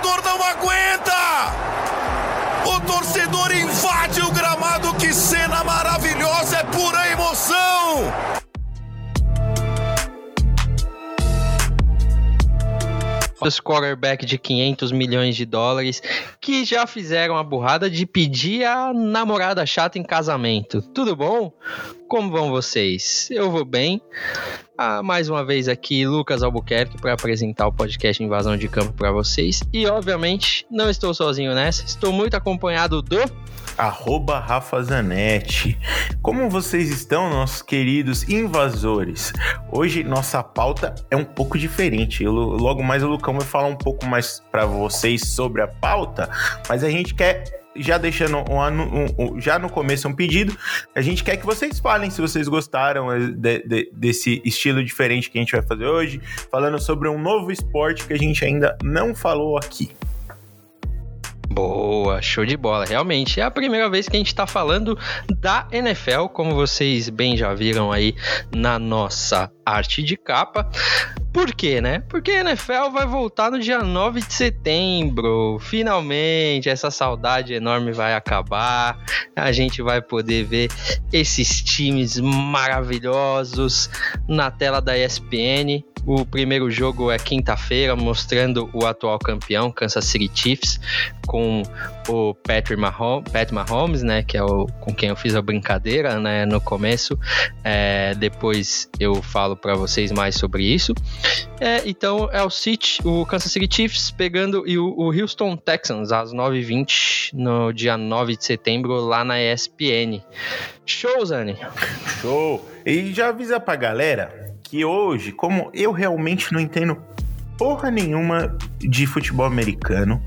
torcedor não aguenta! O torcedor invade o gramado, que cena maravilhosa, é pura emoção! Os quarterback de 500 milhões de dólares que já fizeram a burrada de pedir a namorada chata em casamento. Tudo bom? Como vão vocês? Eu vou bem. Ah, mais uma vez aqui, Lucas Albuquerque, para apresentar o podcast Invasão de Campo para vocês. E, obviamente, não estou sozinho nessa, estou muito acompanhado do arroba Rafa Zanetti. Como vocês estão, nossos queridos invasores? Hoje nossa pauta é um pouco diferente. Eu, logo mais o Lucão vai falar um pouco mais para vocês sobre a pauta, mas a gente quer já deixando um, um, um, já no começo um pedido, a gente quer que vocês falem se vocês gostaram eh, de, de, desse estilo diferente que a gente vai fazer hoje, falando sobre um novo esporte que a gente ainda não falou aqui. Boa, show de bola. Realmente é a primeira vez que a gente está falando da NFL, como vocês bem já viram aí na nossa arte de capa. Por quê, né? Porque a NFL vai voltar no dia 9 de setembro. Finalmente, essa saudade enorme vai acabar. A gente vai poder ver esses times maravilhosos na tela da ESPN. O primeiro jogo é quinta-feira, mostrando o atual campeão, Kansas City Chiefs, com o Patrick Mahomes, Pat Mahomes, né, que é o com quem eu fiz a brincadeira, né, no começo. É, depois eu falo para vocês mais sobre isso. É, então é o City, o Kansas City Chiefs pegando e o, o Houston Texans às 9h20 no dia 9 de setembro lá na ESPN. Show, Zani? Show! E já avisa pra galera que hoje, como eu realmente não entendo porra nenhuma de futebol americano.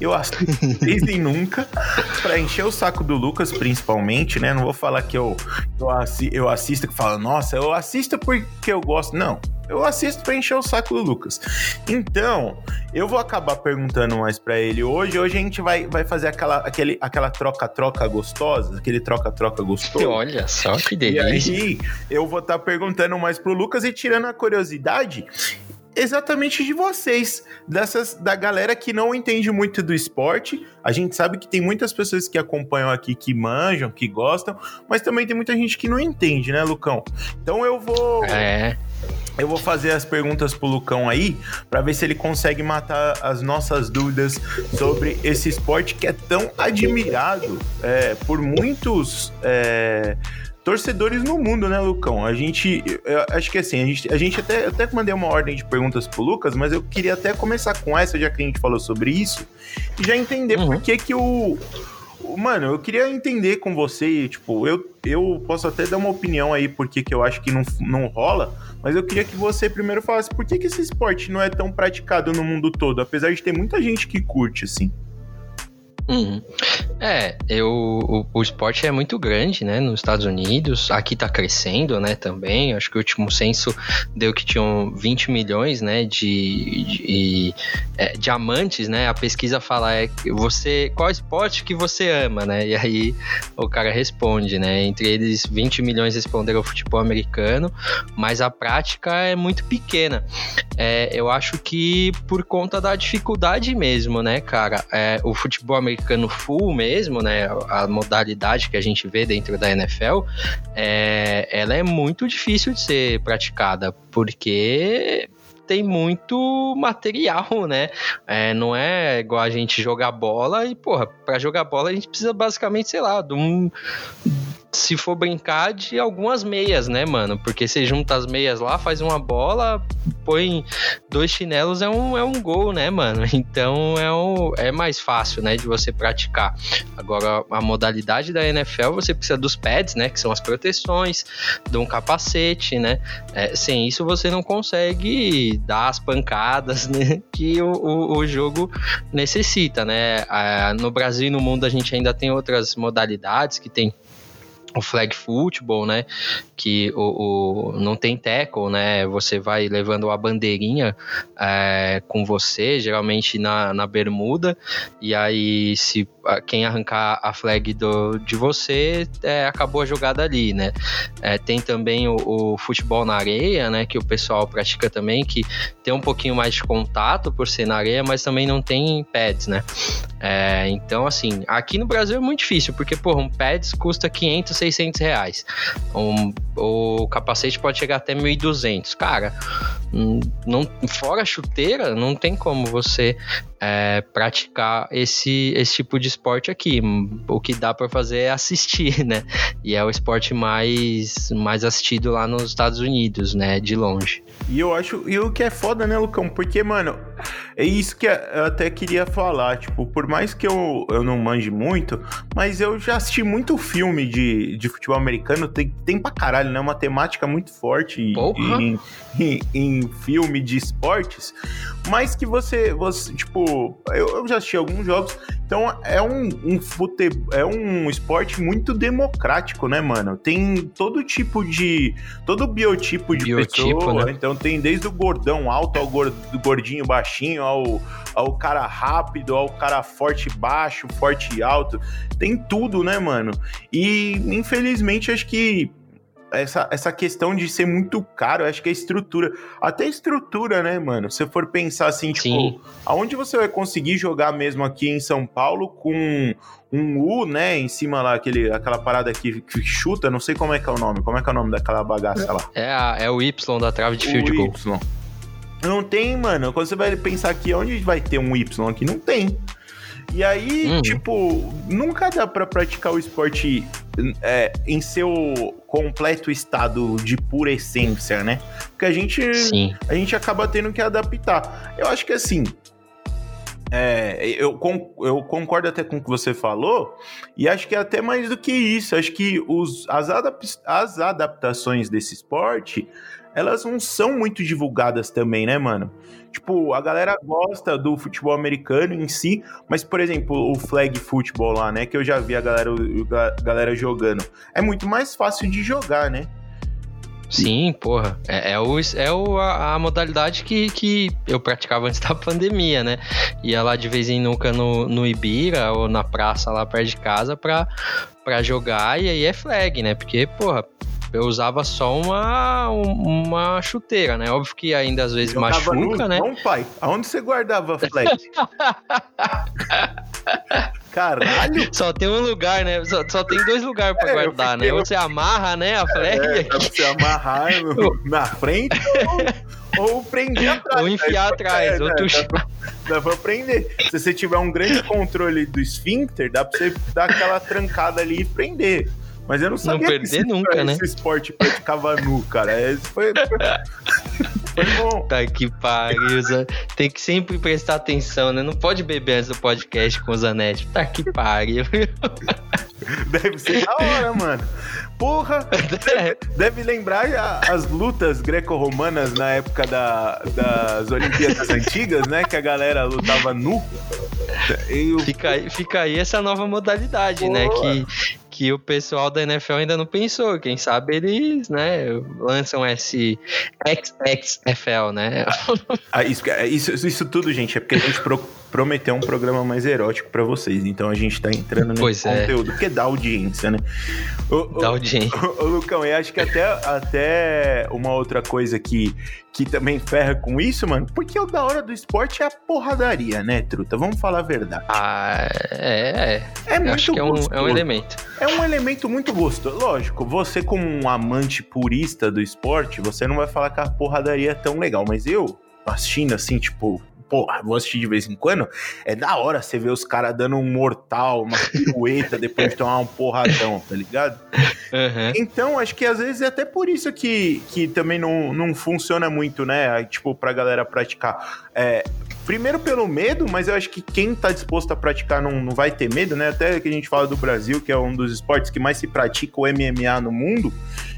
Eu assisto desde nunca para encher o saco do Lucas, principalmente, né? Não vou falar que eu, eu, assi eu assisto que fala, nossa, eu assisto porque eu gosto. Não. Eu assisto pra encher o saco do Lucas. Então, eu vou acabar perguntando mais para ele hoje. Hoje a gente vai, vai fazer aquela aquele, aquela troca-troca gostosa, aquele troca-troca gostoso. Olha só que delícia. E aí, eu vou estar tá perguntando mais pro Lucas e tirando a curiosidade exatamente de vocês, dessas da galera que não entende muito do esporte. A gente sabe que tem muitas pessoas que acompanham aqui que manjam, que gostam, mas também tem muita gente que não entende, né, Lucão? Então eu vou É. Eu vou fazer as perguntas pro Lucão aí, para ver se ele consegue matar as nossas dúvidas sobre esse esporte que é tão admirado é, por muitos é, torcedores no mundo, né, Lucão? A gente, acho que assim, a gente, a gente até, eu até mandei uma ordem de perguntas pro Lucas, mas eu queria até começar com essa, já que a gente falou sobre isso, e já entender uhum. por que que o, Mano, eu queria entender com você, tipo, eu, eu posso até dar uma opinião aí porque que eu acho que não, não rola, mas eu queria que você primeiro falasse por que, que esse esporte não é tão praticado no mundo todo, apesar de ter muita gente que curte, assim. Uhum. É, eu, o, o, esporte é muito grande, né, nos Estados Unidos, aqui tá crescendo, né, também, acho que o último censo deu que tinham 20 milhões, né, de, de é, diamantes, né, a pesquisa fala é você, qual esporte que você ama, né, e aí o cara responde, né, entre eles 20 milhões responderam o futebol americano, mas a prática é muito pequena, é, eu acho que por conta da dificuldade mesmo, né, cara, é, o futebol americano americano full mesmo, né? A modalidade que a gente vê dentro da NFL, é, ela é muito difícil de ser praticada, porque tem muito material, né? É, não é igual a gente jogar bola e, porra, pra jogar bola a gente precisa basicamente, sei lá, de um se for brincar de algumas meias, né, mano? Porque você junta as meias lá, faz uma bola, põe dois chinelos, é um, é um gol, né, mano? Então é, um, é mais fácil, né, de você praticar. Agora, a modalidade da NFL, você precisa dos pads, né, que são as proteções, de um capacete, né? É, sem isso você não consegue dar as pancadas né, que o, o, o jogo necessita, né? Ah, no Brasil e no mundo a gente ainda tem outras modalidades que tem o flag football, né? Que o, o, não tem tackle, né? Você vai levando a bandeirinha é, com você, geralmente na, na bermuda, e aí se quem arrancar a flag do, de você, é, acabou a jogada ali, né? É, tem também o, o, futebol na areia, né? Que o pessoal pratica também, que tem um pouquinho mais de contato por ser na areia, mas também não tem pads, né? Então, assim, aqui no Brasil é muito difícil, porque, porra, um pads custa 500, 600 reais. Um, o capacete pode chegar até 1.200. Cara, hum, não, fora chuteira, não tem como você é, praticar esse, esse tipo de esporte aqui. O que dá para fazer é assistir, né? E é o esporte mais, mais assistido lá nos Estados Unidos, né? De longe. E eu acho, e o que é foda, né, Lucão? Porque, mano, é isso que eu até queria falar. Tipo, por mais que eu, eu não manje muito, mas eu já assisti muito filme de, de futebol americano. Tem, tem pra caralho, né? Uma temática muito forte em, em, em, filme de esportes. Mas que você, você tipo, eu, eu já assisti alguns jogos. Então é um, um futebol, é um esporte muito democrático, né, mano? Tem todo tipo de. todo biotipo de biotipo, pessoa. Né? Então tem desde o gordão alto ao gordinho baixinho, ao, ao cara rápido, ao cara forte baixo, forte alto. Tem tudo, né, mano? E infelizmente acho que essa, essa questão de ser muito caro, acho que a estrutura, até a estrutura, né, mano? Se for pensar assim, tipo, Sim. aonde você vai conseguir jogar mesmo aqui em São Paulo com um U, né, em cima lá, aquele, aquela parada que, que chuta, não sei como é que é o nome, como é que é o nome daquela bagaça lá? É, a, é o Y da trave de field goal. Y. Não tem, mano. Quando você vai pensar aqui, onde vai ter um Y aqui? Não tem. E aí, uhum. tipo, nunca dá para praticar o esporte é, em seu completo estado de pura essência, né? Porque a gente, Sim. a gente acaba tendo que adaptar. Eu acho que assim, é, eu, eu, concordo até com o que você falou, e acho que é até mais do que isso. Acho que os, as, adap as adaptações desse esporte elas não são muito divulgadas também, né, mano? Tipo, a galera gosta do futebol americano em si, mas, por exemplo, o flag football lá, né, que eu já vi a galera, a galera jogando, é muito mais fácil de jogar, né? Sim, porra. É, é, o, é o, a, a, modalidade que, que eu praticava antes da pandemia, né? Ia lá de vez em nunca no, no Ibira ou na praça lá perto de casa pra, pra jogar e aí é flag, né? Porque, porra, eu usava só uma, uma chuteira, né? Óbvio que ainda às vezes machuca, né? Não, pai. Aonde você guardava flag? Caralho! Só tem um lugar, né? Só, só tem dois lugares pra é, guardar, né? Ou você amarra, né, a flag. É, dá pra você amarrar na frente ou, ou prender atrás. Ou enfiar né? atrás. É, ou tu... dá, pra, dá pra prender. Se você tiver um grande controle do esfíncter, dá pra você dar aquela trancada ali e prender. Mas eu não sabia não perder nunca, né? esse esporte praticava nu, cara. Esse foi, foi bom. Tá que pariu. Tem que sempre prestar atenção, né? Não pode beber antes do podcast com o Zanetti. Tá que pariu. Deve ser da hora, mano. Porra! Deve, deve lembrar as lutas greco-romanas na época da, das Olimpíadas antigas, né? Que a galera lutava nu. Eu... Fica, aí, fica aí essa nova modalidade? Porra. né? Que que o pessoal da NFL ainda não pensou. Quem sabe eles, né, lançam esse XXFL, né? Ah, isso, isso, isso tudo, gente, é porque a gente prometeu um programa mais erótico para vocês. Então a gente tá entrando nesse é. conteúdo, porque dá audiência, né? O, dá audiência. O, o, Lucão, eu acho que até, até uma outra coisa que, que também ferra com isso, mano, porque o da hora do esporte é a porradaria, né, truta? Vamos falar a verdade. Ah, é. É, é muito acho que é um, é um elemento. É um elemento muito gostoso. Lógico, você como um amante purista do esporte, você não vai falar que a porradaria é tão legal, mas eu, assistindo assim, tipo, porra, vou assistir de vez em quando, é da hora você ver os caras dando um mortal, uma pirueta depois de tomar um porradão, tá ligado? Uhum. Então, acho que às vezes é até por isso que, que também não, não funciona muito, né? Tipo, pra galera praticar. É, primeiro pelo medo, mas eu acho que quem tá disposto a praticar não, não vai ter medo, né? Até que a gente fala do Brasil, que é um dos esportes que mais se pratica o MMA no mundo.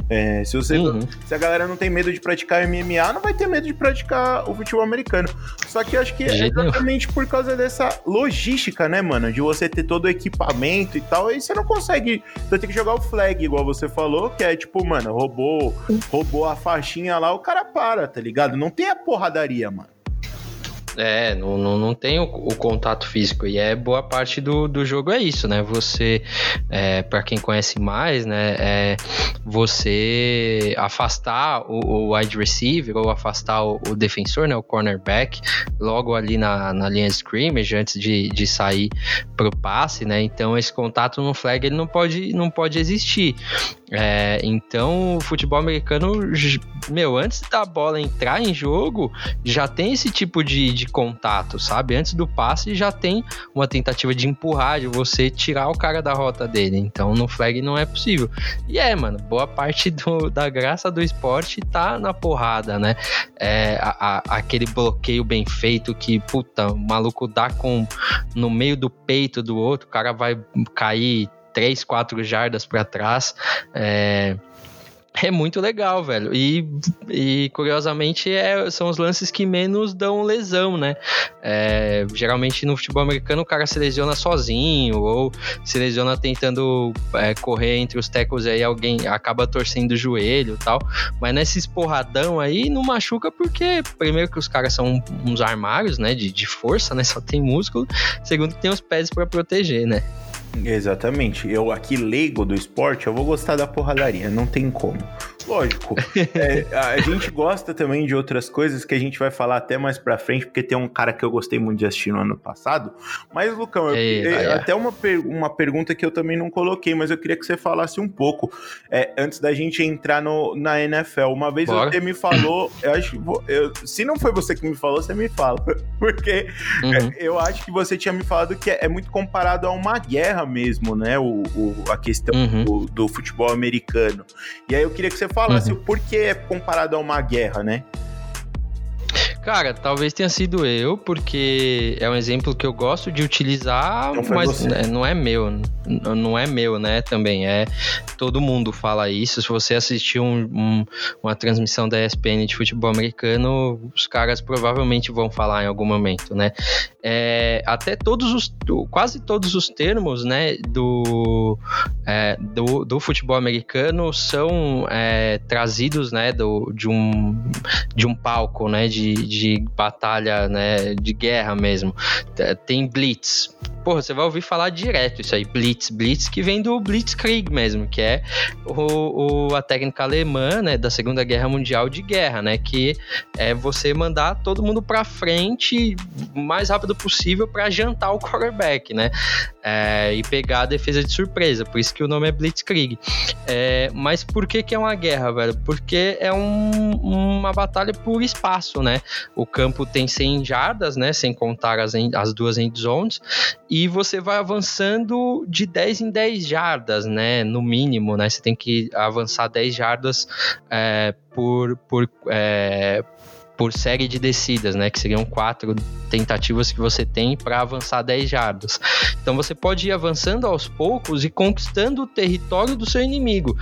É, se, você, uhum. se a galera não tem medo de praticar MMA, não vai ter medo de praticar o futebol americano. Só que eu acho que é exatamente por causa dessa logística, né, mano? De você ter todo o equipamento e tal, aí você não consegue. Você tem que jogar o flag, igual você falou, que é tipo, mano, roubou, roubou a faixinha lá, o cara para, tá ligado? Não tem a porradaria, mano. É, não, não, não tem o, o, contato físico. E é boa parte do, do jogo é isso, né? Você, é, para quem conhece mais, né? É você afastar o, o wide receiver ou afastar o, o, defensor, né? O cornerback, logo ali na, na linha de scrimmage, antes de, de sair pro passe, né? Então esse contato no flag ele não pode, não pode existir. É, então o futebol americano, meu, antes da bola entrar em jogo, já tem esse tipo de, de contato, sabe? Antes do passe já tem uma tentativa de empurrar, de você tirar o cara da rota dele. Então no flag não é possível. E é, mano, boa parte do, da graça do esporte tá na porrada, né? É, a, a, aquele bloqueio bem feito que, puta, o maluco dá com no meio do peito do outro, o cara vai cair três, quatro jardas para trás. É, é muito legal, velho. E, e curiosamente é, são os lances que menos dão lesão, né? É, geralmente no futebol americano o cara se lesiona sozinho ou se lesiona tentando é, correr entre os tackles e aí alguém acaba torcendo o joelho e tal. Mas nesse esporradão aí não machuca porque, primeiro, que os caras são uns armários, né? De, de força, né? Só tem músculo. Segundo, que tem os pés para proteger, né? Exatamente. Eu aqui, leigo do esporte, eu vou gostar da porradaria, não tem como. Lógico. é, a gente gosta também de outras coisas que a gente vai falar até mais pra frente, porque tem um cara que eu gostei muito de assistir no ano passado. Mas, Lucão, eu, Ei, eu, até uma, per uma pergunta que eu também não coloquei, mas eu queria que você falasse um pouco é, antes da gente entrar no, na NFL. Uma vez Bora. você me falou, eu acho eu, se não foi você que me falou, você me fala. Porque uhum. É, eu acho que você tinha me falado que é, é muito comparado a uma guerra mesmo, né? O, o a questão uhum. do, do futebol americano. E aí eu queria que você falasse uhum. o porquê é comparado a uma guerra, né? Cara, talvez tenha sido eu, porque é um exemplo que eu gosto de utilizar, mas você. não é meu, não é meu, né? Também é todo mundo fala isso. Se você assistir um, um, uma transmissão da ESPN de futebol americano, os caras provavelmente vão falar em algum momento, né? É, até todos os, quase todos os termos, né, do, é, do, do, futebol americano são é, trazidos, né, do, de um de um palco, né, de de batalha, né, de guerra mesmo. Tem blitz. Porra, você vai ouvir falar direto isso aí, blitz, blitz que vem do Blitzkrieg mesmo, que é o, o, a técnica alemã, né, da Segunda Guerra Mundial de guerra, né, que é você mandar todo mundo para frente o mais rápido possível para jantar o quarterback, né, é, e pegar a defesa de surpresa, por isso que o nome é Blitzkrieg. É, mas por que que é uma guerra, velho? Porque é um, uma batalha por espaço, né? O campo tem 100 jardas, né? Sem contar as, as duas end zones. E você vai avançando de 10 em 10 jardas, né? No mínimo, né? Você tem que avançar 10 jardas é, por, por, é, por série de descidas, né? Que seriam quatro tentativas que você tem para avançar 10 jardas. Então você pode ir avançando aos poucos e conquistando o território do seu inimigo.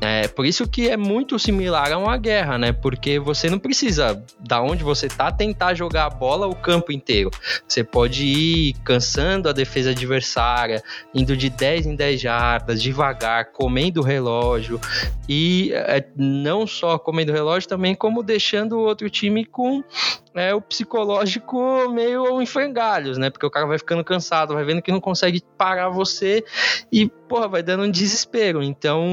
É por isso que é muito similar a uma guerra, né? Porque você não precisa, da onde você tá, tentar jogar a bola o campo inteiro. Você pode ir cansando a defesa adversária, indo de 10 em 10 jardas, devagar, comendo o relógio e é, não só comendo o relógio, também como deixando o outro time com é, o psicológico meio em frangalhos, né? Porque o cara vai ficando cansado, vai vendo que não consegue parar você e, porra, vai dando um desespero. Então,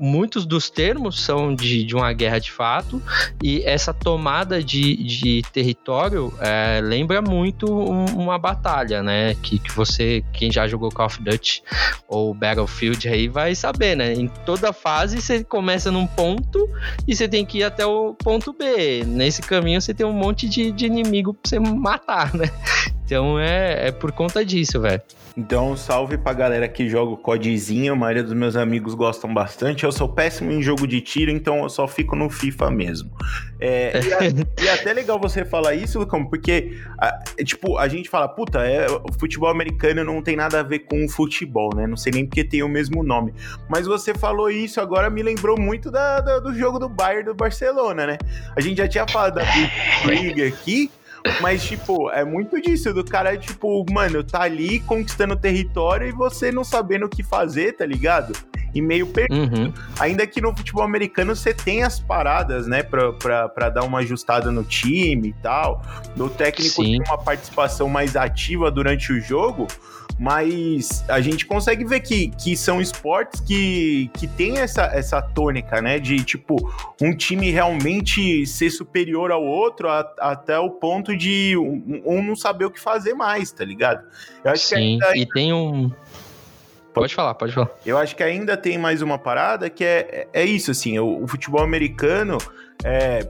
muitos dos termos são de, de uma guerra de fato e essa tomada de, de território é, lembra muito uma batalha, né? Que, que você, quem já jogou Call of Duty ou Battlefield aí vai saber, né? Em toda fase você começa num ponto e você tem que ir até o ponto B. Nesse caminho você tem um monte monte de, de inimigo pra você matar, né? Então é, é por conta disso, velho. Então, salve pra galera que joga o CODzinho, a maioria dos meus amigos gostam bastante. Eu sou péssimo em jogo de tiro, então eu só fico no FIFA mesmo. É, e, é, e, é até legal você falar isso, Lucão, porque, a, tipo, a gente fala, puta, é, o futebol americano não tem nada a ver com o futebol, né? Não sei nem porque tem o mesmo nome. Mas você falou isso agora, me lembrou muito da, da, do jogo do Bayern do Barcelona, né? A gente já tinha falado da Big aqui, mas, tipo, é muito disso, do cara, tipo, mano, tá ali conquistando território e você não sabendo o que fazer, tá ligado? e meio perdido. Uhum. Ainda que no futebol americano você tem as paradas, né, pra, pra, pra dar uma ajustada no time e tal. O técnico Sim. tem uma participação mais ativa durante o jogo mas a gente consegue ver que, que são esportes que, que tem essa, essa tônica, né? De tipo, um time realmente ser superior ao outro a, até o ponto de um, um, não saber o que fazer mais, tá ligado? Eu acho Sim, que ainda... e tem um. Pode falar, pode falar. Eu acho que ainda tem mais uma parada que é, é isso, assim, o, o futebol americano é,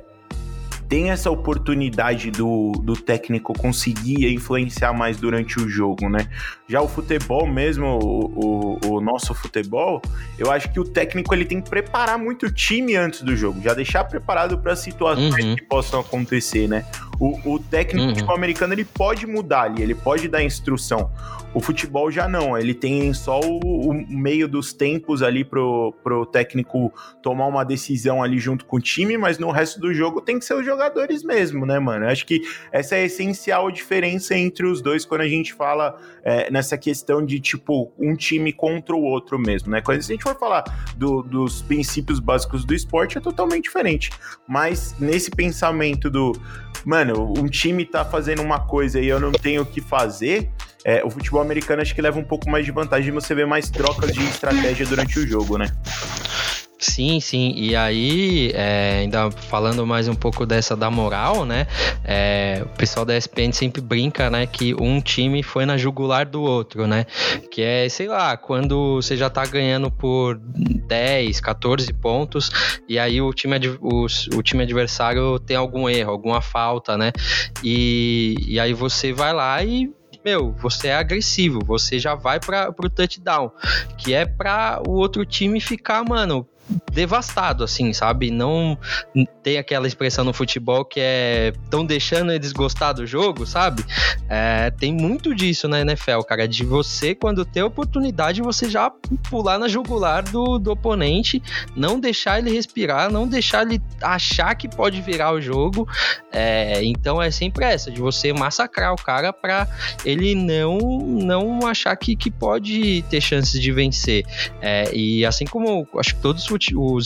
tem essa oportunidade do, do técnico conseguir influenciar mais durante o jogo, né? Já o futebol mesmo, o, o, o, nosso futebol, eu acho que o técnico ele tem que preparar muito o time antes do jogo, já deixar preparado para situações uhum. que possam acontecer, né? O, o técnico uhum. americano ele pode mudar ali, ele pode dar instrução. O futebol já não, ele tem só o, o, meio dos tempos ali pro, pro técnico tomar uma decisão ali junto com o time, mas no resto do jogo tem que ser os jogadores mesmo, né, mano? Eu acho que essa é a essencial diferença entre os dois quando a gente fala é, nessa questão de, tipo, um time contra o outro mesmo, né? Quando a gente for falar do, dos princípios básicos do esporte, é totalmente diferente. Mas nesse pensamento do, mano, um time tá fazendo uma coisa e eu não tenho o que fazer, é, o futebol americano acho que leva um pouco mais de vantagem você ver mais trocas de estratégia durante o jogo, né? Sim, sim. E aí, é, ainda falando mais um pouco dessa da moral, né? É, o pessoal da ESPN sempre brinca, né? Que um time foi na jugular do outro, né? Que é, sei lá, quando você já tá ganhando por 10, 14 pontos, e aí o time, o, o time adversário tem algum erro, alguma falta, né? E, e aí você vai lá e meu, você é agressivo, você já vai para pro touchdown, que é para o outro time ficar, mano, devastado, assim, sabe? Não tem aquela expressão no futebol que é tão deixando eles gostar do jogo, sabe? É, tem muito disso na NFL, cara, de você, quando ter oportunidade, você já pular na jugular do, do oponente, não deixar ele respirar, não deixar ele achar que pode virar o jogo. É, então é sempre essa, de você massacrar o cara para ele não, não achar que, que pode ter chances de vencer. É, e assim como acho que todos os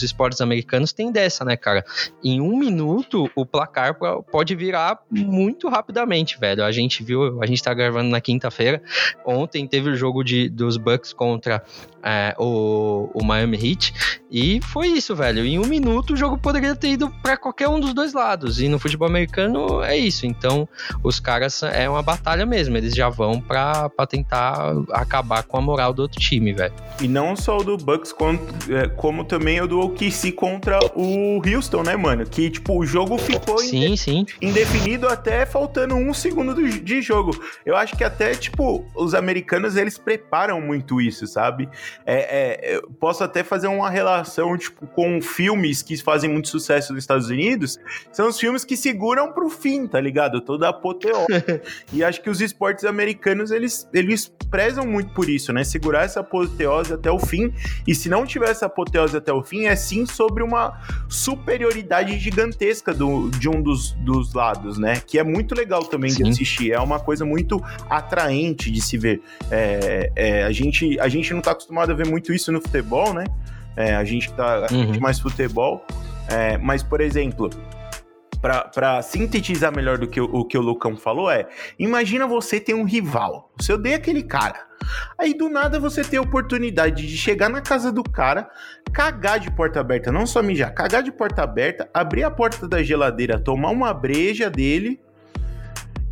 esportes americanos têm dessa, né, cara? Em um minuto, o placar pode virar muito rapidamente, velho. A gente viu, a gente tá gravando na quinta-feira. Ontem teve o jogo de, dos Bucks contra é, o, o Miami Heat. E foi isso, velho. Em um minuto o jogo poderia ter ido para qualquer um dos dois lados. E no futebol americano é isso. Então, os caras é uma batalha mesmo. Eles já vão para tentar acabar com a moral do outro time, velho. E não só o do Bucks, como, é, como também o do OKC contra o Houston, né, mano? Que, tipo, o jogo ficou sim, sim. indefinido até faltando um segundo de jogo. Eu acho que até, tipo, os americanos, eles preparam muito isso, sabe? É, é, posso até fazer uma relação tipo, com filmes que fazem muito sucesso nos Estados Unidos. São os filmes que seguram pro fim, tá ligado? Toda a apoteose. e acho que os esportes americanos, eles, eles prezam muito por isso, né? Segurar essa apoteose até o fim. E se não tiver essa apoteose até o fim, é sim sobre uma superioridade gigantesca do, de um dos, dos lados, né? Que é muito legal também sim. de assistir. É uma coisa muito atraente de se ver. É, é, a, gente, a gente não tá acostumado a ver muito isso no futebol, né? É, a gente tá uhum. mais futebol. É, mas, por exemplo, para sintetizar melhor do que o, o, que o Lucão falou, é: imagina você ter um rival. Você odeia aquele cara. Aí do nada você tem a oportunidade de chegar na casa do cara, cagar de porta aberta, não só mijar, cagar de porta aberta, abrir a porta da geladeira, tomar uma breja dele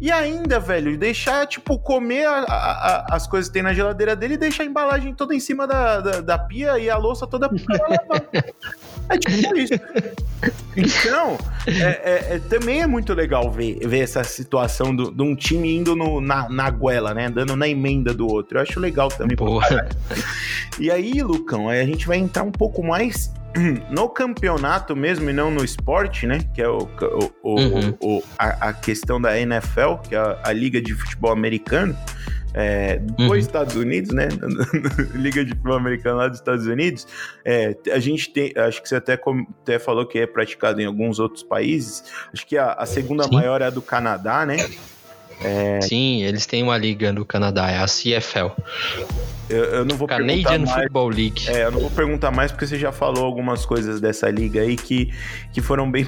e ainda, velho, deixar, tipo, comer a, a, as coisas que tem na geladeira dele e deixar a embalagem toda em cima da, da, da pia e a louça toda É tipo isso. Então, é, é, é, também é muito legal ver, ver essa situação do, de um time indo no, na, na goela, né? Andando na emenda do outro. Eu acho legal também. Porra. E aí, Lucão, aí a gente vai entrar um pouco mais no campeonato mesmo e não no esporte, né? Que é o, o, uhum. o a, a, questão da NFL, que é a, a Liga de Futebol Americano. É, dos uhum. Estados Unidos, né? Liga de Futebol Americano lá dos Estados Unidos. É, a gente tem, acho que você até, até falou que é praticado em alguns outros países. Acho que a, a segunda Sim. maior é a do Canadá, né? É... Sim, eles têm uma liga no Canadá, é a CFL. Eu, eu não vou Canadian perguntar mais. Football League. É, eu não vou perguntar mais porque você já falou algumas coisas dessa liga aí que, que foram bem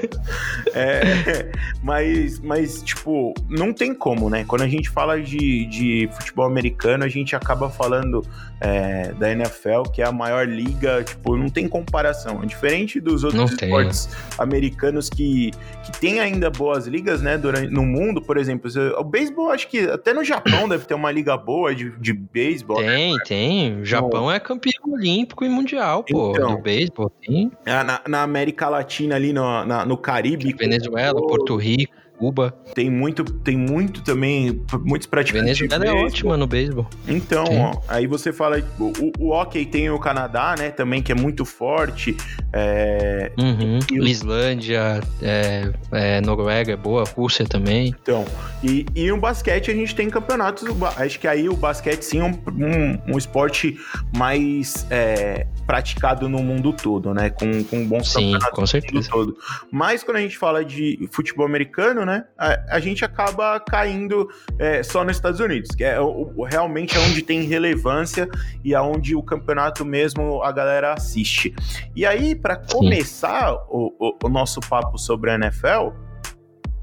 é, mas, mas, tipo, não tem como, né? Quando a gente fala de, de futebol americano, a gente acaba falando é, da NFL, que é a maior liga, tipo, não tem comparação. É diferente dos outros esportes americanos que, que tem ainda boas ligas, né, durante, no mundo, por exemplo. O beisebol, acho que até no Japão deve ter uma liga boa de, de beisebol. Né? Tem, né? tem. O Japão Bom, é campeão olímpico e mundial, pô, então, do beisebol, tem. É, na, na, América Latina, ali no, na, no Caribe. Venezuela, Porto Rico. Cuba. Tem muito, tem muito também, muitos praticantes. Venezuela é ótima no beisebol. Então, ó, aí você fala, o, o hockey tem o Canadá, né, também, que é muito forte. É, uhum. e, Islândia, é, é, Noruega é boa, Rússia também. Então, e, e o basquete a gente tem campeonatos, acho que aí o basquete sim é um, um, um esporte mais é, praticado no mundo todo, né, com, com bons sim, campeonatos com certeza. no mundo todo. Mas quando a gente fala de futebol americano, né, a, a gente acaba caindo é, só nos Estados Unidos, que é o, realmente é onde tem relevância e aonde o campeonato mesmo a galera assiste. E aí, para começar o, o, o nosso papo sobre a NFL,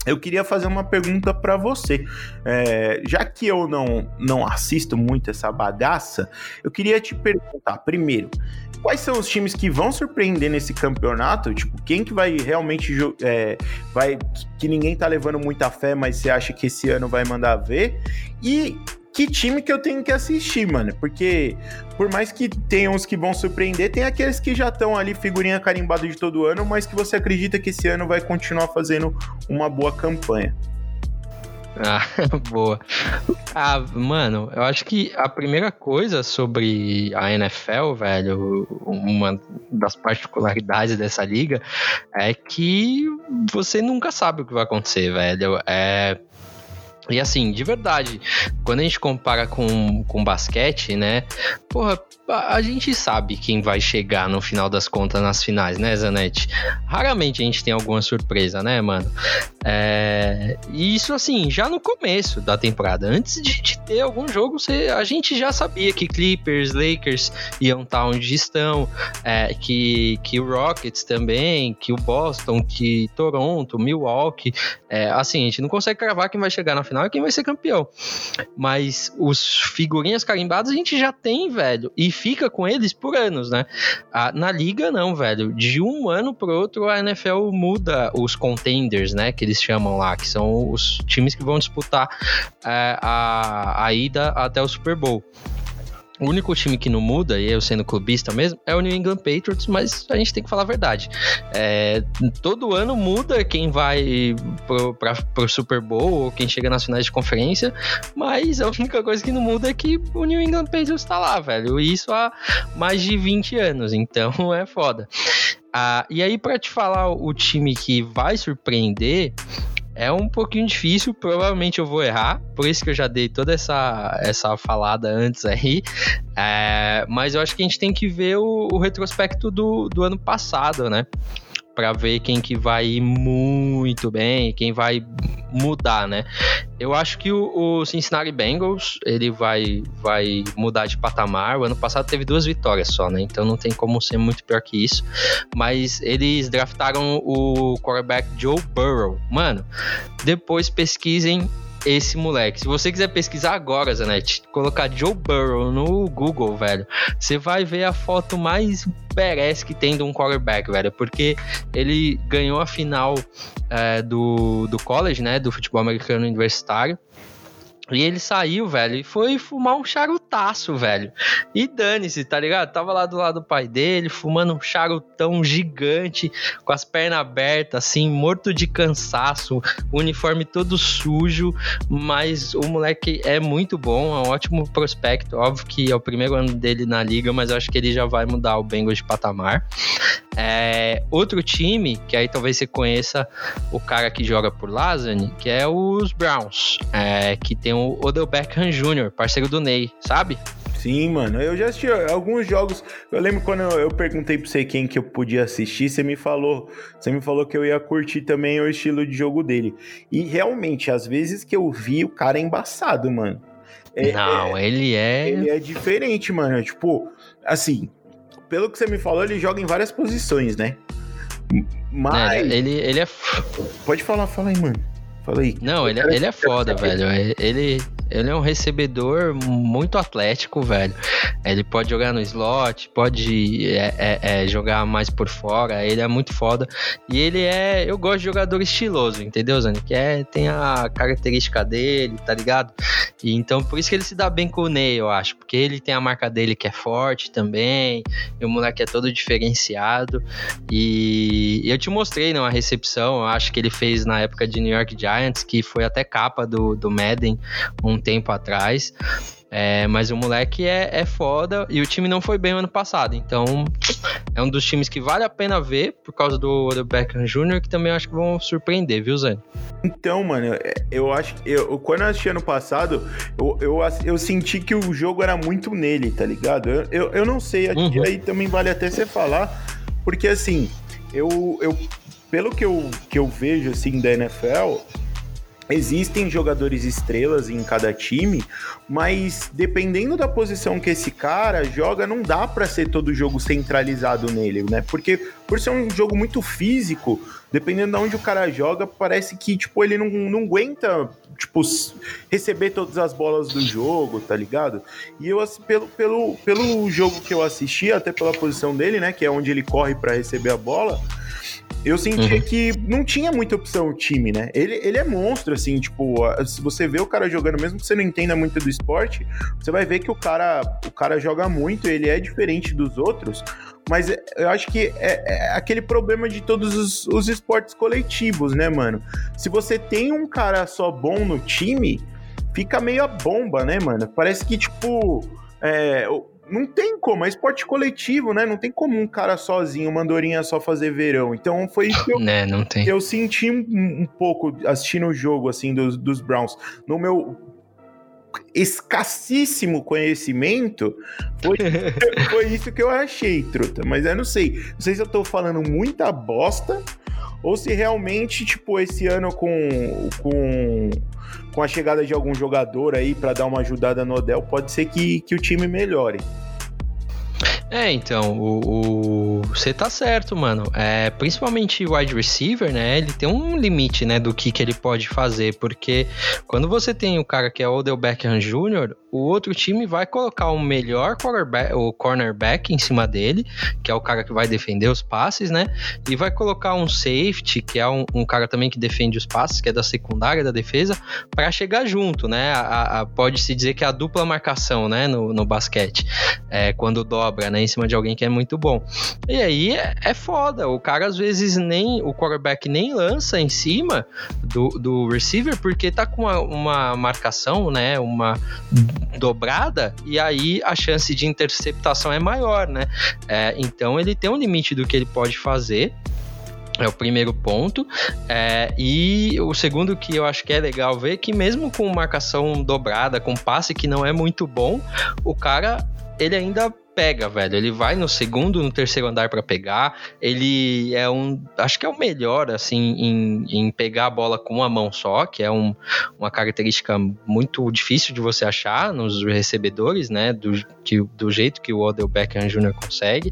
eu queria fazer uma pergunta para você. É, já que eu não, não assisto muito essa bagaça, eu queria te perguntar, primeiro, quais são os times que vão surpreender nesse campeonato? Tipo, quem que vai realmente é, vai que ninguém tá levando muita fé, mas você acha que esse ano vai mandar ver? E que time que eu tenho que assistir, mano. Porque por mais que tenham uns que vão surpreender, tem aqueles que já estão ali figurinha carimbada de todo ano, mas que você acredita que esse ano vai continuar fazendo uma boa campanha. Ah, boa. Ah, mano, eu acho que a primeira coisa sobre a NFL, velho, uma das particularidades dessa liga é que você nunca sabe o que vai acontecer, velho. É e assim, de verdade, quando a gente compara com, com basquete, né? Porra, a, gente sabe quem vai chegar no final das contas nas finais, né, Zanetti? Raramente a gente tem alguma surpresa, né, mano? É, e isso, assim, já no começo da temporada, antes de, de ter algum jogo, você, a gente já sabia que Clippers, Lakers iam estar onde estão, é, que, que o Rockets também, que o Boston, que Toronto, Milwaukee. É, assim, a gente não consegue cravar quem vai chegar na final é quem vai ser campeão. Mas os figurinhas carimbadas a gente já tem, velho, e fica com eles por anos, né? Ah, na liga, não, velho. De um ano pro outro, a NFL muda os contenders, né? Que eles chamam lá, que são os times que vão disputar é, a, a ida até o Super Bowl. O único time que não muda, e eu sendo clubista mesmo, é o New England Patriots, mas a gente tem que falar a verdade. É, todo ano muda quem vai pro, pra, pro Super Bowl ou quem chega nas finais de conferência, mas a única coisa que não muda é que o New England Patriots tá lá, velho. Isso há mais de 20 anos, então é foda. Ah, e aí, para te falar o time que vai surpreender, é um pouquinho difícil, provavelmente eu vou errar, por isso que eu já dei toda essa, essa falada antes aí. É, mas eu acho que a gente tem que ver o, o retrospecto do, do ano passado, né? Para ver quem que vai ir muito bem, quem vai mudar, né? Eu acho que o, o, Cincinnati Bengals ele vai, vai mudar de patamar. O ano passado teve duas vitórias só, né? Então não tem como ser muito pior que isso. Mas eles draftaram o quarterback Joe Burrow. Mano, depois pesquisem esse moleque. Se você quiser pesquisar agora, Zanetti, colocar Joe Burrow no Google, velho, você vai ver a foto mais badass que tem de um quarterback, velho, porque ele ganhou a final é, do, do college, né, do futebol americano universitário, e ele saiu, velho, e foi fumar um charutaço, velho. E dane-se, tá ligado? Tava lá do lado do pai dele, fumando um charutão gigante, com as pernas abertas, assim, morto de cansaço, uniforme todo sujo. Mas o moleque é muito bom, é um ótimo prospecto. Óbvio que é o primeiro ano dele na liga, mas eu acho que ele já vai mudar o Bengals de patamar. É, outro time, que aí talvez você conheça o cara que joga por Lazani, que é os Browns, é, que tem o Odell Beckham Jr., parceiro do Ney, sabe? Sim, mano. Eu já assisti alguns jogos. Eu lembro quando eu, perguntei pra você quem que eu podia assistir, você me falou, você me falou que eu ia curtir também o estilo de jogo dele. E realmente, às vezes que eu vi, o cara é embaçado, mano. É, não, é, ele é. Ele é diferente, mano. Tipo, assim, pelo que você me falou, ele joga em várias posições, né? Mas. É, ele, ele é. Pode falar, fala aí, mano. Fala aí. Não, ele, é, ele é foda, velho. Ele, ele é um recebedor muito atlético, velho. Ele pode jogar no slot, pode é, é, é, jogar mais por fora. Ele é muito foda. E ele é. Eu gosto de jogador estiloso, entendeu, Zani? Que é, tem a característica dele, tá ligado? E então por isso que ele se dá bem com o Ney, eu acho. Porque ele tem a marca dele que é forte também. E o moleque é todo diferenciado. E eu te mostrei numa recepção, eu acho que ele fez na época de New York Giants, que foi até capa do, do Madden um um tempo atrás. É, mas o moleque é, é foda e o time não foi bem no ano passado. Então é um dos times que vale a pena ver por causa do, Beckham Jr., que também acho que vão surpreender, viu, Zé? Então, mano, eu acho que eu, quando eu assisti ano passado, eu, eu, eu senti que o jogo era muito nele, tá ligado? Eu, eu, eu não sei, uhum. aí também vale até você falar, porque assim, eu, eu pelo que eu, que eu vejo assim da NFL, Existem jogadores estrelas em cada time, mas dependendo da posição que esse cara joga, não dá para ser todo jogo centralizado nele, né? Porque por ser um jogo muito físico, dependendo de onde o cara joga, parece que tipo ele não, não aguenta tipo receber todas as bolas do jogo, tá ligado? E eu pelo, pelo, pelo jogo que eu assisti, até pela posição dele, né, que é onde ele corre para receber a bola, eu sentia uhum. que não tinha muita opção o time, né? Ele, ele é monstro, assim, tipo, se você vê o cara jogando, mesmo que você não entenda muito do esporte, você vai ver que o cara, o cara joga muito, ele é diferente dos outros, mas eu acho que é, é aquele problema de todos os, os esportes coletivos, né, mano? Se você tem um cara só bom no time, fica meio a bomba, né, mano? Parece que, tipo, é, não tem como, é esporte coletivo, né? Não tem como um cara sozinho, uma andorinha só fazer verão. Então foi isso que eu, é, eu senti um, um, pouco assistindo o jogo, assim, dos, dos Browns. No meu escassíssimo conhecimento, foi, foi isso que eu achei, truta. Mas eu não sei. Não sei se eu tô falando muita bosta ou se realmente, tipo, esse ano com, com, com a chegada de algum jogador aí para dar uma ajudada no Odell, pode ser que, que o time melhore. É, então, o, você tá certo, mano. É, principalmente wide receiver, né? Ele tem um limite, né, do que, que ele pode fazer, porque quando você tem o cara que é o Odell Beckham Jr., o outro time vai colocar o melhor quarterback, o cornerback em cima dele, que é o cara que vai defender os passes, né? E vai colocar um safety, que é um, um cara também que defende os passes, que é da secundária da defesa, para chegar junto, né? Pode-se dizer que é a dupla marcação, né, no, no basquete, é, quando dobra, né? Né, em cima de alguém que é muito bom. E aí é, é foda, o cara às vezes nem, o quarterback nem lança em cima do, do receiver porque tá com uma, uma marcação, né, uma dobrada, e aí a chance de interceptação é maior, né? É, então ele tem um limite do que ele pode fazer. É o primeiro ponto. É, e o segundo que eu acho que é legal ver que mesmo com marcação dobrada, com passe que não é muito bom, o cara ele ainda pega, velho. Ele vai no segundo, no terceiro andar para pegar. Ele é um. Acho que é o melhor, assim, em, em pegar a bola com uma mão só, que é um, uma característica muito difícil de você achar nos recebedores, né? Do, que, do jeito que o Odell Beckham Jr. consegue.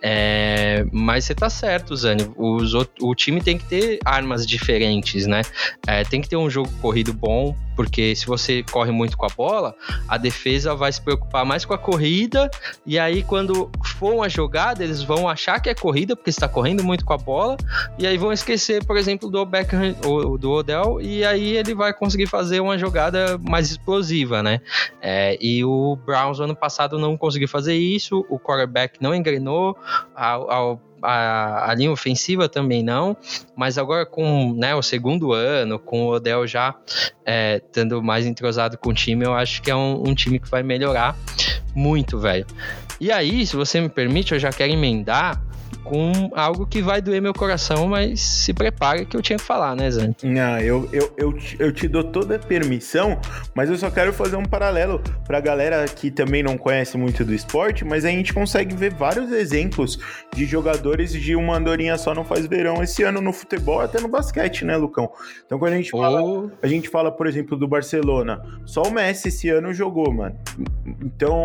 É, mas você tá certo, Zani. Os, o time tem que ter armas diferentes, né? É, tem que ter um jogo corrido bom, porque se você corre muito com a bola, a defesa vai se preocupar mais com a corrida e aí, quando for uma jogada, eles vão achar que é corrida, porque está correndo muito com a bola, e aí vão esquecer, por exemplo, do Beckham, do Odell, e aí ele vai conseguir fazer uma jogada mais explosiva, né? É, e o Browns ano passado não conseguiu fazer isso, o quarterback não engrenou, ao, a, a, linha ofensiva também não, mas agora com né, o segundo ano, com o Odell já é, estando mais entrosado com o time, eu acho que é um, um time que vai melhorar muito, velho. E aí, se você me permite, eu já quero emendar com algo que vai doer meu coração, mas se prepare que eu tinha que falar, né, Zan? Não, eu, eu, eu, te, eu te dou toda a permissão, mas eu só quero fazer um paralelo pra galera que também não conhece muito do esporte, mas a gente consegue ver vários exemplos de jogadores de uma andorinha só não faz verão esse ano no futebol, até no basquete, né, Lucão? Então quando a gente fala, a gente fala, por exemplo, do Barcelona, só o Messi esse ano jogou, mano. Então,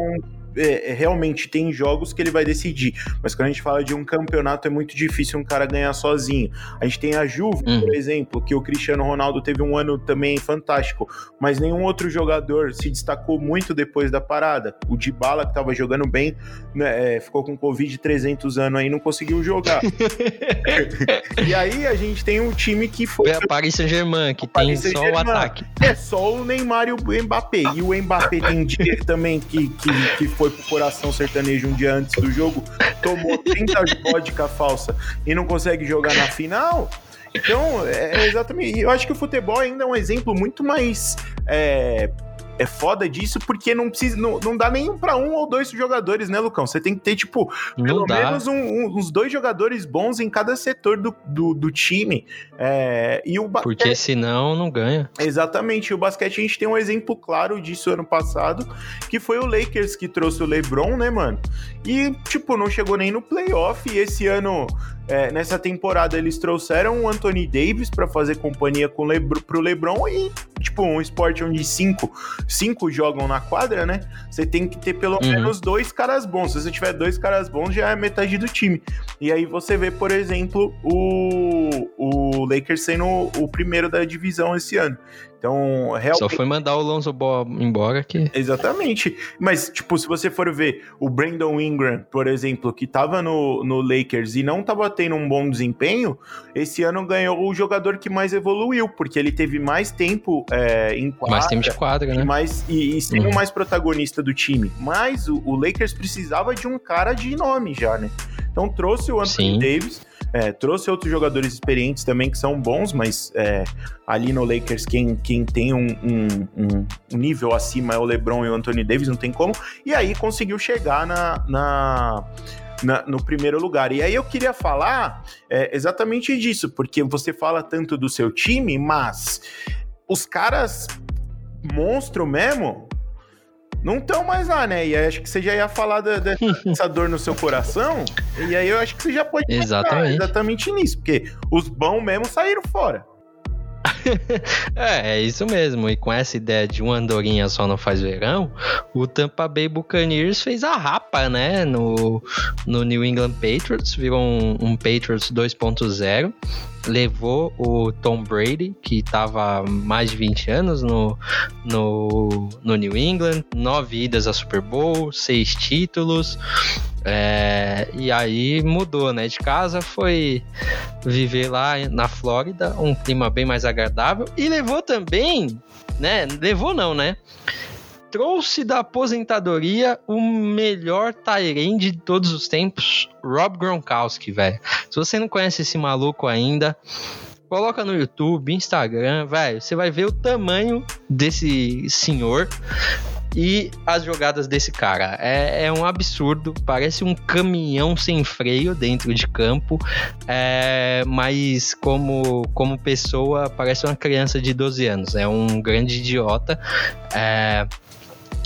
é, é, realmente tem jogos que ele vai decidir, mas quando a gente fala de um campeonato é muito difícil um cara ganhar sozinho. A gente tem a Juve, uhum. por exemplo, que o Cristiano Ronaldo teve um ano também fantástico, mas nenhum outro jogador se destacou muito depois da parada. O Dybala que estava jogando bem, né, é, ficou com Covid 300 anos aí não conseguiu jogar. e aí a gente tem um time que foi é a Paris Saint-Germain, que tem só o ataque. É só o Neymar e o Mbappé. E o Mbappé tem dia também que, que, que foi foi pro coração sertanejo um dia antes do jogo, tomou 30 de vodka falsa e não consegue jogar na final. Então, é exatamente. Eu acho que o futebol ainda é um exemplo muito mais é, é foda disso porque não precisa, não, não dá nem para um ou dois jogadores, né, Lucão? Você tem que ter, tipo, não pelo dá. menos um, um, uns dois jogadores bons em cada setor do, do, do time. É, e o basquete... Porque senão não ganha. Exatamente. O basquete a gente tem um exemplo claro disso ano passado, que foi o Lakers que trouxe o LeBron, né, mano? E, tipo, não chegou nem no playoff. E esse ano é, nessa temporada eles trouxeram o Anthony Davis para fazer companhia com Lebr pro LeBron e, tipo, um esporte onde cinco, cinco jogam na quadra, né? Você tem que ter pelo uhum. menos dois caras bons. Se você tiver dois caras bons, já é metade do time. E aí você vê, por exemplo, o, o Lakers sendo o primeiro da divisão esse ano. Então, realmente... Só foi mandar o Lonzo Ball embora que... Exatamente. Mas, tipo, se você for ver o Brandon Ingram, por exemplo, que tava no, no Lakers e não tava tendo um bom desempenho, esse ano ganhou o jogador que mais evoluiu, porque ele teve mais tempo é, em quadra. Mais tempo de quadra, né? E, mais, e, e sendo uhum. mais protagonista do time. Mas o, o, Lakers precisava de um cara de nome já, né? Então trouxe o Anthony Sim. Davis é, trouxe outros jogadores experientes também que são bons, mas é, ali no Lakers quem, quem tem um, um, um, nível acima é o LeBron e o Anthony Davis, não tem como. E aí conseguiu chegar na, na, na no primeiro lugar. E aí eu queria falar é, exatamente disso, porque você fala tanto do seu time, mas os caras monstro mesmo não estão mais lá, né? E aí acho que você já ia falar da, dessa dor no seu coração, e aí eu acho que você já pode exatamente, exatamente nisso, porque os bons mesmo saíram fora. é, é isso mesmo. E com essa ideia de uma andorinha só não faz verão, o Tampa Bay Buccaneers fez a rapa, né? No, no New England Patriots, virou um, um Patriots 2.0 levou o Tom Brady, que estava mais de 20 anos no, no, no New England, nove idas a Super Bowl, seis títulos. É, e aí mudou, né? De casa foi viver lá na Flórida, um clima bem mais agradável. E levou também, né? Levou não, né? Trouxe da aposentadoria o melhor Tyrande de todos os tempos, Rob Gronkowski, velho. Se você não conhece esse maluco ainda, coloca no YouTube, Instagram, velho, você vai ver o tamanho desse senhor e as jogadas desse cara. É, é, um absurdo, parece um caminhão sem freio dentro de campo, é, mas como, como pessoa parece uma criança de 12 anos, é um grande idiota. É,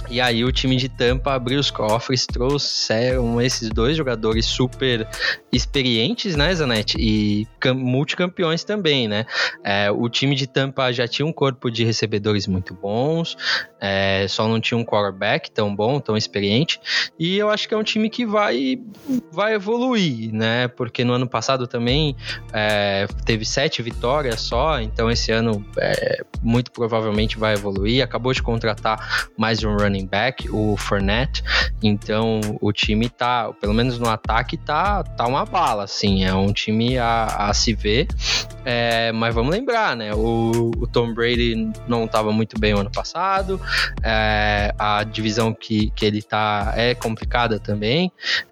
e aí o time de Tampa abriu os cofres, trouxeram esses dois jogadores super experientes, né, Zanetti? E multicampeões também, né? É, o time de Tampa já tinha um corpo de recebedores muito bons, é, só não tinha um quarterback tão bom, tão experiente. E eu acho que é um time que vai, vai evoluir, né? Porque no ano passado também é, teve sete vitórias só, então esse ano é, muito provavelmente vai evoluir. Acabou de contratar mais um running back, o Fournette. Então o time tá, pelo menos no ataque, tá, tá uma bala, assim. É um time a, a se ver. É, mas vamos lembrar, né? O, o Tom Brady não estava muito bem o ano passado. É, a divisão que, que ele tá é complicada também.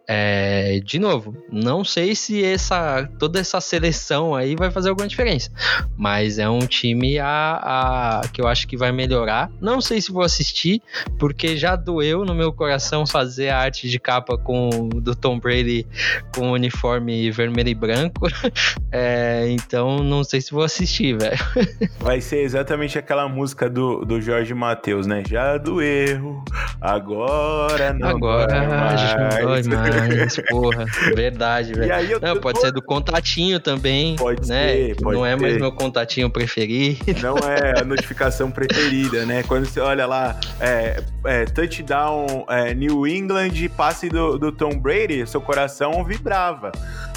É, de novo, não sei se essa toda essa seleção aí vai fazer alguma diferença, mas é um time a, a, que eu acho que vai melhorar. Não sei se vou assistir, porque já doeu no meu coração fazer a arte de capa com do Tom Brady com o uniforme vermelho e branco. É, então não sei se vou assistir, velho. Vai ser exatamente aquela música do, do Jorge Matheus, né? Já doeu, agora não. Agora mais. mais mais, porra. Verdade, velho. Não, pode ser do contatinho também. Pode né? ser, pode Não é mais meu contatinho preferido. Não é a notificação preferida, né? Quando você olha lá, é, é, touchdown é, New England, passe do, do Tom Brady, seu coração vibrava.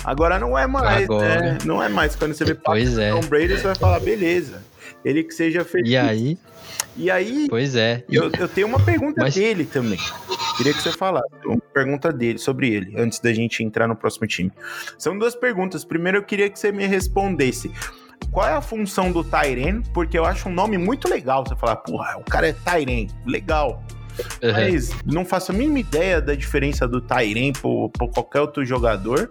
Agora não é mais, Agora... né? Não é mais. Quando você vê pois é. Tom Brady, você vai falar, beleza. Ele que seja feliz. E aí? E aí, pois é. Eu, eu tenho uma pergunta Mas... dele também. Queria que você falasse uma pergunta dele sobre ele, antes da gente entrar no próximo time. São duas perguntas. Primeiro, eu queria que você me respondesse. Qual é a função do Tyren? Porque eu acho um nome muito legal. Você falar, porra, o cara é Tyren. Legal. Uhum. Mas não faço a mínima ideia da diferença do Tyren por, por qualquer outro jogador.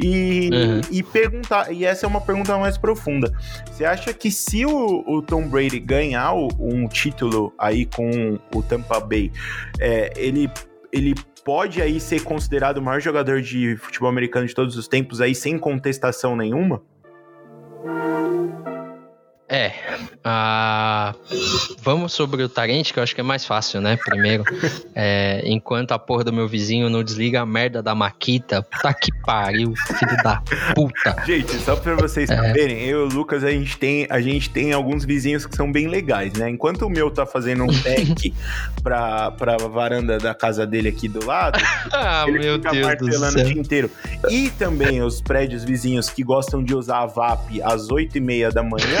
E, uhum. e perguntar, e essa é uma pergunta mais profunda. Você acha que se o, o Tom Brady ganhar o, um título aí com o Tampa Bay, é, ele, ele pode aí ser considerado o maior jogador de futebol americano de todos os tempos aí sem contestação nenhuma? É. Uh, vamos sobre o Tarente, que eu acho que é mais fácil, né? Primeiro. É, enquanto a porra do meu vizinho não desliga a merda da Maquita. Puta que pariu, filho da puta. Gente, só pra vocês é. saberem, eu e o Lucas, a gente, tem, a gente tem alguns vizinhos que são bem legais, né? Enquanto o meu tá fazendo um deck pra, pra varanda da casa dele aqui do lado, ah, ele meu fica Deus martelando o dia inteiro. E também os prédios vizinhos que gostam de usar a VAP às 8 e meia da manhã.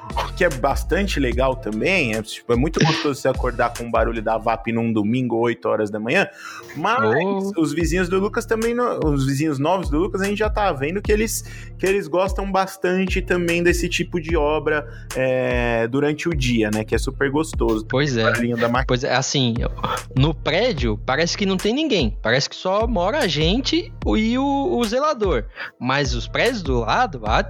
que é bastante legal também. É, tipo, é muito gostoso você acordar com o barulho da VAP num domingo, 8 horas da manhã. Mas oh. os vizinhos do Lucas também, os vizinhos novos do Lucas, a gente já tá vendo que eles, que eles gostam bastante também desse tipo de obra é, durante o dia, né? Que é super gostoso. Pois é. Pois é, assim, no prédio parece que não tem ninguém. Parece que só mora a gente e o, o zelador. Mas os prédios do lado, ah,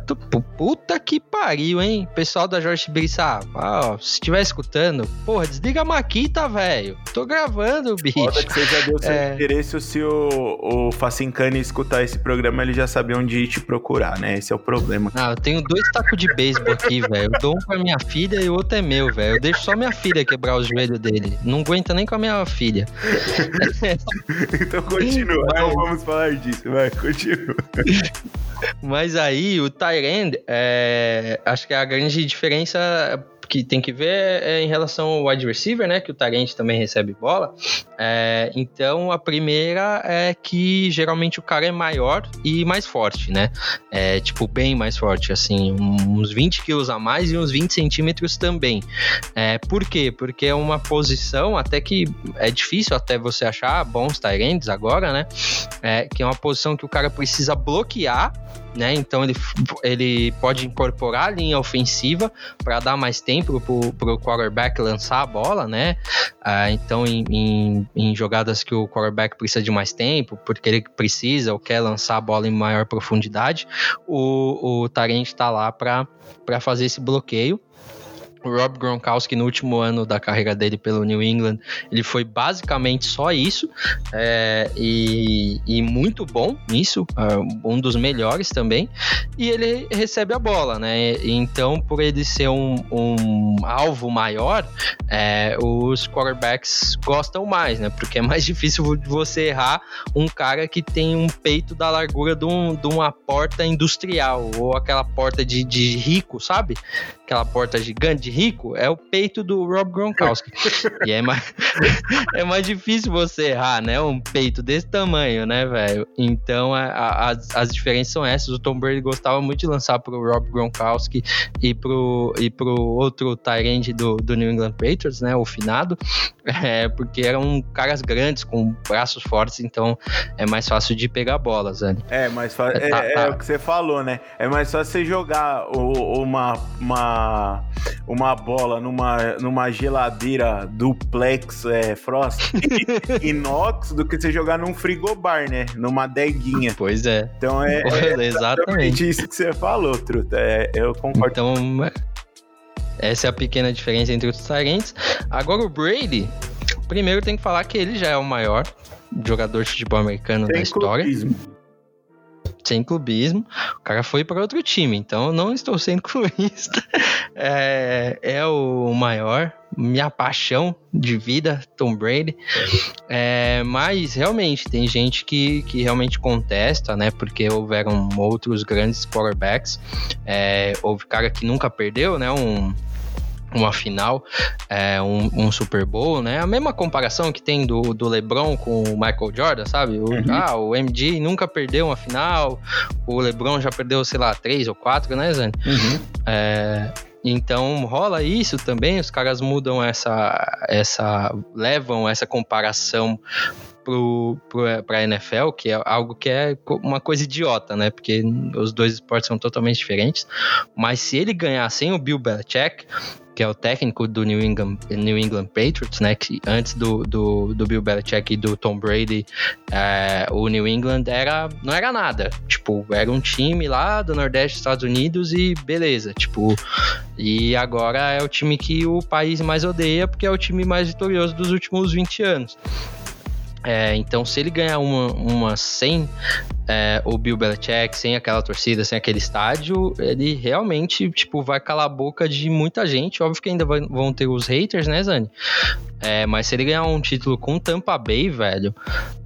puta que pariu, hein? Pessoal da Jorge Tibiriçá, ó, se estiver escutando, porra, desliga a maquita, velho. Tô gravando, bicho. Foda que você já deu seu é... interesse se o, o Facincani escutar esse programa, ele já sabe onde te procurar, né? Esse é o problema. Ah, eu tenho dois tacos de beisebol aqui, velho. Eu dou um pra minha filha e o outro é meu, velho. Eu deixo só minha filha quebrar o joelho dele. Não aguenta nem com a minha filha. então continua, não vamos falar disso, vai, continua. Mas aí, o Tyrande, é, acho que a grande diferença que tem que ver é em relação ao wide receiver, né? Que o Tarente também recebe bola. É, então, a primeira é que geralmente o cara é maior e mais forte, né? É, tipo, bem mais forte, assim, uns 20 quilos a mais e uns 20 centímetros também. É, por quê? Porque é uma posição até que é difícil até você achar bons Tyrants agora, né? É, que é uma posição que o cara precisa bloquear né? Então ele, ele pode incorporar a linha ofensiva para dar mais tempo para o quarterback lançar a bola, né? Ah, então em, em, em, jogadas que o quarterback precisa de mais tempo, porque ele precisa ou quer lançar a bola em maior profundidade, o, o Tarente está lá para fazer esse bloqueio. O Rob Gronkowski, no último ano da carreira dele pelo New England, ele foi basicamente só isso é, e, e, muito bom nisso, é, um dos melhores também. E ele recebe a bola, né? Então, por ele ser um, um alvo maior, é, os quarterbacks gostam mais, né? Porque é mais difícil de você errar um cara que tem um peito da largura de, um, de uma porta industrial ou aquela porta de, de rico, sabe? Aquela porta gigante de rico, é o peito do Rob Gronkowski. e é mais, é mais difícil você errar, né? Um peito desse tamanho, né, velho? Então a, a, as, as diferenças são essas. O Tom Brady gostava muito de lançar pro Rob Gronkowski e pro, e pro outro Tyrande do, do New England Patriots, né? O finado. É, porque eram caras grandes, com braços fortes, então é mais fácil de pegar bolas, né? É, mais fácil. É, tá, é, tá. é, o que você falou, né? É mais fácil você jogar o, uma, uma, uma bola numa, numa geladeira duplex é, Frost inox do que você jogar num frigobar, né? Numa deguinha. Pois é. Então é, é exatamente isso que você falou, Truta. É, eu concordo. Então, essa é a pequena diferença entre os Tyrants. Agora o Brady, primeiro tem que falar que ele já é o maior jogador de futebol americano Sem da história. Clubismo. Sem clubismo. O cara foi para outro time, então eu não estou sendo clubista. É, é o maior, minha paixão de vida, Tom Brady. É, mas realmente tem gente que, que realmente contesta, né? Porque houveram outros grandes quarterbacks. É, houve cara que nunca perdeu, né? Um uma final, é, um, um, Super Bowl, né? A mesma comparação que tem do, do LeBron com o Michael Jordan, sabe? O, uhum. Ah, o MD nunca perdeu uma final, o LeBron já perdeu, sei lá, três ou quatro, né, Zane? Uhum. É, então rola isso também, os caras mudam essa, essa levam essa comparação pro, pro, pra NFL, que é algo que é uma coisa idiota, né? Porque os dois esportes são totalmente diferentes. Mas se ele ganhar sem o Bill Belichick, que é o técnico do New England, New England Patriots, né? Que antes do, do, do Bill Belichick e do Tom Brady, é, o New England era, não era nada. Tipo, era um time lá do Nordeste dos Estados Unidos e beleza. Tipo, e agora é o time que o país mais odeia porque é o time mais vitorioso dos últimos 20 anos. É, então, se ele ganhar uma, uma sem é, o Bill Belichick, sem aquela torcida, sem aquele estádio, ele realmente tipo, vai calar a boca de muita gente. Óbvio que ainda vai, vão ter os haters, né, Zani? É, mas se ele ganhar um título com Tampa Bay, velho,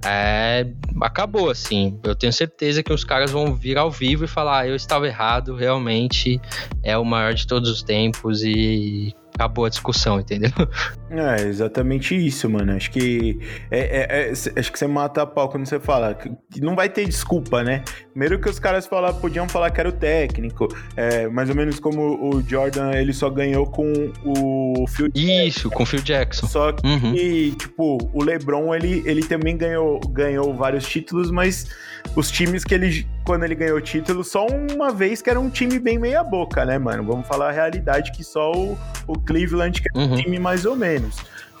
é, acabou, assim. Eu tenho certeza que os caras vão vir ao vivo e falar: ah, eu estava errado, realmente é o maior de todos os tempos e acabou a discussão, entendeu? É, exatamente isso, mano. Acho que é, é, é, acho que você mata a pau quando você fala que não vai ter desculpa, né? Primeiro que os caras falar, podiam falar que era o técnico, é, mais ou menos como o Jordan, ele só ganhou com o Phil Isso, com o Phil Jackson. Só que, uhum. tipo, o LeBron, ele, ele também ganhou, ganhou vários títulos, mas os times que ele, quando ele ganhou título, só uma vez que era um time bem meia boca, né, mano? Vamos falar a realidade que só o, o Cleveland que é um uhum. time mais ou menos.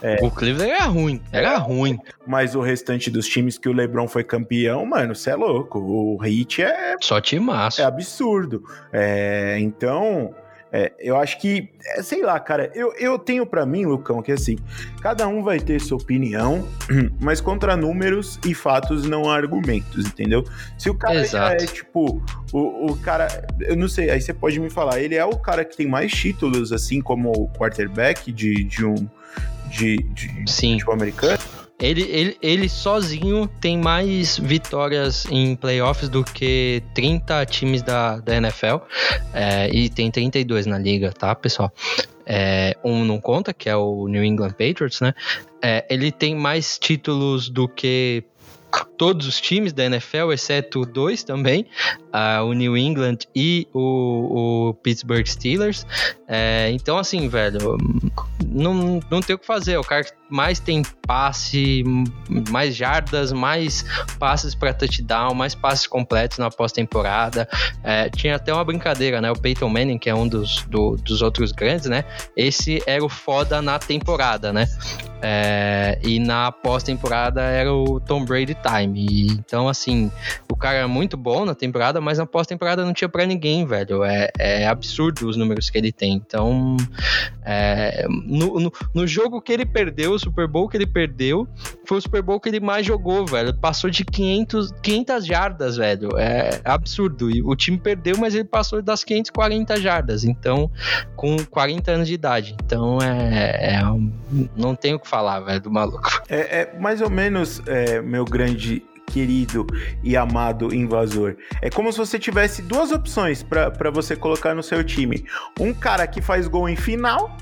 É, o Cleveland era ruim, era ruim. Mas o restante dos times que o LeBron foi campeão, mano, você é louco. O Heat é. Só massa. É absurdo. É, então, é, eu acho que, é, sei lá, cara, eu, eu tenho para mim, Lucão, que assim, cada um vai ter sua opinião, mas contra números e fatos não há argumentos, entendeu? Se o cara é tipo, o, o cara, eu não sei, aí você pode me falar, ele é o cara que tem mais títulos, assim como o quarterback de, de um de, de Sim. futebol americano? Ele, ele, ele sozinho tem mais vitórias em playoffs do que 30 times da, da NFL. É, e tem 32 na liga, tá, pessoal? É, um não conta, que é o New England Patriots, né? É, ele tem mais títulos do que todos os times da NFL, exceto dois também, o New England e o, o Pittsburgh Steelers. É, então, assim, velho, não, não tem o que fazer. O cara que mais tem passe, mais jardas, mais passes para touchdown, mais passes completos na pós-temporada. É, tinha até uma brincadeira, né? O Peyton Manning, que é um dos, do, dos outros grandes, né? Esse era o foda na temporada, né? É, e na pós-temporada era o Tom Brady Time. E, então, assim, o cara é muito bom na temporada, mas na pós-temporada não tinha para ninguém, velho. É, é, absurdo os números que ele tem. Então, é, no, no, no, jogo que ele perdeu, o Super Bowl que ele perdeu, foi o Super Bowl que ele mais jogou, velho. Passou de 500, 500 jardas, velho. É absurdo. E o time perdeu, mas ele passou das 540 jardas. Então, com 40 anos de idade. Então, é, é não tenho o que falar, velho, do maluco. É, é mais ou menos, é, meu grande querido e amado invasor. É como se você tivesse duas opções para você colocar no seu time. Um cara que faz gol em final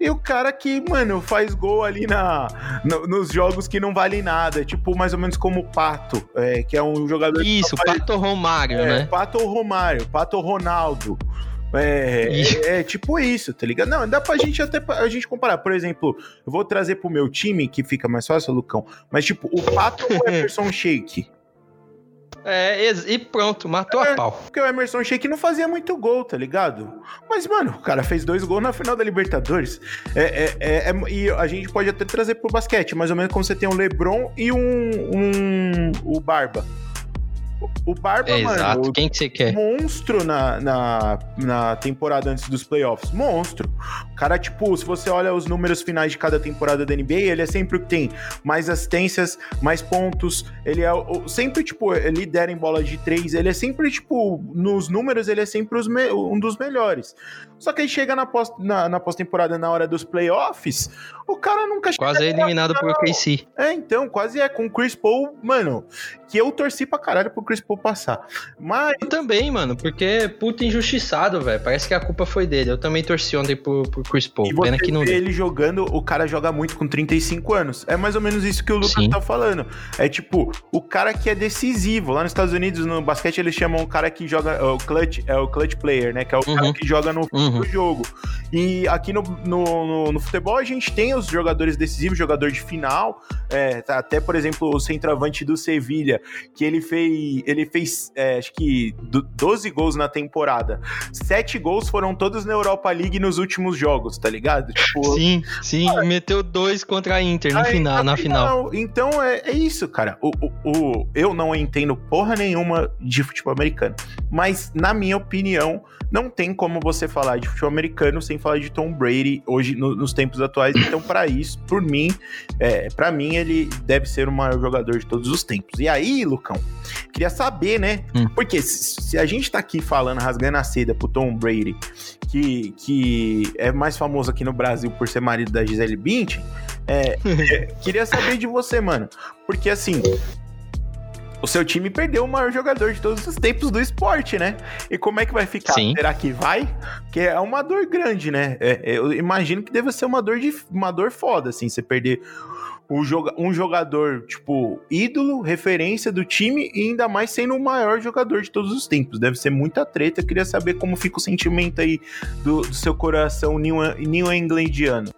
e o cara que, mano, faz gol ali na, no, nos jogos que não valem nada. Tipo, mais ou menos como o Pato, é, que é um jogador. Isso, faz... Pato Romário, é, né? Pato Romário, Pato Ronaldo. É, é, é, tipo isso, tá ligado? Não, dá pra gente até a gente comparar. Por exemplo, eu vou trazer pro meu time, que fica mais fácil, Lucão. Mas, tipo, o Pato ou o Emerson Shake? É, e pronto, matou é, a pau. Porque o Emerson Sheik não fazia muito gol, tá ligado? Mas, mano, o cara fez dois gols na final da Libertadores. É, é, é, é e a gente pode até trazer pro basquete, mais ou menos como você tem um LeBron e um, um o Barba. O Barba, é, mano. Exato. Quem que você quer? Monstro na, na, na temporada antes dos playoffs. Monstro. O cara, tipo, se você olha os números finais de cada temporada da NBA, ele é sempre o que tem mais assistências, mais pontos. Ele é sempre, tipo, lidera em bola de três. Ele é sempre, tipo, nos números, ele é sempre um dos melhores. Só que aí chega na pós-temporada, na, na, pós na hora dos playoffs, o cara nunca chega. Quase é eliminado por KC. É, então, quase é. Com o Chris Paul, mano, que eu torci pra caralho pro Chris Paul passar. Mas. Eu também, mano, porque puta injustiçado, velho. Parece que a culpa foi dele. Eu também torci ontem pro, pro Chris Paul. E Pena que não. ele jogando, o cara joga muito com 35 anos. É mais ou menos isso que o Lucas Sim. tá falando. É tipo, o cara que é decisivo. Lá nos Estados Unidos, no basquete, eles chamam o cara que joga. É o clutch, é o clutch player, né? Que é o uhum. cara que joga no. Uhum uhum. jogo. E aqui no, no, no, no, futebol a gente tem os jogadores decisivos, jogador de final, é, tá, até por exemplo o centroavante do Sevilha, que ele fez, ele fez é, acho que 12 gols na temporada. Sete gols foram todos na Europa League nos últimos jogos, tá ligado? Tipo, sim, sim, ah, meteu dois contra a Inter no final, na final. final. Então é, é isso, cara. O, o, o, eu não entendo porra nenhuma de futebol americano, mas na minha opinião, não tem como você falar de futebol americano sem falar de Tom Brady hoje no, nos tempos atuais. Então, para isso, por mim, é, para mim ele deve ser o maior jogador de todos os tempos. E aí, Lucão, queria saber, né? Hum. Porque se, se, a gente tá aqui falando, rasgando a seda pro Tom Brady, que, que é mais famoso aqui no Brasil por ser marido da Gisele Bündchen, é, queria saber de você, mano. Porque assim, o seu time perdeu o maior jogador de todos os tempos do esporte, né? E como é que vai ficar? Sim. Será que vai? Porque é uma dor grande, né? É, é, eu imagino que deve ser uma dor, de, uma dor foda, assim, você perder um, um jogador, tipo, ídolo, referência do time e ainda mais sendo o maior jogador de todos os tempos. Deve ser muita treta. Eu queria saber como fica o sentimento aí do, do seu coração new, new englandiano.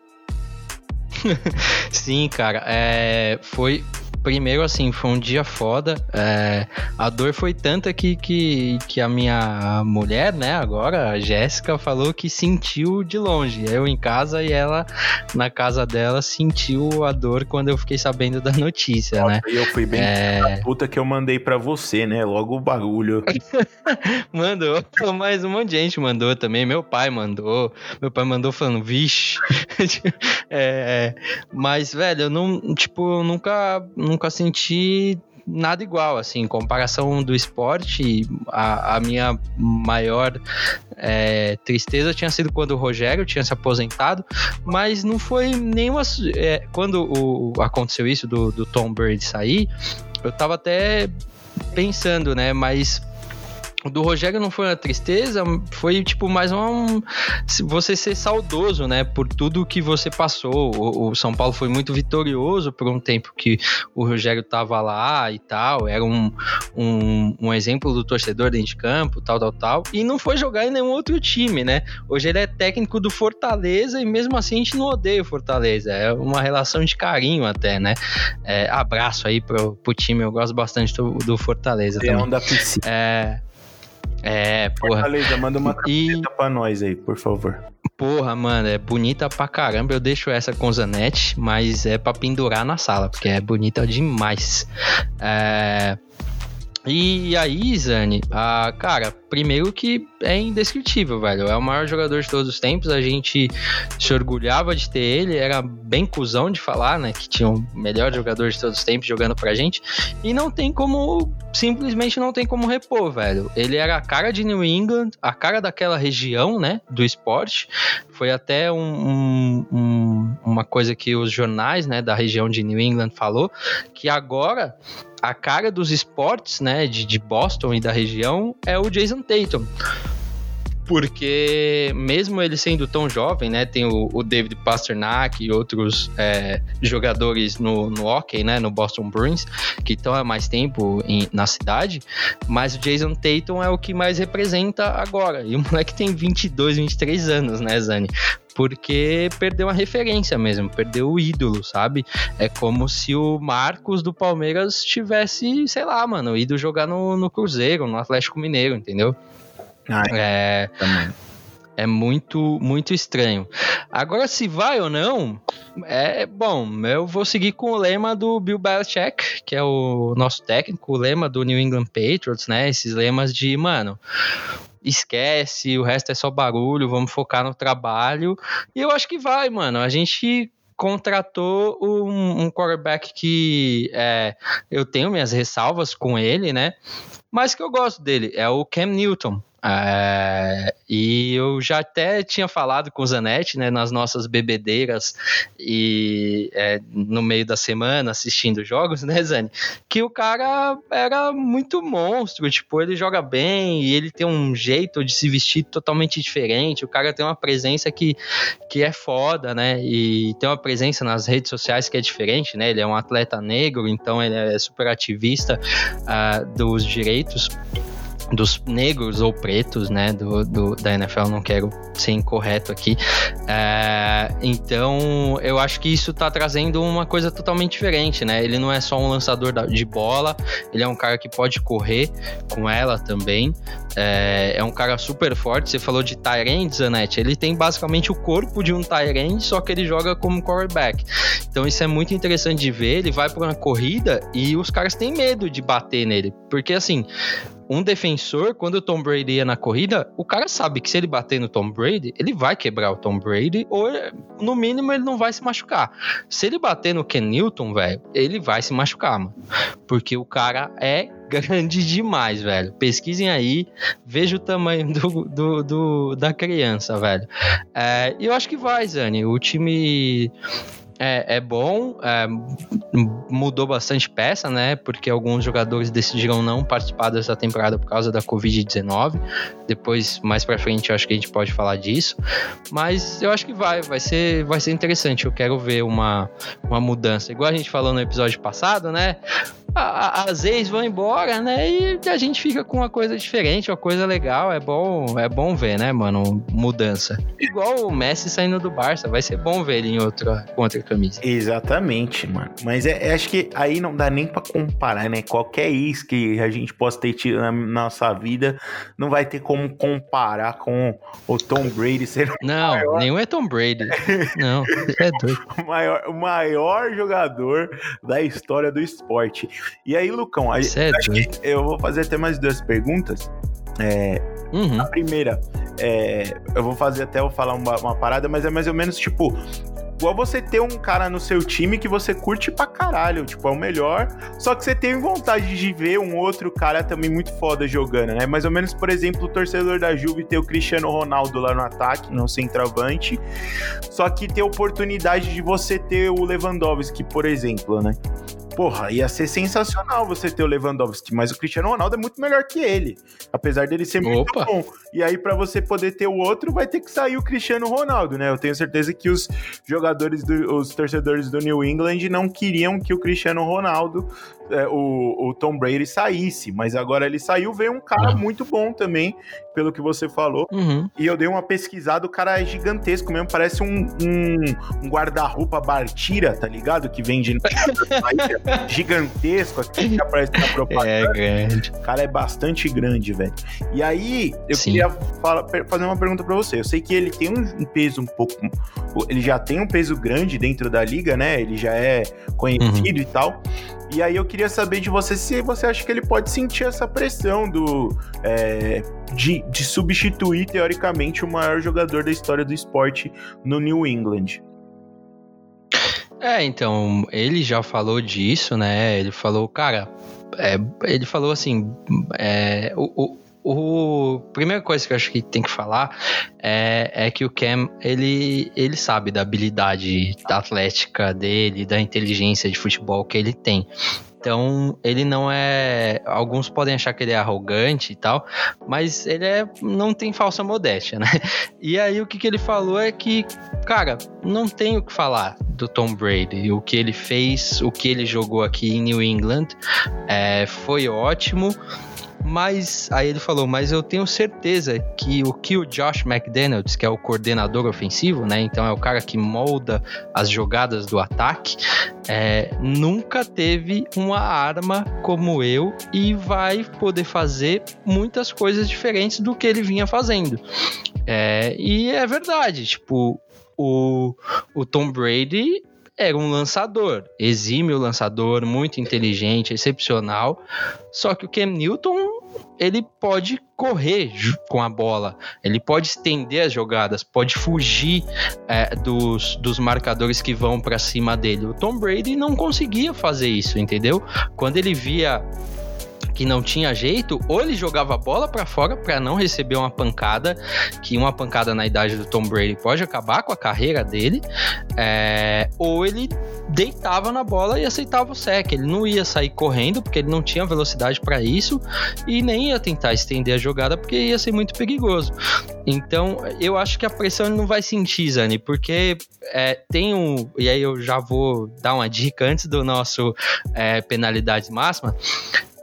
Sim, cara, é, foi, primeiro, assim, foi um dia foda. É, a dor foi tanta que, que, que a minha mulher, né, agora, a Jéssica, falou que sentiu de longe. Eu em casa e ela na casa dela sentiu a dor quando eu fiquei sabendo da notícia, Nossa, né? Eu fui bem é... puta que eu mandei para você, né? Logo o bagulho. mandou, mas um monte de gente mandou também. Meu pai mandou. Meu pai mandou falando, vixe. é, mas, velho, eu não, tipo, eu nunca nunca senti nada igual, assim, em comparação do esporte, a, a minha maior é, tristeza tinha sido quando o Rogério tinha se aposentado, mas não foi nenhuma. É, quando o, aconteceu isso do, do Tom Brady sair, eu tava até pensando, né, mas do Rogério não foi uma tristeza, foi tipo mais um. Você ser saudoso, né? Por tudo que você passou. O, o, São Paulo foi muito vitorioso por um tempo que o Rogério tava lá e tal. Era um, um, um exemplo do torcedor dentro de campo, tal, tal, tal. E não foi jogar em nenhum outro time, né? Hoje ele é técnico do Fortaleza e mesmo assim a gente não odeia o Fortaleza. É uma relação de carinho até, né? É, abraço aí pro, pro time, eu gosto bastante do, do Fortaleza. Leão também. da piscina. É. É, porra. Fortaleza, manda uma camiseta e... pra nós aí, por favor. Porra, mano, é bonita pra caramba. Eu deixo essa com Zanetti, mas é pra pendurar na sala, porque é bonita demais. É... E aí, Zani, a, cara, primeiro que é indescritível, velho. É o maior jogador de todos os tempos. A gente se orgulhava de ter ele. Era bem cuzão de falar, né? Que tinha o melhor jogador de todos os tempos jogando pra gente. E não tem como. Simplesmente não tem como repor, velho. Ele era a cara de New England, a cara daquela região, né? Do esporte. Foi até um, um, um, uma coisa que os jornais, né, da região de New England falou, que agora a cara dos esportes, né, de, de Boston e da região é o Jason Tatum porque mesmo ele sendo tão jovem, né, tem o, o David Pasternak e outros é, jogadores no, no hockey, né, no Boston Bruins, que estão há mais tempo em, na cidade, mas o Jason Tatum é o que mais representa agora, e o moleque tem 22, 23 anos, né, Zani? porque perdeu a referência mesmo, perdeu o ídolo, sabe? É como se o Marcos do Palmeiras tivesse, sei lá, mano, ido jogar no, no Cruzeiro, no Atlético Mineiro, entendeu? Ai, é, é muito, muito estranho. Agora, se vai ou não, é bom. Eu vou seguir com o lema do Bill Belichick, que é o nosso técnico, o lema do New England Patriots, né? Esses lemas de, mano, esquece, o resto é só barulho, vamos focar no trabalho. E eu acho que vai, mano. A gente contratou um, um quarterback que é, eu tenho minhas ressalvas com ele, né? Mas que eu gosto dele, é o Cam Newton. É, e eu já até tinha falado com o Zanetti, né, nas nossas bebedeiras e é, no meio da semana assistindo jogos, né, Zane, que o cara era muito monstro, tipo, ele joga bem e ele tem um jeito de se vestir totalmente diferente, o cara tem uma presença que, que é foda, né, e tem uma presença nas redes sociais que é diferente, né, ele é um atleta negro, então ele é super ativista uh, dos direitos dos negros ou pretos, né, do, do, da NFL, não quero ser incorreto aqui. É, então, eu acho que isso tá trazendo uma coisa totalmente diferente, né? Ele não é só um lançador de bola, ele é um cara que pode correr com ela também. É, é um cara super forte. Você falou de Tyrant, Zanetti. Ele tem basicamente o corpo de um Tyrant, só que ele joga como quarterback. Então, isso é muito interessante de ver. Ele vai para uma corrida e os caras têm medo de bater nele, porque assim um defensor, quando o Tom Brady ia na corrida, o cara sabe que se ele bater no Tom Brady, ele vai quebrar o Tom Brady, ou no mínimo ele não vai se machucar. Se ele bater no Ken Newton, velho, ele vai se machucar, mano. Porque o cara é grande demais, velho. Pesquisem aí, veja o tamanho do, do, do da criança, velho. É, e eu acho que vai, Zani. O time é, é bom, é, mudou bastante peça, né? Porque alguns jogadores decidiram não participar dessa temporada por causa da Covid-19. Depois, mais pra frente, eu acho que a gente pode falar disso. Mas eu acho que vai, vai ser, vai ser interessante. Eu quero ver uma, uma mudança. Igual a gente falou no episódio passado, né? as ex vão embora, né? E a gente fica com uma coisa diferente, uma coisa legal. É bom, é bom ver, né, mano? Mudança. Igual o Messi saindo do Barça, vai ser bom ver ele em outra, com outra camisa. Exatamente, mano. Mas é, é, acho que aí não dá nem para comparar, né? Qualquer ex que a gente possa ter tido na nossa vida, não vai ter como comparar com o Tom Brady ser Não, maior... nenhum é Tom Brady. não, é doido. O maior, o maior jogador da história do esporte. E aí, Lucão, a, é eu vou fazer até mais duas perguntas. É, uhum. A primeira, é, eu vou fazer até eu falar uma, uma, parada, mas é mais ou menos tipo. Igual você ter um cara no seu time que você curte pra caralho, tipo, é o melhor, só que você tem vontade de ver um outro cara também muito foda jogando, né? Mais ou menos, por exemplo, o torcedor da Juve ter o Cristiano Ronaldo lá no ataque, no centroavante, só que ter oportunidade de você ter o Lewandowski, por exemplo, né? porra, ia ser sensacional você ter o Lewandowski, mas o Cristiano Ronaldo é muito melhor que ele, apesar dele ser muito Opa. bom. E aí, para você poder ter o outro, vai ter que sair o Cristiano Ronaldo, né? Eu tenho certeza que os jogadores, do, os torcedores do New England não queriam que o Cristiano Ronaldo é, o, o, Tom Brady saísse, mas agora ele saiu, veio um cara uhum. muito bom também, pelo que você falou. Uhum. E eu dei uma pesquisada, o cara é gigantesco mesmo, parece um, um, um guarda-roupa Bartira, tá ligado? Que vende gigantesco aqui, que aparece na propaganda. É grande. O cara é bastante grande, velho. E aí, eu Sim. queria falar, fazer uma pergunta para você. Eu sei que ele tem um peso um pouco. Ele já tem um peso grande dentro da liga, né? Ele já é conhecido uhum. e tal. E aí eu queria saber de você se você acha que ele pode sentir essa pressão do é, de, de substituir, teoricamente, o maior jogador da história do esporte no New England. É, então, ele já falou disso, né? Ele falou, cara, é, ele falou assim, é, o, o o primeira coisa que eu acho que tem que falar é, é que o Cam ele, ele sabe da habilidade atlética dele, da inteligência de futebol que ele tem. Então, ele não é. Alguns podem achar que ele é arrogante e tal, mas ele é, não tem falsa modéstia, né? E aí, o que, que ele falou é que, cara, não tem o que falar do Tom Brady. O que ele fez, o que ele jogou aqui em New England é, foi ótimo. Mas aí ele falou, mas eu tenho certeza que o que o Josh McDaniels, que é o coordenador ofensivo, né? Então é o cara que molda as jogadas do ataque, é, nunca teve uma arma como eu e vai poder fazer muitas coisas diferentes do que ele vinha fazendo. É, e é verdade, tipo, o, o Tom Brady era um lançador, exímio lançador, muito inteligente, excepcional. Só que o Cam Newton, ele pode correr com a bola, ele pode estender as jogadas, pode fugir é, dos, dos marcadores que vão para cima dele. O Tom Brady não conseguia fazer isso, entendeu? Quando ele via que não tinha jeito, ou ele jogava a bola para fora para não receber uma pancada, que uma pancada na idade do Tom Brady pode acabar com a carreira dele, é, ou ele deitava na bola e aceitava o sec. Ele não ia sair correndo porque ele não tinha velocidade para isso e nem ia tentar estender a jogada porque ia ser muito perigoso. Então, eu acho que a pressão ele não vai sentir, Zani, porque é, tem um. E aí eu já vou dar uma dica antes do nosso é, penalidade máxima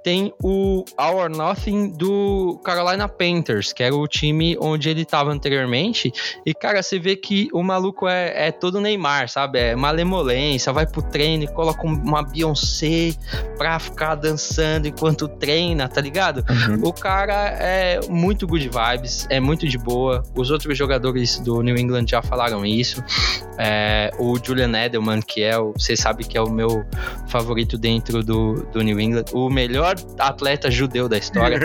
tem o All or Nothing do Carolina Panthers, que era o time onde ele estava anteriormente. E, cara, você vê que o maluco é, é todo Neymar, sabe? É malemolência, vai pro treino e coloca uma Beyoncé pra ficar dançando enquanto treina, tá ligado? Uhum. O cara é muito good vibes, é muito de boa. Os outros jogadores do New England já falaram isso. É, o Julian Edelman, que é o. Você sabe que é o meu favorito dentro do, do New England. O melhor melhor atleta judeu da história.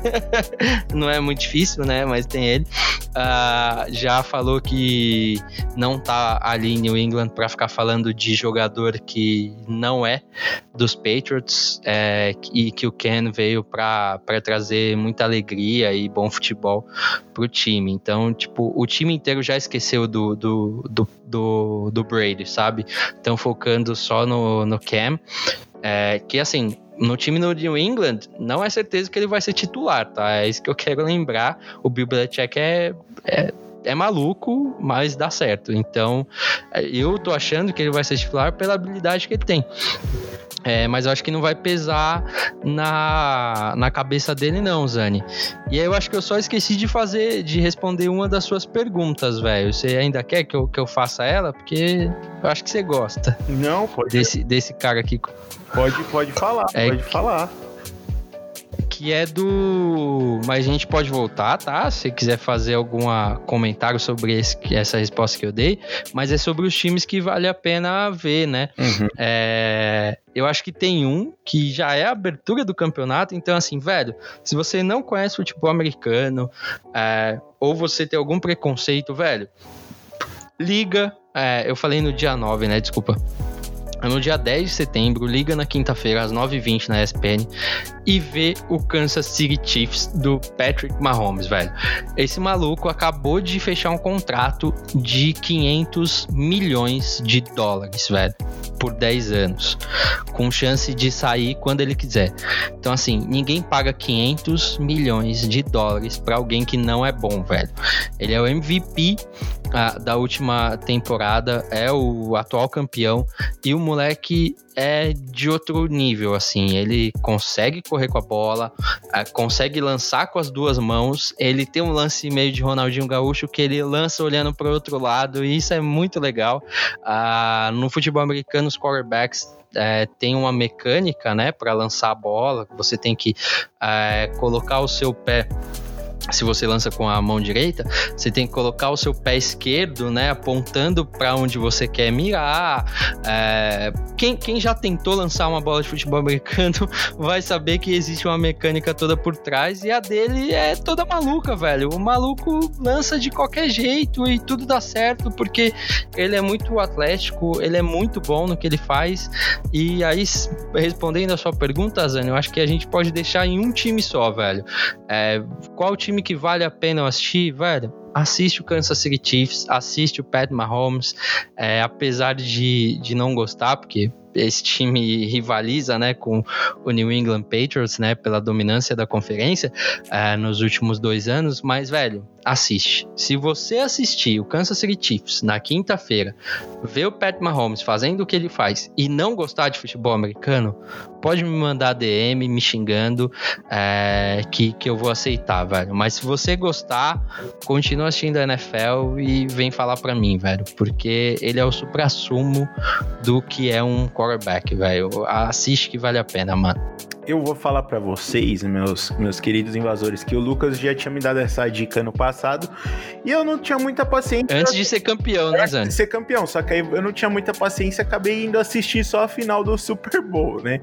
não é muito difícil, né? Mas tem ele. Uh, já falou que não tá ali em New England para ficar falando de jogador que não é dos Patriots é, e que o Ken veio para trazer muita alegria e bom futebol pro time. Então, tipo, o time inteiro já esqueceu do, do, do, do, do Brady, sabe? Estão focando só no, no Cam. É, que assim, no time no New England, não é certeza que ele vai ser titular, tá? É isso que eu quero lembrar. O Bill Belichick é, é, é maluco, mas dá certo. Então, eu tô achando que ele vai ser titular pela habilidade que ele tem. É, mas eu acho que não vai pesar na, na cabeça dele, não, Zani. E aí eu acho que eu só esqueci de fazer, de responder uma das suas perguntas, velho. Você ainda quer que eu, que eu faça ela? Porque eu acho que você gosta. Não, pode. Desse, desse cara aqui. Pode, pode falar, é, pode falar que é do. Mas a gente pode voltar, tá? Se quiser fazer algum comentário sobre esse, essa resposta que eu dei. Mas é sobre os times que vale a pena ver, né? Uhum. É... Eu acho que tem um que já é a abertura do campeonato. Então, assim, velho, se você não conhece futebol americano, é... ou você tem algum preconceito, velho, liga. É... Eu falei no dia 9, né? Desculpa no dia 10 de setembro, liga na quinta-feira às 9h20 na ESPN e vê o Kansas City Chiefs do Patrick Mahomes, velho. Esse maluco acabou de fechar um contrato de 500 milhões de dólares, velho, por 10 anos, com chance de sair quando ele quiser. Então, assim, ninguém paga 500 milhões de dólares para alguém que não é bom, velho. Ele é o MVP ah, da última temporada, é o atual campeão e o moleque é de outro nível, assim. Ele consegue correr com a bola, é, consegue lançar com as duas mãos. Ele tem um lance meio de Ronaldinho Gaúcho que ele lança olhando para o outro lado, e isso é muito legal. Ah, no futebol americano, os quarterbacks é, tem uma mecânica, né, para lançar a bola. Você tem que é, colocar o seu pé se você lança com a mão direita, você tem que colocar o seu pé esquerdo, né, apontando para onde você quer mirar. É, quem, quem já tentou lançar uma bola de futebol americano vai saber que existe uma mecânica toda por trás e a dele é toda maluca, velho. O maluco lança de qualquer jeito e tudo dá certo porque ele é muito atlético, ele é muito bom no que ele faz. E aí, respondendo a sua pergunta, Zane, eu acho que a gente pode deixar em um time só, velho. É, qual time time que vale a pena assistir, velho, assiste o Kansas City Chiefs, assiste o Pat Mahomes, é, apesar de, de não gostar, porque esse time rivaliza, né, com o New England Patriots, né, pela dominância da conferência é, nos últimos dois anos, mas, velho, assiste. Se você assistir o Kansas City Chiefs na quinta-feira, ver o Pat Mahomes fazendo o que ele faz e não gostar de futebol americano, pode me mandar DM me xingando é, que, que eu vou aceitar, velho. Mas se você gostar, continua assistindo a NFL e vem falar pra mim, velho, porque ele é o supra-sumo do que é um quarterback, velho. Assiste que vale a pena, mano. Eu vou falar para vocês, meus, meus queridos invasores, que o Lucas já tinha me dado essa dica no passado e eu não tinha muita paciência. Antes de ser campeão, né, Zane? Antes de ser campeão, só que aí eu não tinha muita paciência, acabei indo assistir só a final do Super Bowl, né?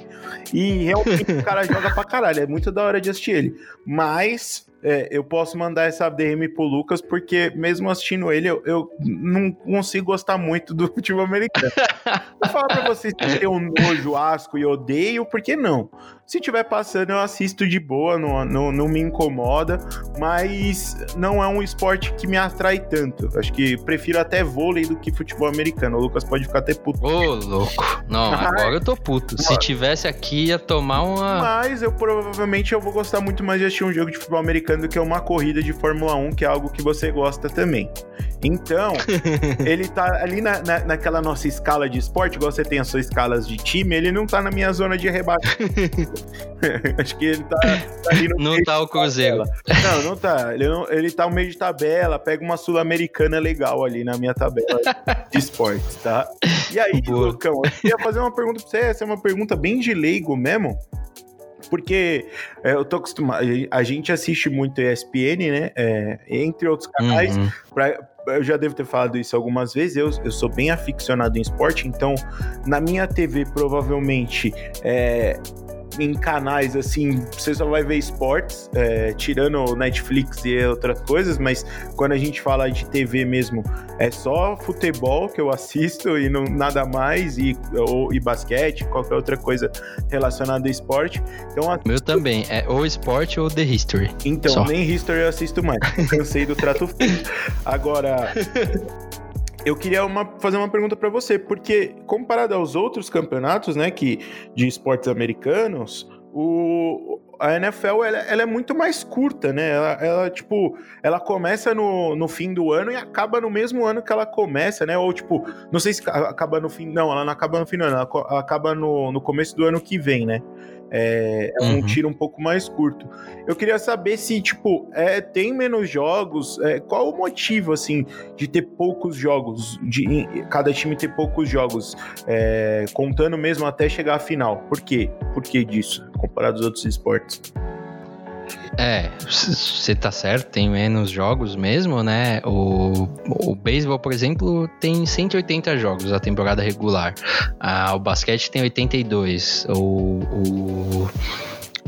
E realmente o cara joga pra caralho, é muito da hora de assistir ele. Mas é, eu posso mandar essa DM pro Lucas, porque mesmo assistindo ele, eu, eu não consigo gostar muito do futebol americano. Vou falar pra vocês que um nojo, asco e odeio, por que não? Se tiver passando, eu assisto de boa, não, não, não me incomoda, mas não é um esporte que me atrai tanto. Acho que prefiro até vôlei do que futebol americano. O Lucas pode ficar até puto. Ô, louco. Não, agora eu tô puto. Se tivesse aqui, ia tomar uma. Mas eu provavelmente eu vou gostar muito mais de assistir um jogo de futebol americano do que uma corrida de Fórmula 1, que é algo que você gosta também. Então, ele tá ali na, na, naquela nossa escala de esporte, igual você tem as suas escalas de time, ele não tá na minha zona de rebaixamento. Acho que ele tá, tá ali no Não meio tá o Cruzeiro. Não, não tá. Ele, não, ele tá no meio de tabela, pega uma sul-americana legal ali na minha tabela de esportes, tá? E aí, Boa. Lucão, eu queria fazer uma pergunta pra você, essa é uma pergunta bem de leigo mesmo porque é, eu tô acostumado, a gente assiste muito ESPN, né? É, entre outros canais, uhum. pra, eu já devo ter falado isso algumas vezes, eu, eu sou bem aficionado em esporte, então na minha TV provavelmente é, em canais assim, você só vai ver esportes, é, tirando Netflix e outras coisas, mas quando a gente fala de TV mesmo, é só futebol que eu assisto e não, nada mais, e, ou, e basquete, qualquer outra coisa relacionada a esporte. Então, assisto... Meu também, é ou esporte ou The History. Então, só. nem History eu assisto mais, cansei do trato feito. Agora. Eu queria uma, fazer uma pergunta para você, porque comparado aos outros campeonatos, né, que de esportes americanos, o, a NFL ela, ela, é muito mais curta, né? Ela, ela, tipo, ela começa no, no fim do ano e acaba no mesmo ano que ela começa, né? Ou tipo, não sei se acaba no fim. Não, ela não acaba no fim do ano, ela acaba no, no começo do ano que vem, né? É, é um uhum. tiro um pouco mais curto. Eu queria saber se, tipo, é, tem menos jogos. É, qual o motivo, assim, de ter poucos jogos, de cada time ter poucos jogos, é, contando mesmo até chegar à final? Por quê? Por que disso, comparado aos outros esportes? É, você tá certo, tem menos jogos mesmo, né? O, o beisebol, por exemplo, tem 180 jogos a temporada regular. Ah, o basquete tem 82. O, o,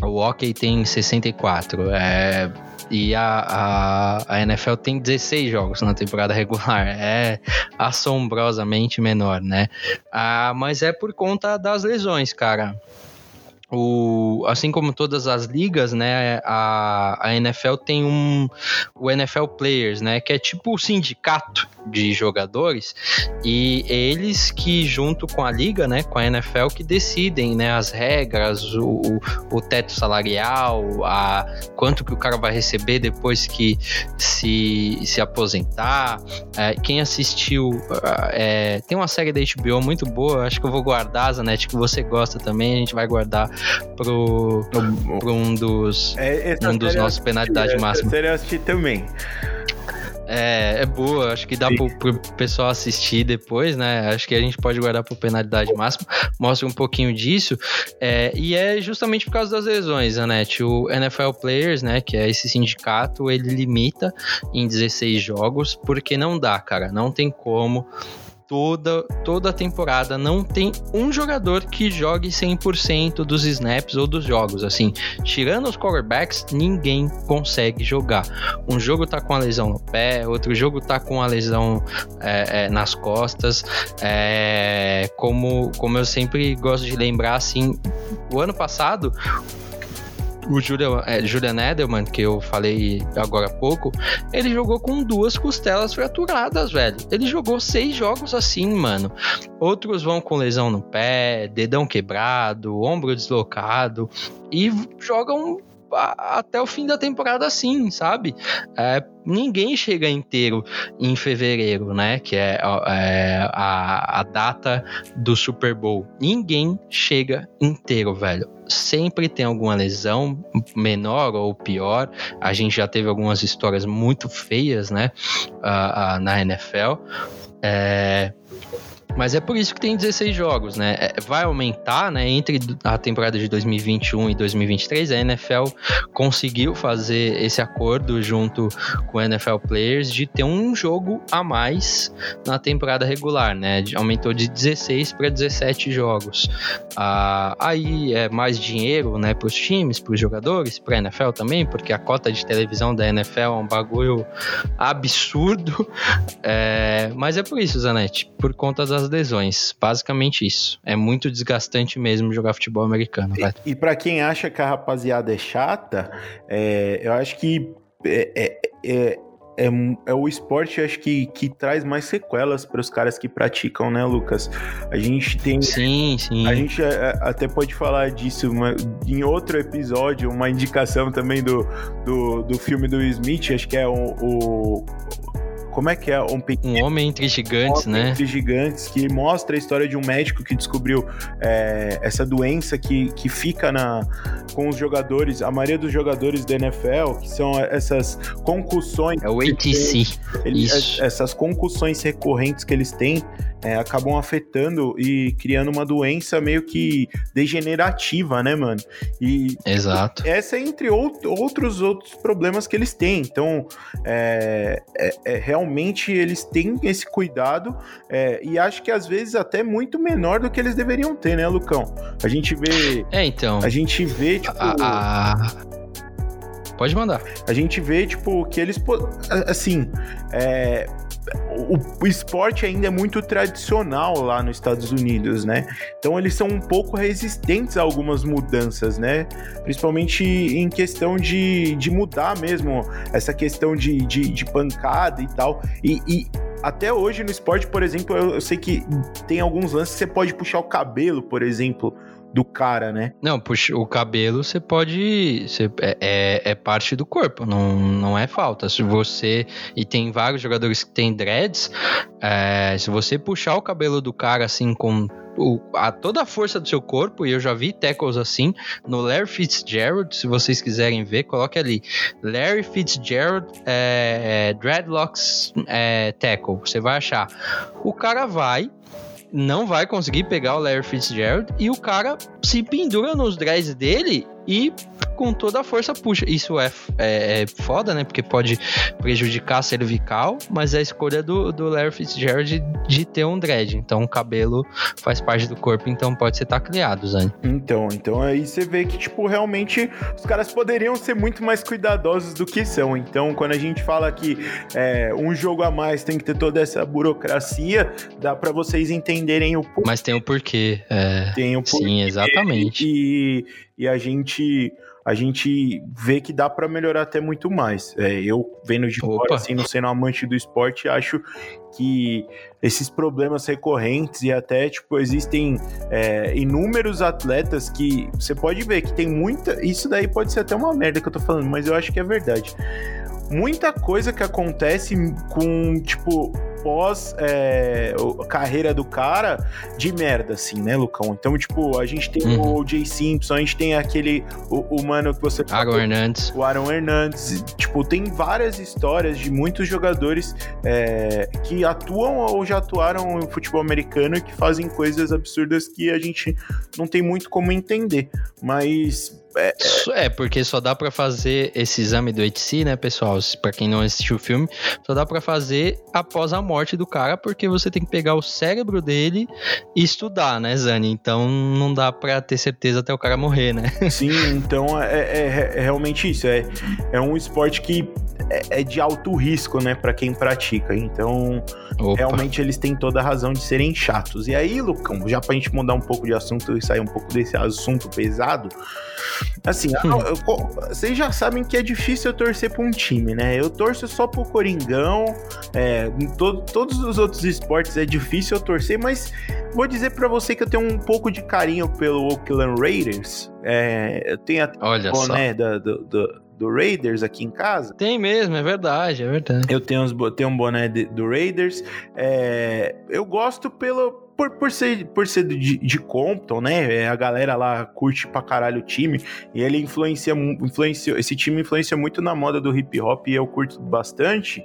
o hockey tem 64. É, e a, a, a, NFL tem 16 jogos na temporada regular. É assombrosamente menor, né? Ah, mas é por conta das lesões, cara o, assim como todas as ligas, né, a, a NFL tem um o NFL Players, né, que é tipo o sindicato de jogadores e eles que junto com a liga, né, com a NFL que decidem, né, as regras, o, o teto salarial, a quanto que o cara vai receber depois que se, se aposentar. É, quem assistiu é, tem uma série da HBO muito boa, acho que eu vou guardar, Zanetti, que você gosta também, a gente vai guardar pro, pro um dos, é, um dos nossos penalidade máxima. Essa eu assisti também. É, é boa, acho que dá pro, pro, pessoal assistir depois, né? Acho que a gente pode guardar por penalidade máxima. Mostra um pouquinho disso. É, e é justamente por causa das lesões, Anete. O NFL Players, né, que é esse sindicato, ele limita em 16 jogos, porque não dá, cara. Não tem como toda, toda a temporada não tem um jogador que jogue 100% dos snaps ou dos jogos. Assim, tirando os quarterbacks, ninguém consegue jogar. Um jogo tá com a lesão no pé, outro jogo tá com a lesão é, é, nas costas. É, como, como eu sempre gosto de lembrar, assim, o ano passado o Julian, é, Julian Edelman, que eu falei agora há pouco, ele jogou com duas costelas fraturadas, velho. Ele jogou seis jogos assim, mano. Outros vão com lesão no pé, dedão quebrado, ombro deslocado e jogam até o fim da temporada assim, sabe? É, ninguém chega inteiro em fevereiro, né? Que é, é a, a data do Super Bowl. Ninguém chega inteiro, velho sempre tem alguma lesão, menor ou pior. A gente já teve algumas histórias muito feias, né, uh, uh, na NFL. É, mas é por isso que tem 16 jogos, né? É, vai aumentar, né? Entre a temporada de 2021 e 2023, a NFL conseguiu fazer esse acordo junto com o NFL Players de ter um jogo a mais na temporada regular, né? Aumentou de 16 para 17 jogos. Ah, aí é mais dinheiro, né? Para os times, para os jogadores, para a NFL também, porque a cota de televisão da NFL é um bagulho absurdo. É, mas é por isso, Zanetti, por conta das das lesões. Basicamente isso. É muito desgastante mesmo jogar futebol americano. E, e para quem acha que a rapaziada é chata, é, eu acho que é, é, é, é, é o esporte acho que, que traz mais sequelas para os caras que praticam, né, Lucas? A gente tem. Sim, sim. A gente é, até pode falar disso uma, em outro episódio, uma indicação também do, do, do filme do Smith, acho que é o, o como é que é? Um, pequeno, um homem entre gigantes, um homem né? Entre gigantes, que mostra a história de um médico que descobriu é, essa doença que, que fica na, com os jogadores, a maioria dos jogadores da NFL, que são essas concussões. É o ATC. Eles, essas concussões recorrentes que eles têm é, acabam afetando e criando uma doença meio que degenerativa, né, mano? E Exato. Essa é entre out outros outros problemas que eles têm. Então, é, é, é realmente eles têm esse cuidado é, e acho que às vezes até muito menor do que eles deveriam ter, né, Lucão? A gente vê. É, então. A gente vê, tipo. A, a... Pode mandar. A gente vê, tipo, que eles. Assim. É, o, esporte ainda é muito tradicional lá nos Estados Unidos, né? Então eles são um pouco resistentes a algumas mudanças, né? Principalmente em questão de, de mudar mesmo essa questão de, de, de pancada e tal. E, e, até hoje no esporte, por exemplo, eu, eu sei que tem alguns lances que você pode puxar o cabelo, por exemplo do cara, né? Não, puxa, o cabelo você pode. Você, é, é, é, parte do corpo, não, não é falta. Se você. E tem vários jogadores que têm dreads. É, se você puxar o cabelo do cara assim com o, a toda a força do seu corpo, e eu já vi tackles assim, no Larry Fitzgerald, se vocês quiserem ver, coloque ali, Larry Fitzgerald é, é, Dreadlocks é, Tackle, você vai achar. O cara vai, não vai conseguir pegar o Larry Fitzgerald e o cara se pendura nos dreads dele e com toda a força puxa. Isso é, é, é, foda, né? Porque pode prejudicar a cervical, mas é a escolha do, do Larry Fitzgerald de, de ter um dread. Então o cabelo faz parte do corpo, então pode ser tacleado, Zane. Então, então aí você vê que, tipo, realmente os caras poderiam ser muito mais cuidadosos do que são. Então, quando a gente fala que é, um jogo a mais tem que ter toda essa burocracia, dá para vocês entenderem o porquê. Mas tem o porquê. É... Tem o porquê. Sim, exatamente. E, e a gente a gente vê que dá para melhorar até muito mais. É, eu vendo de Opa. fora, assim, não sendo amante do esporte, acho que esses problemas recorrentes e até, tipo, existem é, inúmeros atletas que você pode ver que tem muita. Isso daí pode ser até uma merda que eu tô falando, mas eu acho que é verdade. Muita coisa que acontece com, tipo, pós é, carreira do cara de merda, assim, né, Lucão? Então, tipo, a gente tem uhum. o O.J. Simpson, a gente tem aquele, o, o mano que você... Aaron Hernandes. O Aaron Hernandes. Tipo, tem várias histórias de muitos jogadores é, que atuam ou já atuaram no futebol americano e que fazem coisas absurdas que a gente não tem muito como entender. Mas é, é, porque só dá para fazer esse exame do HC, né, pessoal? Para quem não assistiu o filme, só dá para fazer após a morte do cara, porque você tem que pegar o cérebro dele e estudar, né, Zani? Então não dá para ter certeza até o cara morrer, né? Sim, então é, é, é realmente isso. É, é um esporte que é, é de alto risco, né, para quem pratica. Então, Opa. realmente eles têm toda a razão de serem chatos. E aí, Lucão, já pra gente mudar um pouco de assunto e sair um pouco desse assunto pesado, Assim, hum. eu, vocês já sabem que é difícil eu torcer pra um time, né? Eu torço só pro Coringão, é, em to, todos os outros esportes é difícil eu torcer, mas vou dizer para você que eu tenho um pouco de carinho pelo Oakland Raiders. É, eu tenho até Olha boné do, do, do, Raiders aqui em casa. Tem mesmo, é verdade, é verdade. Eu tenho, uns, tenho um boné de, do Raiders. É, eu gosto pelo por, por ser, por ser de, de Compton, né? É, a galera lá curte pra caralho o time. E ele influencia, influencia. Esse time influencia muito na moda do hip hop e eu curto bastante.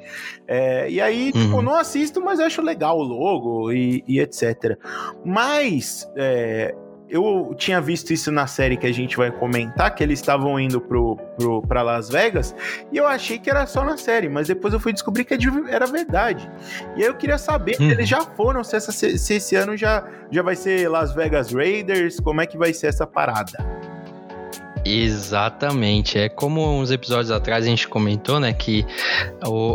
É, e aí, tipo, uhum. tipo, não assisto, mas acho legal o logo e, e etc. Mas é, eu tinha visto isso na série que a gente vai comentar, que eles estavam indo pro, pro, pra Las Vegas, e eu achei que era só na série, mas depois eu fui descobrir que é era verdade. E aí eu queria saber hum. se eles já foram, se, essa, se esse ano já, já vai ser Las Vegas Raiders, como é que vai ser essa parada. Exatamente. É como uns episódios atrás a gente comentou, né, que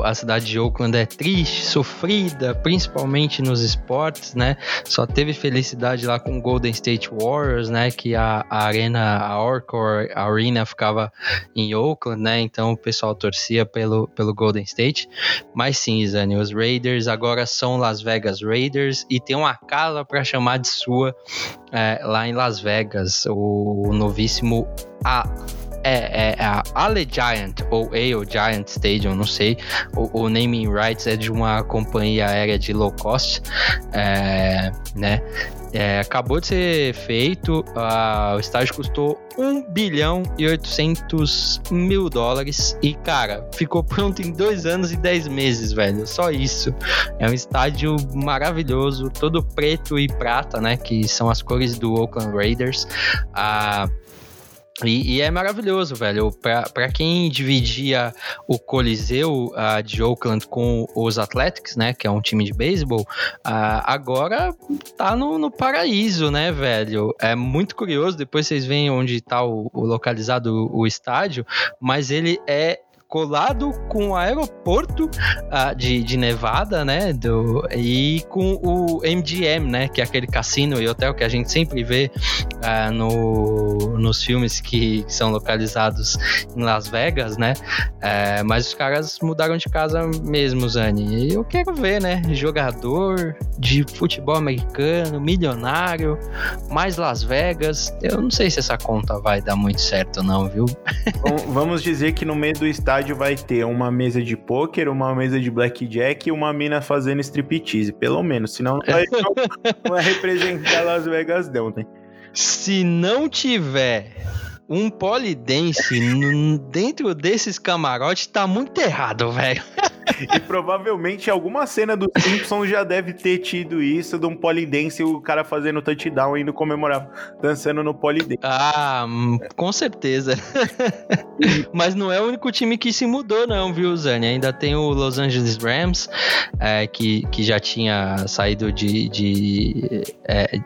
a cidade de Oakland é triste, sofrida, principalmente nos esportes, né? Só teve felicidade lá com o Golden State Warriors, né, que a, a arena, a Orcor Arena ficava em Oakland, né? Então o pessoal torcia pelo, pelo Golden State. Mas sim, Zani, os Raiders agora são Las Vegas Raiders e tem uma casa para chamar de sua é, lá em Las Vegas, o novíssimo a é, é a Ale Giant ou Ale Giant Stadium, não sei. O, o, naming rights é de uma companhia aérea de low cost, é, né? É, acabou de ser feito, uh, o estádio custou 1 bilhão e 800 mil dólares e, cara, ficou pronto em dois anos e 10 meses, velho. Só isso. É um estádio maravilhoso, todo preto e prata, né? Que são as cores do Oakland Raiders. Uh, e, e, é maravilhoso, velho. Para quem dividia o Coliseu uh, de Oakland com os Athletics, né? Que é um time de beisebol, uh, agora tá no, no, paraíso, né, velho? É muito curioso. Depois vocês veem onde tá o, o localizado o, o estádio, mas ele é colado com o aeroporto uh, de, de Nevada, né? Do, e com o MGM, né? Que é aquele cassino e hotel que a gente sempre vê uh, no, nos filmes que, são localizados em Las Vegas, né? Uh, mas os caras mudaram de casa mesmo, Zani. E eu quero ver, né? Jogador de futebol americano, milionário, mais Las Vegas. Eu não sei se essa conta vai dar muito certo, não, viu? Bom, vamos dizer que no meio do estádio estádio vai ter uma mesa de pôquer, uma mesa de blackjack e uma mina fazendo striptease, pelo menos. Senão não vai, não, vai representar Las Vegas, não, né? Se não tiver um polidense dentro desses camarotes, tá muito errado, velho. E provavelmente alguma cena do Simpsons já deve ter tido isso de um polidense, o cara fazendo touchdown indo comemorar, dançando no polidense. Ah, hum, com certeza. Mas não é o único time que se mudou, não, viu, Zane? Ainda tem o Los Angeles Rams, é, que, que já tinha saído de. de é,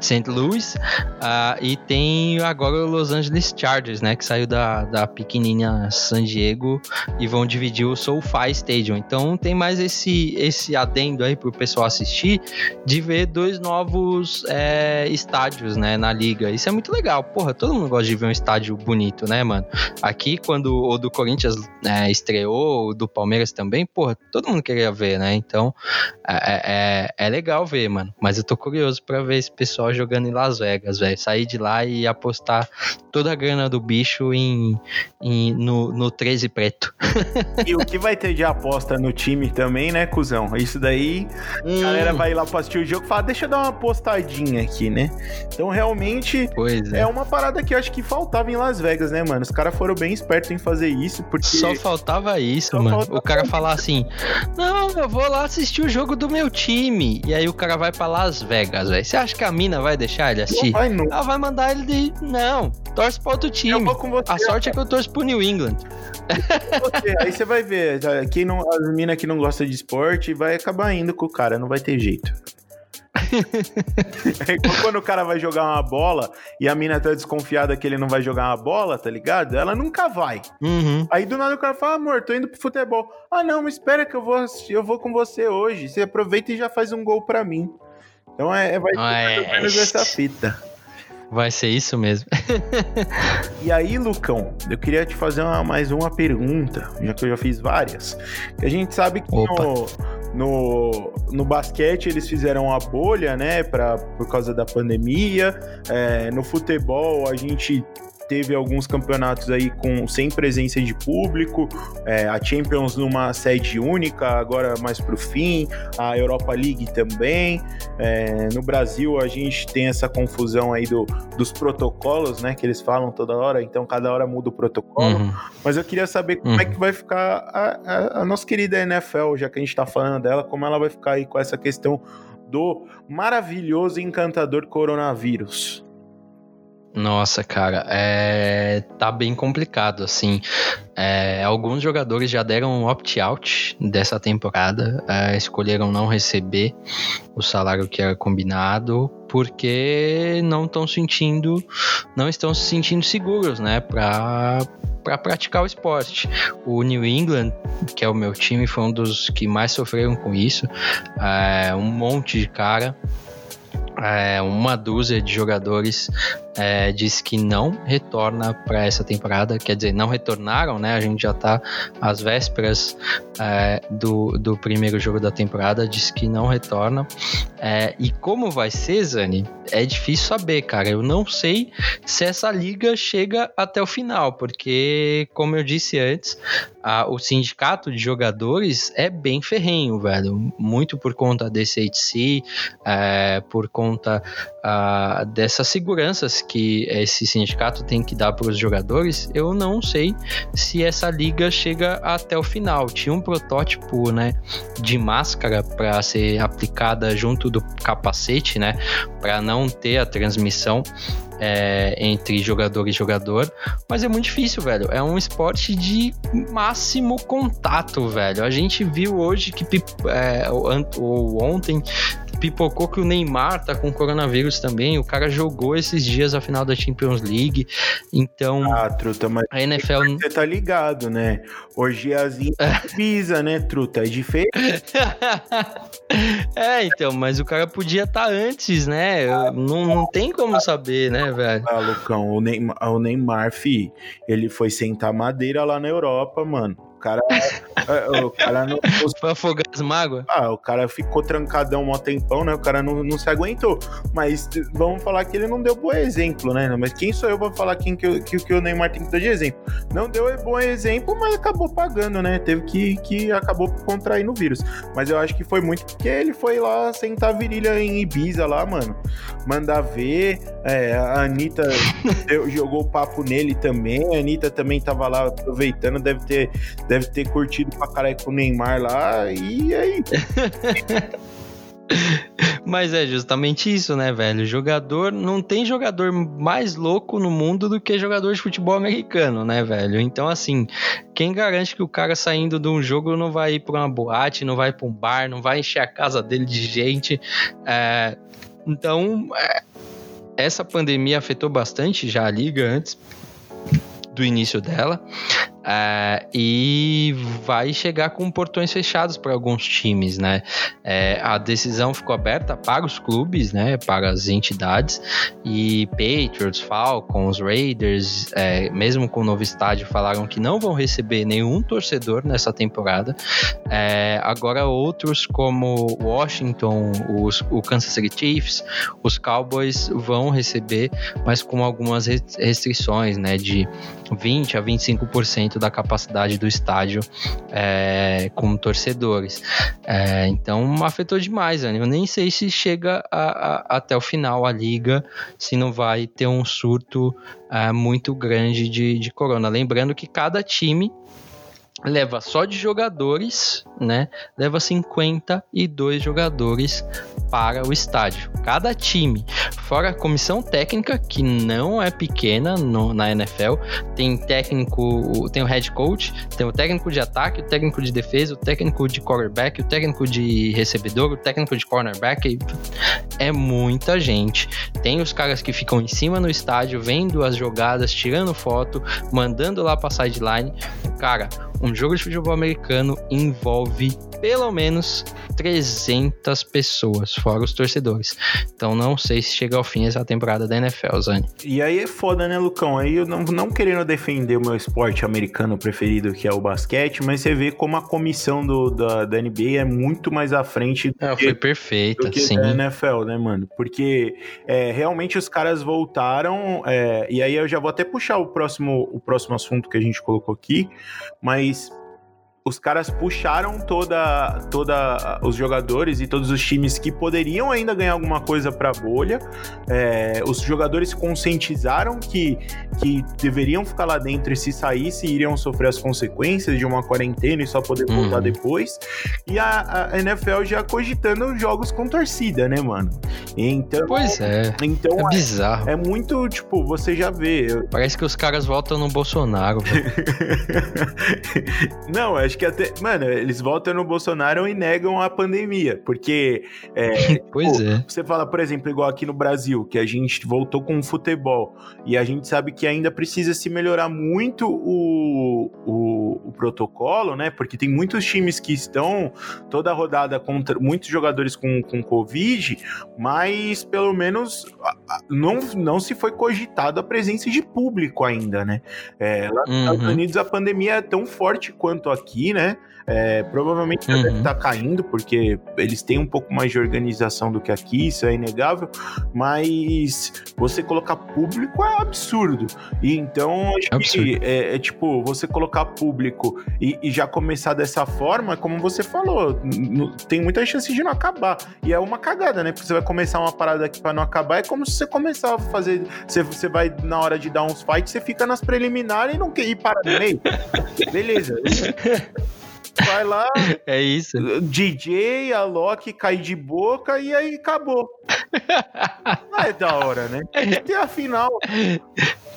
St. Louis, uh, e tem agora o Los Angeles Chargers, né, que saiu da, da pequenininha San Diego e vão dividir o SoFi Stadium. Então tem mais esse, esse adendo aí pro pessoal assistir de ver dois novos é, estádios, né, na liga. Isso é muito legal. Porra, todo mundo gosta de ver um estádio bonito, né, mano? Aqui, quando o do Corinthians é, estreou, o do Palmeiras também, porra, todo mundo queria ver, né? Então é, é, é legal ver, mano. Mas eu tô curioso para ver esse pessoal só jogando em Las Vegas, velho. Sair de lá e apostar toda a grana do bicho em, em no, no 13 preto. e o que vai ter de aposta no time também, né, cuzão? Isso daí, hum. a galera vai lá pra assistir o jogo e fala, deixa eu dar uma apostadinha aqui, né? Então, realmente, é. é. uma parada que eu acho que faltava em Las Vegas, né, mano? Os caras foram bem espertos em fazer isso, porque... Só faltava isso, Só mano. Faltava o cara falar assim, não, eu vou lá assistir o jogo do meu time. E aí o cara vai pra Las Vegas, velho. Você acha que a mina vai deixar ele assistir? Não vai, não. Ela vai mandar ele de... Não, torce pra outro time. Eu vou com você. A sorte é que eu torço pro New England. Você, aí você vai ver, quem não, as minas que não gostam de esporte vai acabar indo com o cara, não vai ter jeito. é quando o cara vai jogar uma bola e a mina tá desconfiada que ele não vai jogar uma bola, tá ligado? Ela nunca vai. Uhum. Aí do nada o cara fala, amor, tô indo pro futebol. Ah, não, mas espera que eu vou eu vou com você hoje. Você aproveita e já faz um gol pra mim. Então é, vai ser mais ou menos essa fita. Vai ser isso mesmo. e aí, Lucão, eu queria te fazer uma, mais uma pergunta, já que eu já fiz várias. A gente sabe que no, no, no, basquete eles fizeram a bolha, né, pra, por causa da pandemia. É, no futebol a gente teve alguns campeonatos aí com sem presença de público, é, a Champions numa sede única, agora mais para o fim, a Europa League também. É, no Brasil a gente tem essa confusão aí do, dos protocolos, né? Que eles falam toda hora, então cada hora muda o protocolo. Uhum. Mas eu queria saber como uhum. é que vai ficar a, a, a nossa querida NFL, já que a gente está falando dela, como ela vai ficar aí com essa questão do maravilhoso e encantador coronavírus. Nossa, cara, é... tá bem complicado, assim. É... Alguns jogadores já deram um opt-out dessa temporada, é... escolheram não receber o salário que era combinado, porque não estão sentindo, não estão se sentindo seguros, né, para para praticar o esporte. O New England, que é o meu time, foi um dos que mais sofreram com isso. É... um monte de cara é, uma dúzia de jogadores é, diz que não retorna para essa temporada, quer dizer, não retornaram, né? A gente já está às vésperas é, do, do primeiro jogo da temporada, diz que não retorna. É, e como vai ser, Zani? É difícil saber, cara. Eu não sei se essa liga chega até o final, porque, como eu disse antes, a, o sindicato de jogadores é bem ferrenho, velho. Muito por conta desse HC, é, por conta a, dessas seguranças que esse sindicato tem que dar para os jogadores, eu não sei se essa liga chega até o final. Tinha um protótipo, né, de máscara para ser aplicada junto do capacete, né, para não ter a transmissão é, entre jogador e jogador, mas é muito difícil, velho. É um esporte de máximo contato, velho. A gente viu hoje que é, ou ontem pipocou que o Neymar tá com coronavírus também. O cara jogou esses dias a final da Champions League. Então. Ah, truta, mas a NFL. Você tá ligado, né? Orgiazinha pisa, né, truta? É diferente. é, então, mas o cara podia estar tá antes, né? não, não tem como saber, né, velho? Ah, Lucão, o Neymar, o Neymar, fi, ele foi sentar madeira lá na Europa, mano cara. É, o cara não. Foi afogar as mágoas? Ah, o cara ficou trancadão um tempão, né? O cara não, não se aguentou. Mas vamos falar que ele não deu bom exemplo, né? Mas quem sou eu pra falar quem que, que, que o Neymar tem que dar de exemplo? Não deu bom exemplo, mas acabou pagando, né? Teve que, que acabou contraindo o vírus. Mas eu acho que foi muito porque ele foi lá sentar virilha em Ibiza lá, mano. Mandar ver. É, a Anitta deu, jogou papo nele também. A Anitta também tava lá aproveitando, deve ter deve ter curtido pra caralho com o Neymar lá, e aí? Mas é justamente isso, né, velho? Jogador. Não tem jogador mais louco no mundo do que jogador de futebol americano, né, velho? Então, assim, quem garante que o cara saindo de um jogo não vai ir pra uma boate, não vai pra um bar, não vai encher a casa dele de gente? É... Então, é... essa pandemia afetou bastante já a liga antes do início dela. É, e vai chegar com portões fechados para alguns times, né? É, a decisão ficou aberta para os clubes, né? Para as entidades e Patriots, Falcons, Raiders, é, mesmo com o novo estádio, falaram que não vão receber nenhum torcedor nessa temporada. É, agora outros como Washington, os, o Kansas City Chiefs, os Cowboys vão receber, mas com algumas restrições, né? De 20 a 25% da capacidade do estádio é, com torcedores. É, então afetou demais, né? Eu nem sei se chega a, a, até o final a liga, se não vai ter um surto é, muito grande de, de corona. Lembrando que cada time leva só de jogadores, né? Leva 52 jogadores para o estádio. Cada time, fora a comissão técnica, que não é pequena no, na NFL, tem técnico, tem o head coach, tem o técnico de ataque, o técnico de defesa, o técnico de quarterback, o técnico de recebedor, o técnico de cornerback. É muita gente. Tem os caras que ficam em cima no estádio, vendo as jogadas, tirando foto, mandando lá para sideline. Cara, um jogo de futebol americano envolve pelo menos 300 pessoas, fora os torcedores. Então não sei se chega ao fim essa temporada da NFL, Zani. E aí é foda, né, Lucão? Aí eu não, não querendo defender o meu esporte americano preferido, que é o basquete, mas você vê como a comissão do, da, da NBA é muito mais à frente do, é, que, foi perfeita, do que sim. da NFL, né, mano? Porque é, realmente os caras voltaram, é, e aí eu já vou até puxar o próximo, o próximo assunto que a gente colocou aqui, mas os caras puxaram toda, toda os jogadores e todos os times que poderiam ainda ganhar alguma coisa para a bolha. É, os jogadores conscientizaram que, que deveriam ficar lá dentro e se saísse iriam sofrer as consequências de uma quarentena e só poder voltar uhum. depois. E a, a, NFL já cogitando jogos com torcida, né, mano? Então, pois é. Então é, é bizarro. É, muito, tipo, você já vê. Parece que os caras votam no Bolsonaro. Não, acho que até. Mano, eles votam no Bolsonaro e negam a pandemia. Porque. É, pois pô, é. Você fala, por exemplo, igual aqui no Brasil, que a gente voltou com o futebol. E a gente sabe que ainda precisa se melhorar muito o, o, o protocolo, né? Porque tem muitos times que estão toda rodada contra muitos jogadores com, com Covid, mas pelo menos não, não se foi cogitado a presença de público ainda, né? É, lá nos uhum. Estados Unidos a pandemia é tão forte quanto aqui, né? É, provavelmente uhum. deve estar tá caindo, porque eles têm um pouco mais de organização do que aqui, isso é inegável, mas você colocar público é absurdo. E então, acho que é, é, tipo, você colocar público e, e, já começar dessa forma, como você falou, tem muita chance de não acabar. E é uma cagada, né? Porque você vai começar uma parada aqui para não acabar, é como se você começar a fazer. Você, você vai, na hora de dar uns fights, você fica nas preliminares e não quer ir para no meio. Beleza. Vai lá. É isso. DJ, a Loki cai de boca e aí acabou. Não é da hora, né? Tem que ter a final.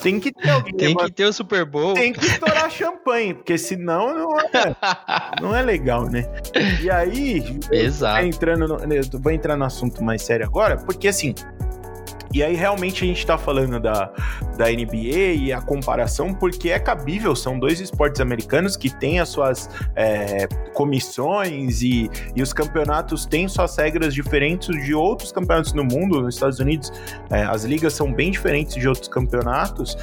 Tem que ter alguém. Tem que ter o Super Bowl. Tem que estourar champanhe, porque senão não é, não é legal, né? E aí. Exato. Entrando no, eu vou entrar no assunto mais sério agora, porque assim. E aí realmente a gente tá falando da, da NBA e a comparação, porque é cabível, são dois esportes americanos que têm as suas é, comissões e, e os campeonatos têm suas regras diferentes de outros campeonatos no mundo. Nos Estados Unidos, é, as ligas são bem diferentes de outros campeonatos.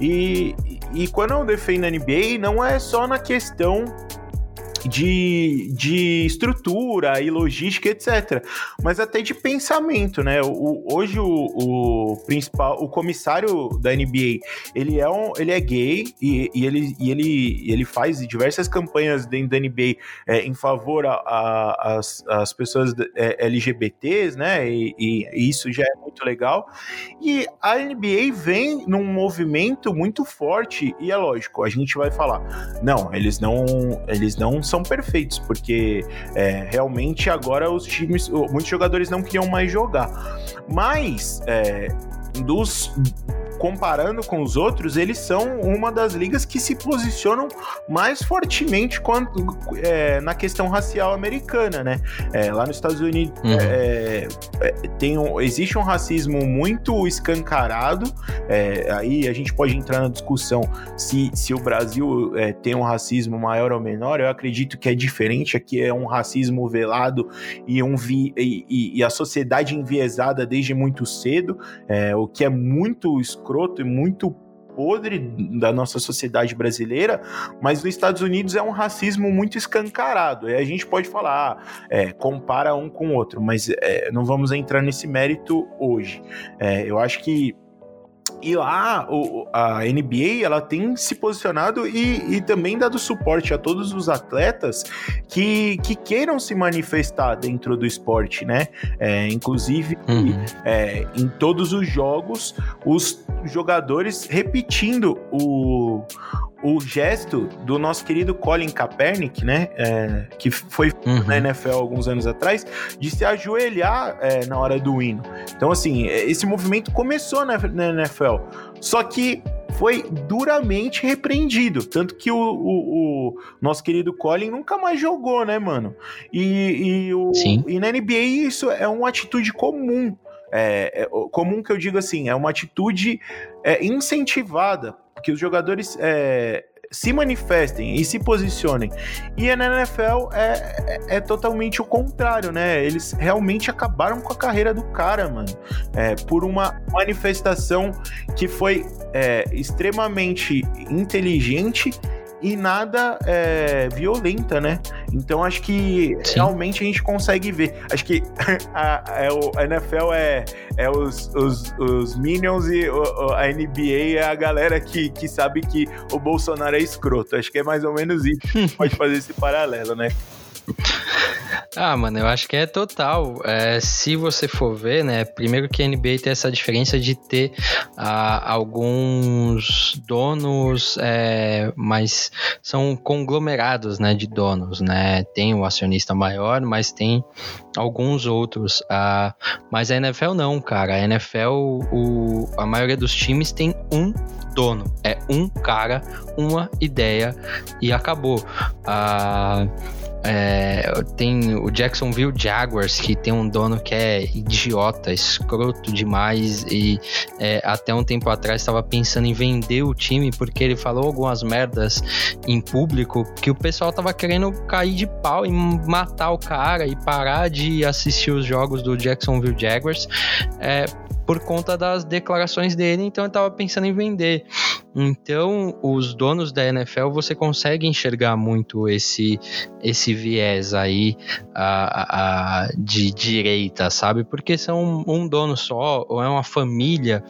E, e quando eu defendo a NBA, não é só na questão de, de estrutura e logística, etc. Mas até de pensamento, né? O, hoje o, o principal, o comissário da NBA, ele é, um, ele é gay e, e, ele, e ele, ele faz diversas campanhas dentro da NBA é, em favor a, a, as, as pessoas é, LGBTs, né? E, e, isso já é muito legal. E a NBA vem num movimento muito forte e é lógico, a gente vai falar, não, eles não, eles não são são perfeitos, porque é, realmente agora os times, muitos jogadores não queriam mais jogar. Mas é, dos comparando com os outros, eles são uma das ligas que se posicionam mais fortemente quanto, é, na questão racial americana, né? É, lá nos Estados Unidos uhum. é, é tem um, existe um racismo muito escancarado. É, aí a gente pode entrar na discussão se, se o Brasil é, tem um racismo maior ou menor. Eu acredito que é diferente. Aqui é um racismo velado e, um vi, e, e a sociedade enviesada desde muito cedo, o que é muito escroto e muito podre da nossa sociedade brasileira, mas nos Estados Unidos é um racismo muito escancarado. E a gente pode falar, ah, é, compara um com o outro, mas é, não vamos entrar nesse mérito hoje. É, eu acho que e lá o, a NBA ela tem se posicionado e, e, também dado suporte a todos os atletas que, que queiram se manifestar dentro do esporte, né? É, inclusive uhum. é, em todos os jogos, os jogadores repetindo o, o gesto do nosso querido Colin Kaepernick, né, é, que foi uhum. na NFL alguns anos atrás, de se ajoelhar é, na hora do hino. Então, assim, esse movimento começou na, na NFL, só que foi duramente repreendido. Tanto que o, o, o, nosso querido Colin nunca mais jogou, né, mano? E, e, o, Sim. e na NBA isso é uma atitude comum. É, é, comum que eu digo assim, é uma atitude é, incentivada que os jogadores é, se manifestem e se posicionem. E na NFL é, é, é, totalmente o contrário, né? Eles realmente acabaram com a carreira do cara, mano. É, por uma manifestação que foi é, extremamente inteligente e nada é, violenta, né? Então acho que Sim. realmente a gente consegue ver. Acho que a, a, a NFL é, é os, os, os Minions e a NBA é a galera que, que sabe que o Bolsonaro é escroto. Acho que é mais ou menos isso. Pode fazer esse paralelo, né? Ah, mano, eu acho que é total. É, se você for ver, né? Primeiro que a NBA tem essa diferença de ter ah, alguns donos, é, mas são conglomerados, né? De donos, né? Tem o acionista maior, mas tem alguns outros. Ah, mas a NFL não, cara. A NFL, o, a maioria dos times tem um dono. É um cara, uma ideia e acabou. Ah, é, tem o Jacksonville Jaguars, que tem um dono que é idiota, escroto demais, e é, até um tempo atrás estava pensando em vender o time porque ele falou algumas merdas em público que o pessoal tava querendo cair de pau e matar o cara e parar de assistir os jogos do Jacksonville Jaguars. É, por conta das declarações dele, então ele estava pensando em vender. Então, os donos da NFL, você consegue enxergar muito esse esse viés aí a, a, de direita, sabe? Porque são um dono só, ou é uma família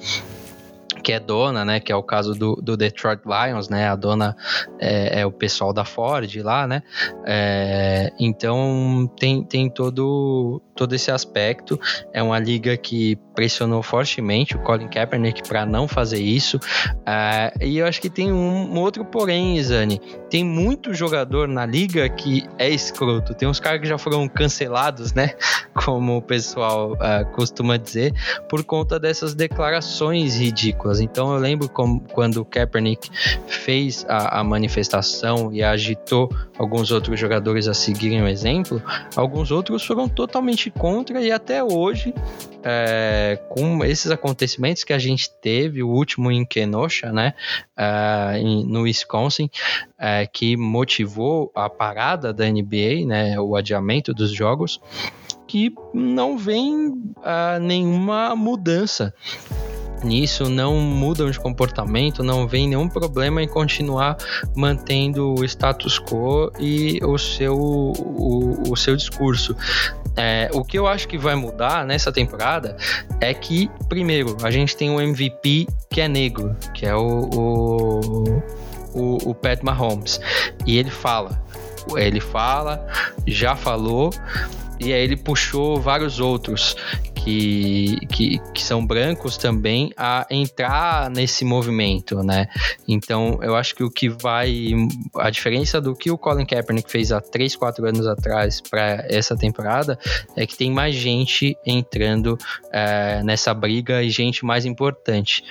que é dona, né? Que é o caso do, do Detroit Lions, né? A dona é, é o pessoal da Ford lá, né? É, então tem, tem todo, todo esse aspecto. É uma liga que pressionou fortemente o Colin Kaepernick para não fazer isso. Uh, e eu acho que tem um, um, outro porém, Zani. Tem muito jogador na liga que é escroto. Tem uns caras que já foram cancelados, né? Como o pessoal uh, costuma dizer, por conta dessas declarações ridículas. Então eu lembro como, quando o Kaepernick fez a, a manifestação e agitou alguns outros jogadores a seguirem o exemplo, alguns outros foram totalmente contra e até hoje é, com esses acontecimentos que a gente teve, o último em Kenosha, né, é, no Wisconsin, é, que motivou a parada da NBA, né, o adiamento dos jogos, que não vem uh, nenhuma mudança nisso, não mudam de comportamento, não vem nenhum problema em continuar mantendo o status quo e o seu, o, o seu discurso. É, o que eu acho que vai mudar nessa temporada é que, primeiro, a gente tem um MVP que é negro, que é o, o, o, o Pat Mahomes. E ele fala, ele fala, já falou, e aí ele puxou vários outros que, que, que, são brancos também a entrar nesse movimento, né? Então eu acho que o que vai. A diferença do que o Colin Kaepernick fez há 3, 4 anos atrás para essa temporada é que tem mais gente entrando é, nessa briga e gente mais importante.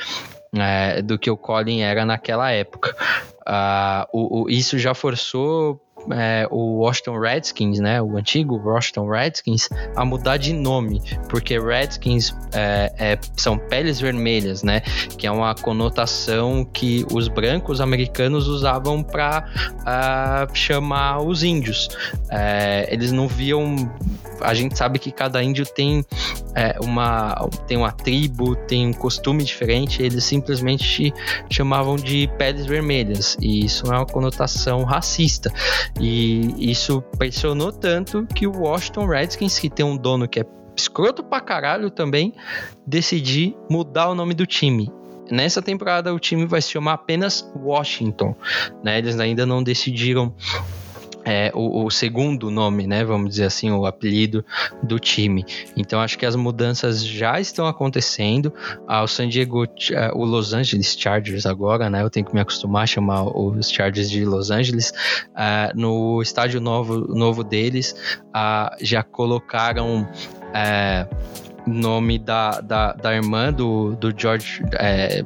é, do que o Colin era naquela época. Uh, o, o, isso já forçou é, o Washington Redskins, né, o antigo Washington Redskins, a mudar de nome, porque Redskins é, é, são peles vermelhas, né, que é uma conotação que os brancos americanos usavam para uh, ah, chamar os índios. É, eles não viam a gente sabe que cada índio tem é, uma tem uma tribo, tem um costume diferente, eles simplesmente chamavam de peles vermelhas, e isso é uma conotação racista. E isso pressionou tanto que o Washington Redskins, que tem um dono que é escroto pra caralho também, decidir mudar o nome do time. Nessa temporada o time vai se chamar apenas Washington, né? Eles ainda não decidiram é, o, o, segundo nome, né? Vamos dizer assim, o apelido do time. Então acho que as mudanças já estão acontecendo. Ah, o San Diego, ah, o Los Angeles Chargers agora, né? Eu tenho que me acostumar a chamar os Chargers de Los Angeles. Ah, no estádio novo, novo deles, ah, já colocaram. É, nome da, da, da irmã do, do George, é,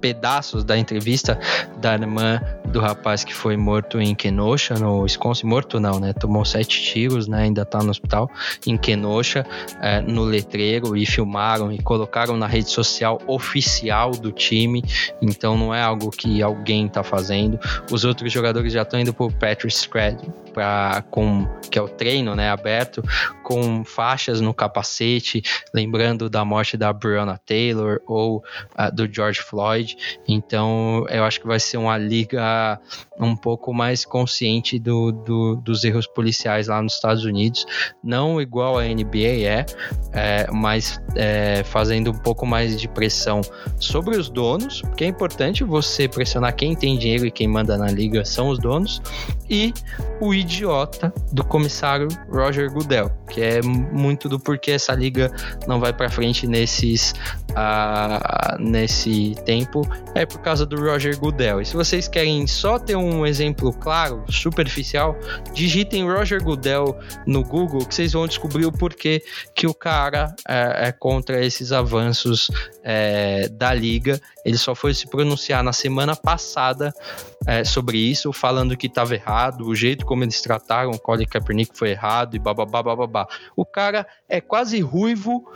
pedaços da entrevista da irmã do rapaz que foi morto em Kenosha, no Wisconsin. Morto não, né? Tomou sete tiros, né? Ainda tá no hospital, em Kenosha, é, no letreiro, e filmaram e colocaram na rede social oficial do time. Então não é algo que alguém tá fazendo. Os outros jogadores já estão indo pro Patrick Scred, pra, com, que é o treino, né? Aberto, com faixas no capacete, lembrando da morte da Breonna Taylor ou uh, do George Floyd. Então eu acho que vai ser uma liga um pouco mais consciente do, do, dos erros policiais lá nos Estados Unidos. Não igual a NBA é, é mas é, fazendo um pouco mais de pressão sobre os donos, porque é importante você pressionar quem tem dinheiro e quem manda na liga são os donos, e o idiota do comissário Roger Goodell, que é muito do porquê essa liga não vai para frente nesses uh, nesse tempo, é por causa do Roger Goodell. E se vocês querem só ter um exemplo claro, superficial, digitem Roger Goodell no Google que vocês vão descobrir o porquê que o cara é, é contra esses avanços é, da liga. Ele só foi se pronunciar na semana passada é, sobre isso, falando que estava errado, o jeito como eles trataram o Colin Kaepernick foi errado e bababá. O cara é quase ruivo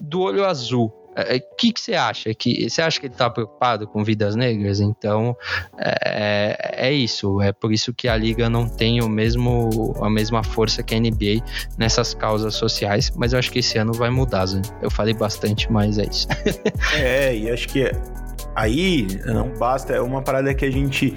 do olho azul. O é, é, que, que você acha? Que, você acha que ele está preocupado com vidas negras? Então, é, é, é isso. É por isso que a Liga não tem o mesmo, a mesma força que a NBA nessas causas sociais. Mas eu acho que esse ano vai mudar, Zé. Eu falei bastante, mas é isso. é, e acho que aí não basta. É uma parada que a gente.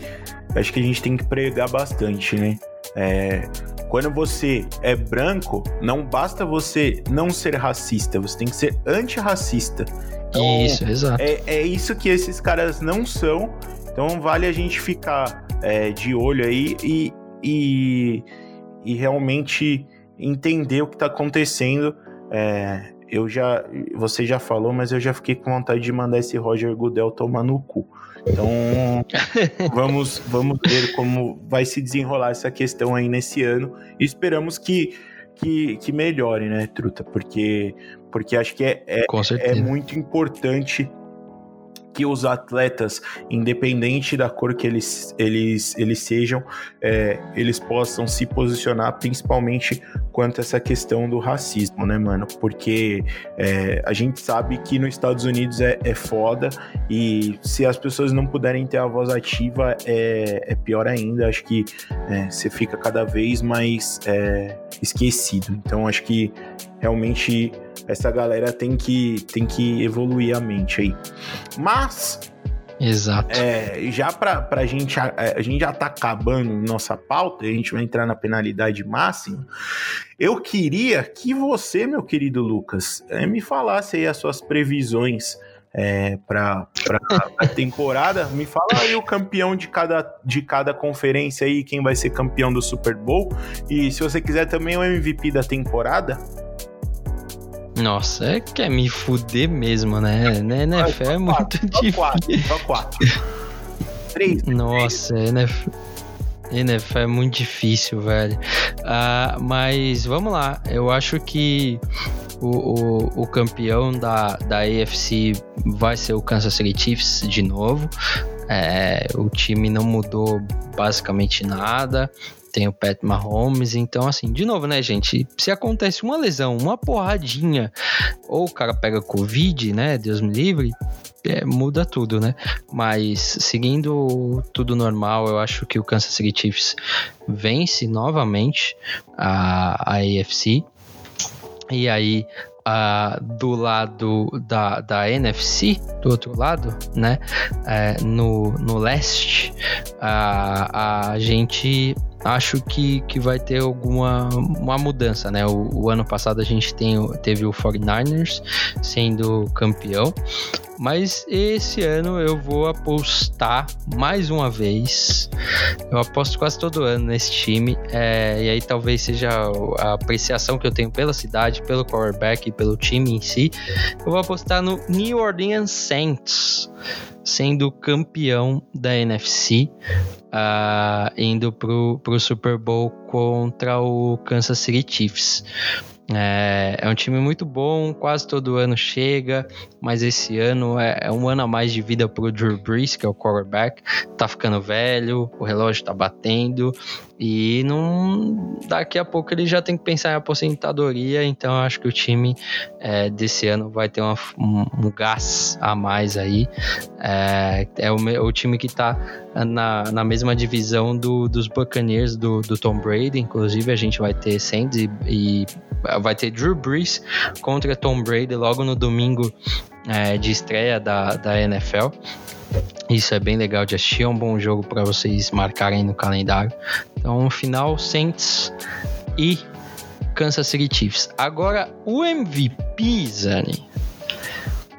Acho que a gente tem que pregar bastante, né? É, quando você é branco, não basta você não ser racista, você tem que ser antirracista. Então, isso, exato. É, é isso que esses caras não são. Então vale a gente ficar é, de olho aí e, e, e, realmente entender o que está acontecendo. É, eu já, você já falou, mas eu já fiquei com vontade de mandar esse Roger Goodell tomar no cu. Então, vamos, vamos ver como vai se desenrolar essa questão aí nesse ano. E esperamos que, que, que melhore, né, Truta? Porque, porque acho que é, é, é muito importante que os atletas, independente da cor que eles, eles, eles sejam, é, eles possam se posicionar principalmente quanto a essa questão do racismo, né, mano? Porque é, a gente sabe que nos Estados Unidos é, é foda e se as pessoas não puderem ter a voz ativa é, é pior ainda. Acho que é, você fica cada vez mais é, esquecido. Então acho que realmente essa galera tem que, tem que evoluir a mente aí. Mas. Exato. É, já pra, pra gente. A, a, gente já tá acabando nossa pauta, a gente vai entrar na penalidade máxima. Eu queria que você, meu querido Lucas, é, me falasse aí as suas previsões é, para a temporada. Me fala aí o campeão de cada, de cada conferência aí, quem vai ser campeão do Super Bowl. E se você quiser também o MVP da temporada. Nossa, é que é me fuder mesmo, né? né NFL é muito difícil. Quatro, só quatro. Três. Nossa, NFL. NFL é muito difícil, velho. Uh, mas vamos lá, eu acho que o, o, o campeão da, da AFC vai ser o Kansas City Chiefs de novo. É, o time não mudou basicamente nada tem o Pat Mahomes, então assim, de novo, né, gente, se acontece uma lesão, uma porradinha, ou o cara pega Covid, né, Deus me livre, é, muda tudo, né? Mas seguindo tudo normal, eu acho que o Kansas City Chiefs vence novamente a, a AFC. E aí, uh, do lado da, da NFC, do outro lado, né? Uh, no, no leste, uh, a gente acho que, que vai ter alguma uma mudança, né? O, o ano passado a gente tem, teve o 49ers sendo campeão, mas esse ano eu vou apostar mais uma vez. Eu aposto quase todo ano nesse time. É, e aí talvez seja a apreciação que eu tenho pela cidade, pelo quarterback e pelo time em si. Eu vou apostar no New Orleans Saints sendo campeão da NFC, uh, indo pro, pro Super Bowl contra o Kansas City Chiefs. É, é, um time muito bom, quase todo ano chega, mas esse ano é, é, um ano a mais de vida pro Drew Brees, que é o quarterback. Tá ficando velho, o relógio tá batendo e não daqui a pouco ele já tem que pensar em aposentadoria, então acho que o time é, desse ano vai ter uma, um, um, gás a mais aí. É, é o, o, time que tá na, na mesma divisão do, dos Buccaneers do, do Tom Brady, inclusive a gente vai ter Saints e, e vai ter Drew Brees contra Tom Brady logo no domingo é, de estreia da, da NFL. Isso é bem legal de assistir, é um bom jogo para vocês marcarem no calendário. Então, final Saints e Kansas City Chiefs. Agora, o MVP, Zani.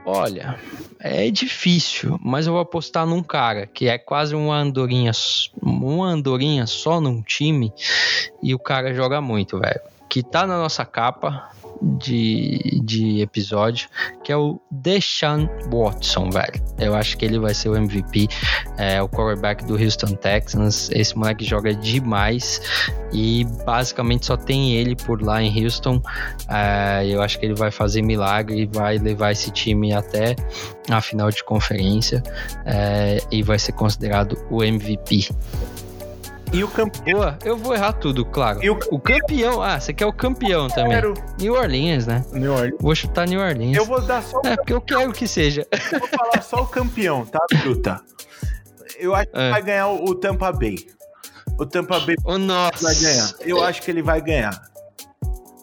Olha, é difícil, mas eu vou apostar num cara que é quase uma andorinha, uma andorinha só num time e o cara joga muito, velho. Que tá na nossa capa, de, de episódio, que é o Deshaun Watson, velho. Eu acho que ele vai ser o MVP, é o quarterback do Houston Texans. Esse moleque joga demais e basicamente só tem ele por lá em Houston. É, eu acho que ele vai fazer milagre e vai levar esse time até a final de conferência é, e vai ser considerado o MVP. E o campeão. Eu vou errar tudo, claro. E o, o campeão. Ah, você quer o campeão também. Quero. New Orleans, né? New Orleans. Vou chutar New Orleans. Eu vou dar só. É, porque eu quero que seja. Eu vou falar só o campeão, tá, Bruta? Eu acho que é. vai ganhar o, o, Tampa Bay. O Tampa Bay oh, nossa. vai ganhar. Eu acho que ele vai ganhar.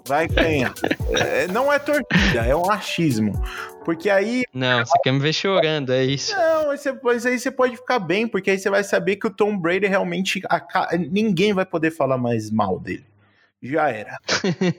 Vai ganhar. é, não é torcida, é um achismo. Porque aí. Não, você quer me ver chorando, é isso. Não, mas aí você pode ficar bem, porque aí você vai saber que o Tom Brady realmente. Ninguém vai poder falar mais mal dele já era.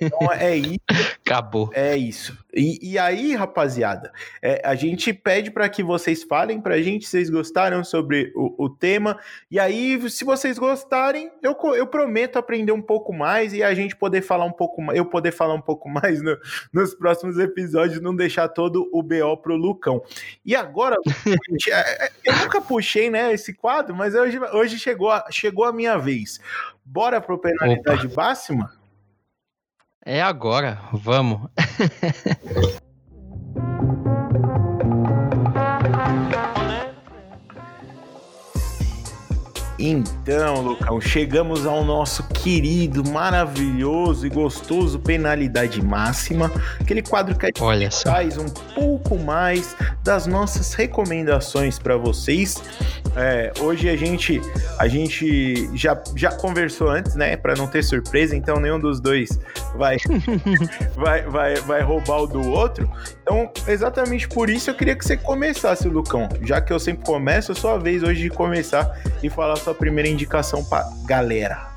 Então é isso. Acabou. É isso. E, e aí, rapaziada, é, a gente pede para que vocês falem pra gente se vocês gostaram sobre o, o, tema. E aí, se vocês gostarem, eu, eu prometo aprender um pouco mais e a gente poder falar um pouco mais, eu poder falar um pouco mais no, nos próximos episódios, não deixar todo o BO pro Lucão. E agora, é, é, eu nunca puxei, né, esse quadro, mas hoje, hoje chegou, a, chegou a minha vez. Bora pro penalidade Opa. máxima? É agora, vamos. Então, Lucão, chegamos ao nosso querido, maravilhoso e gostoso Penalidade Máxima, aquele quadro que a gente faz um pouco mais das nossas recomendações para vocês. É, hoje a gente a gente já, já conversou antes, né, para não ter surpresa, então nenhum dos dois vai, vai, vai, vai roubar o do outro. Então, exatamente por isso eu queria que você começasse, Lucão, já que eu sempre começo, é sua vez hoje de começar e falar sua primeira indicação pra galera.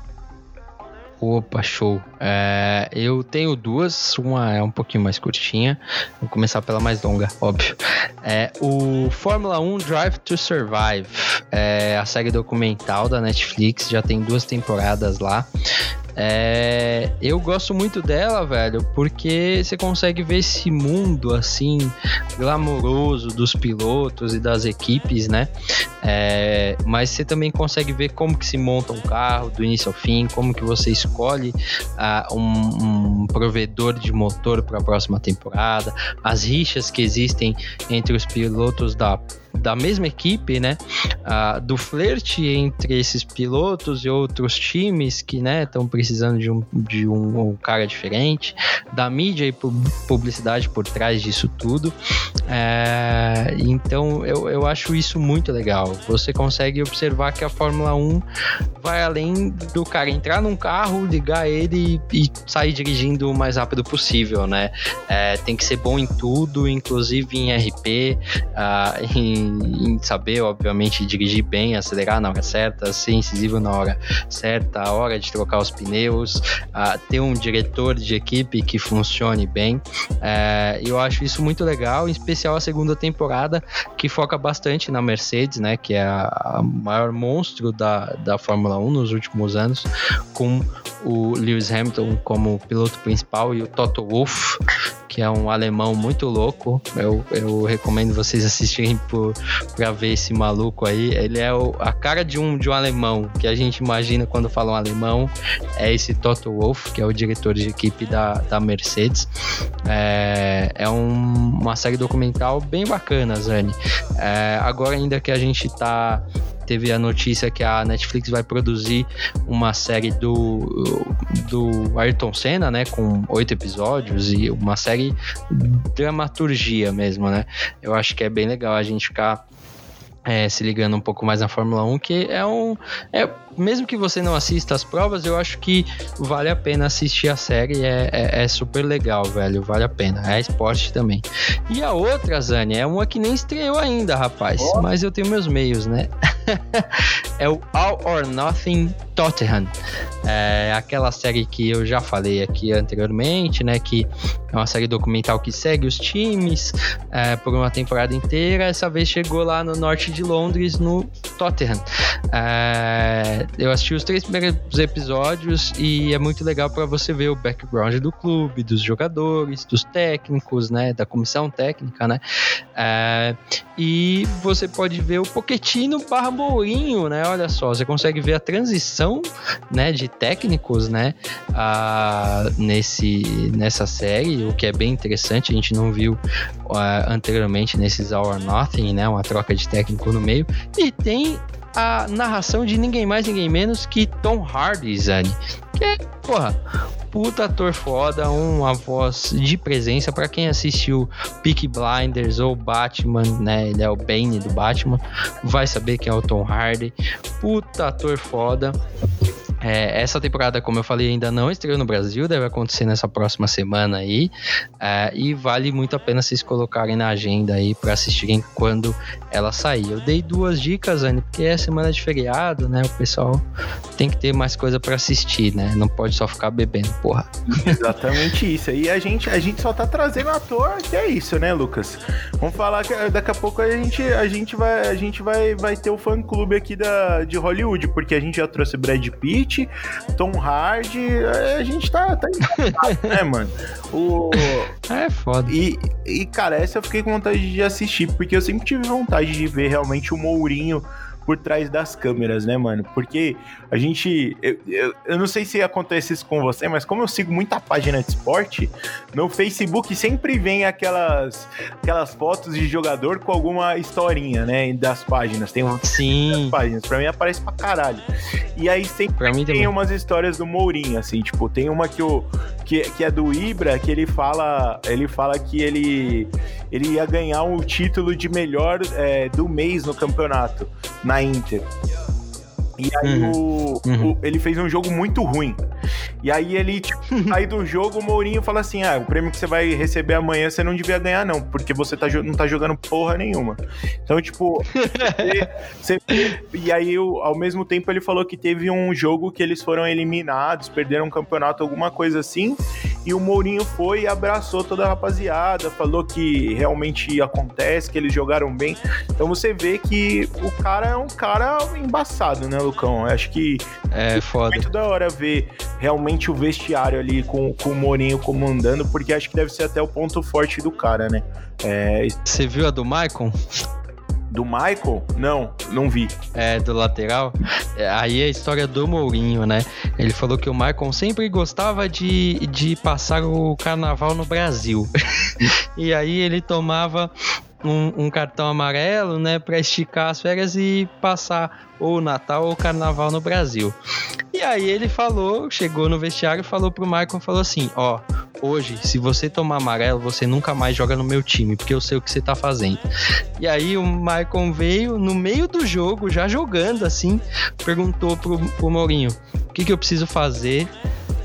Opa, show. É, eu tenho duas, uma é um pouquinho mais curtinha. Vou começar pela mais longa, óbvio. É, o Fórmula 1 Drive to Survive é a série documental da Netflix, já tem duas temporadas lá. É, eu gosto muito dela, velho, porque você consegue ver esse mundo assim glamouroso dos pilotos e das equipes, né? É, mas você também consegue ver como que se monta um carro do início ao fim, como que você escolhe uh, um, um, provedor de motor para a próxima temporada, as rixas que existem entre os pilotos da da mesma equipe, né? Ah, do flerte entre esses pilotos e outros times que, né, estão precisando de, um, de um, um, cara diferente, da mídia e publicidade por trás disso tudo. É, então eu, eu acho isso muito legal. Você consegue observar que a Fórmula 1 vai além do cara entrar num carro, ligar ele e, e sair dirigindo o mais rápido possível, né? É, tem que ser bom em tudo, inclusive em RP, uh, em em, saber, obviamente, dirigir bem, acelerar na hora certa, ser incisivo na hora certa, a hora de trocar os pneus, uh, ter um diretor de equipe que funcione bem. Uh, eu acho isso muito legal, em especial a segunda temporada, que foca bastante na Mercedes, né, que é a, a maior monstro da, da Fórmula 1 nos últimos anos, com o Lewis Hamilton como piloto principal e o Toto Wolff que é um alemão muito louco. Eu, eu recomendo vocês assistirem para ver esse maluco aí. Ele é o, a cara de um, de um alemão que a gente imagina quando fala um alemão. É esse Toto Wolff, que é o diretor de equipe da, da Mercedes. É, é um, uma série documental bem bacana, Zani. É, agora, ainda que a gente tá teve a notícia que a Netflix vai produzir uma série do, do Ayrton Senna, né? Com oito episódios e uma série dramaturgia mesmo, né? Eu acho que é bem legal a gente ficar é, se ligando um pouco mais na Fórmula 1, que é um. É, mesmo que você não assista as provas, eu acho que vale a pena assistir a série. É, é, é, super legal, velho. Vale a pena. É esporte também. E a outra, Zani, é uma que nem estreou ainda, rapaz. Oh. Mas eu tenho meus meios, né? é o All or Nothing Tottenham. É aquela série que eu já falei aqui anteriormente, né? Que é uma série documental que segue os times é, por uma temporada inteira. Essa vez chegou lá no norte de Londres, no Tottenham. É, eu assisti os três primeiros episódios e é muito legal para você ver o background do clube, dos jogadores, dos técnicos, né? Da comissão técnica, né? É, e você pode ver o Poquetino barra Mourinho, né? Olha só, você consegue ver a transição, né? De técnicos, né? A, nesse, nessa série, o que é bem interessante, a gente não viu uh, anteriormente nesses All or Nothing, né? Uma troca de técnico no meio. E tem a narração de ninguém mais, ninguém menos que Tom Hardy, Zane. Que é, porra, puta ator foda, uma voz de presença para quem assistiu Peak Blinders ou Batman, né? Ele é o Bane do Batman, vai saber quem é o Tom Hardy. Puta ator foda. É, essa temporada, como eu falei, ainda não estreou no Brasil, deve acontecer nessa próxima semana aí. É, e vale muito a pena vocês colocarem na agenda aí para assistirem quando ela sair. Eu dei duas dicas, Anne, porque é semana de feriado, né? O pessoal tem que ter mais coisa para assistir, né? Não pode só ficar bebendo, porra. Exatamente isso. E a gente, a gente só tá trazendo ator, que é isso, né, Lucas? Vamos falar que daqui a pouco a gente, a gente, vai, a gente vai, vai ter o fã clube aqui da, de Hollywood, porque a gente já trouxe Brad Pitt Tom Hardy, a gente tá, tá né, mano? O... É foda. E, e, cara, essa eu fiquei com vontade de assistir, porque eu sempre tive vontade de ver realmente o Mourinho por trás das câmeras, né, mano? Porque a gente. Eu, eu, eu, não sei se acontece isso com você, mas como eu sigo muita página de esporte, no Facebook sempre vem aquelas, aquelas fotos de jogador com alguma historinha, né? Das páginas. Tem uma Sim. páginas. Pra mim aparece pra caralho. E aí sempre tem também. umas histórias do Mourinho, assim, tipo, tem uma que, o, que, que é do Ibra, que ele fala. Ele fala que ele, ele ia ganhar o título de melhor é, do mês no campeonato. Na Inter. E aí uhum. O, uhum. o, ele fez um jogo muito ruim. E aí ele, tipo, sai do jogo, o Mourinho fala assim: ah, o prêmio que você vai receber amanhã você não devia ganhar, não, porque você tá, não tá jogando porra nenhuma. Então, tipo, você, você, e aí, ao mesmo tempo, ele falou que teve um jogo que eles foram eliminados, perderam um campeonato, alguma coisa assim. E o Mourinho foi e abraçou toda a rapaziada, falou que realmente acontece, que eles jogaram bem. Então você vê que o cara é um cara embaçado, né, Lucão? Eu acho que é foda. muito da hora ver realmente o vestiário ali com, com o Mourinho comandando, porque acho que deve ser até o ponto forte do cara, né? É... Você viu a do Maicon? Do Michael? Não, não vi. É, do lateral. É, aí é a história do Mourinho, né? Ele falou que o Michael sempre gostava de, de passar o carnaval no Brasil. e aí ele tomava um, um, cartão amarelo, né, para esticar as férias e passar ou o Natal ou Carnaval no Brasil. E aí ele falou, chegou no vestiário e falou pro Michael, falou assim, ó, hoje, se você tomar amarelo, você nunca mais joga no meu time, porque eu sei o que você tá fazendo. E aí o Michael veio no meio do jogo, já jogando assim, perguntou pro, pro Mourinho, o que, que eu preciso fazer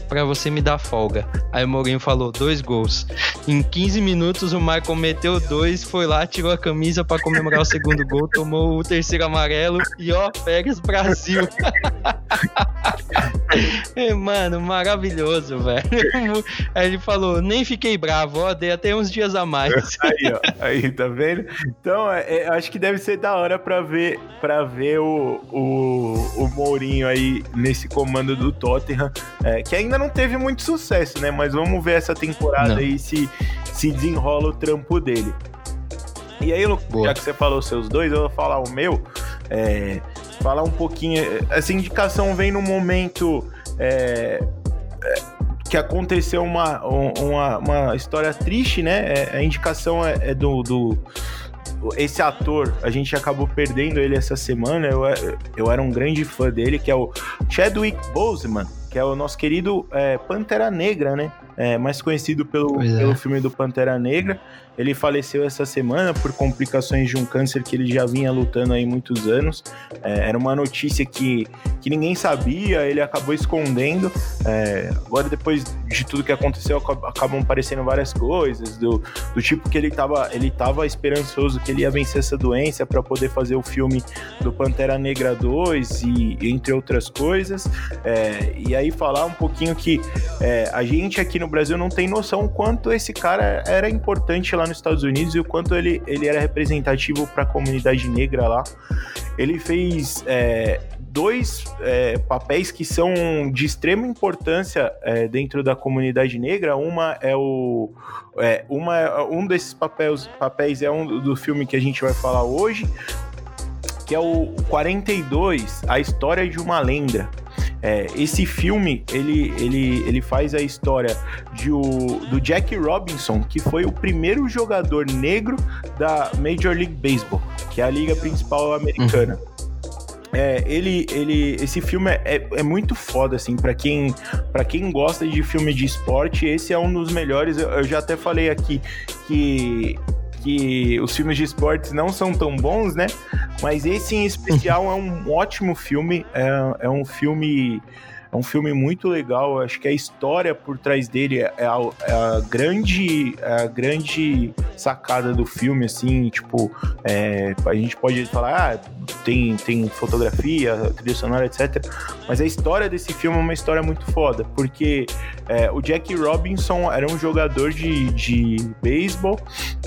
para você me dar folga. Aí o Mourinho falou, dois gols. Em 15 minutos o Michael meteu dois, foi lá, tirou a camisa para comemorar o segundo gol, tomou o terceiro amarelo e ó, Pérez Brasil. é, mano, maravilhoso, velho. Aí ele falou, nem fiquei bravo, ó, dei até uns dias a mais. aí, ó, aí, tá vendo? Então, é, é, acho que deve ser da hora pra ver, pra ver o, o, o Mourinho aí nesse comando do Tottenham, é, que ainda não teve muito sucesso, né? Mas vamos ver essa temporada não. aí se, se desenrola o trampo dele. E aí, já que você falou seus dois, eu vou falar o meu. É, falar um pouquinho. Essa indicação vem no momento é, é, que aconteceu uma, uma, uma, história triste, né? É, a indicação é, é, do, do. Esse ator, a gente acabou perdendo ele essa semana. Eu, eu era um grande fã dele, que é o Chadwick Boseman que é o nosso querido é, Pantera Negra, né? É, mais conhecido pelo, é. pelo filme do Pantera Negra. Ele faleceu essa semana por complicações de um câncer que ele já vinha lutando aí muitos anos. É, era uma notícia que, que ninguém sabia, ele acabou escondendo. É, agora, depois de tudo que aconteceu, acabam aparecendo várias coisas, do, do tipo que ele estava ele tava esperançoso que ele ia vencer essa doença para poder fazer o filme do Pantera Negra 2 e entre outras coisas. É, e aí falar um pouquinho que é, a gente aqui no Brasil não tem noção o quanto esse cara era importante lá lá nos Estados Unidos e o quanto ele, ele era representativo para a comunidade negra lá. Ele fez é, dois é, papéis que são de extrema importância é, dentro da comunidade negra. Uma é o. É, uma, um desses papéis, papéis é um do filme que a gente vai falar hoje, que é o 42, A História de uma Lenda. É, esse filme, ele, ele, ele faz a história de o, do Jack Robinson, que foi o primeiro jogador negro da Major League Baseball, que é a liga principal americana. Uhum. É, ele, ele, esse filme é, é, é muito foda, assim, para quem, pra quem gosta de filme de esporte, esse é um dos melhores. Eu, eu já até falei aqui que que os filmes de esportes não são tão bons, né? Mas esse em especial é um ótimo filme, é, é um filme é um filme muito legal. Acho que a história por trás dele é a, é a grande, é a grande sacada do filme, assim, tipo, é, a gente pode falar, ah, tem, tem fotografia, trilha sonora, etc. Mas a história desse filme é uma história muito foda, porque é, o Jack Robinson era um jogador de, de beisebol,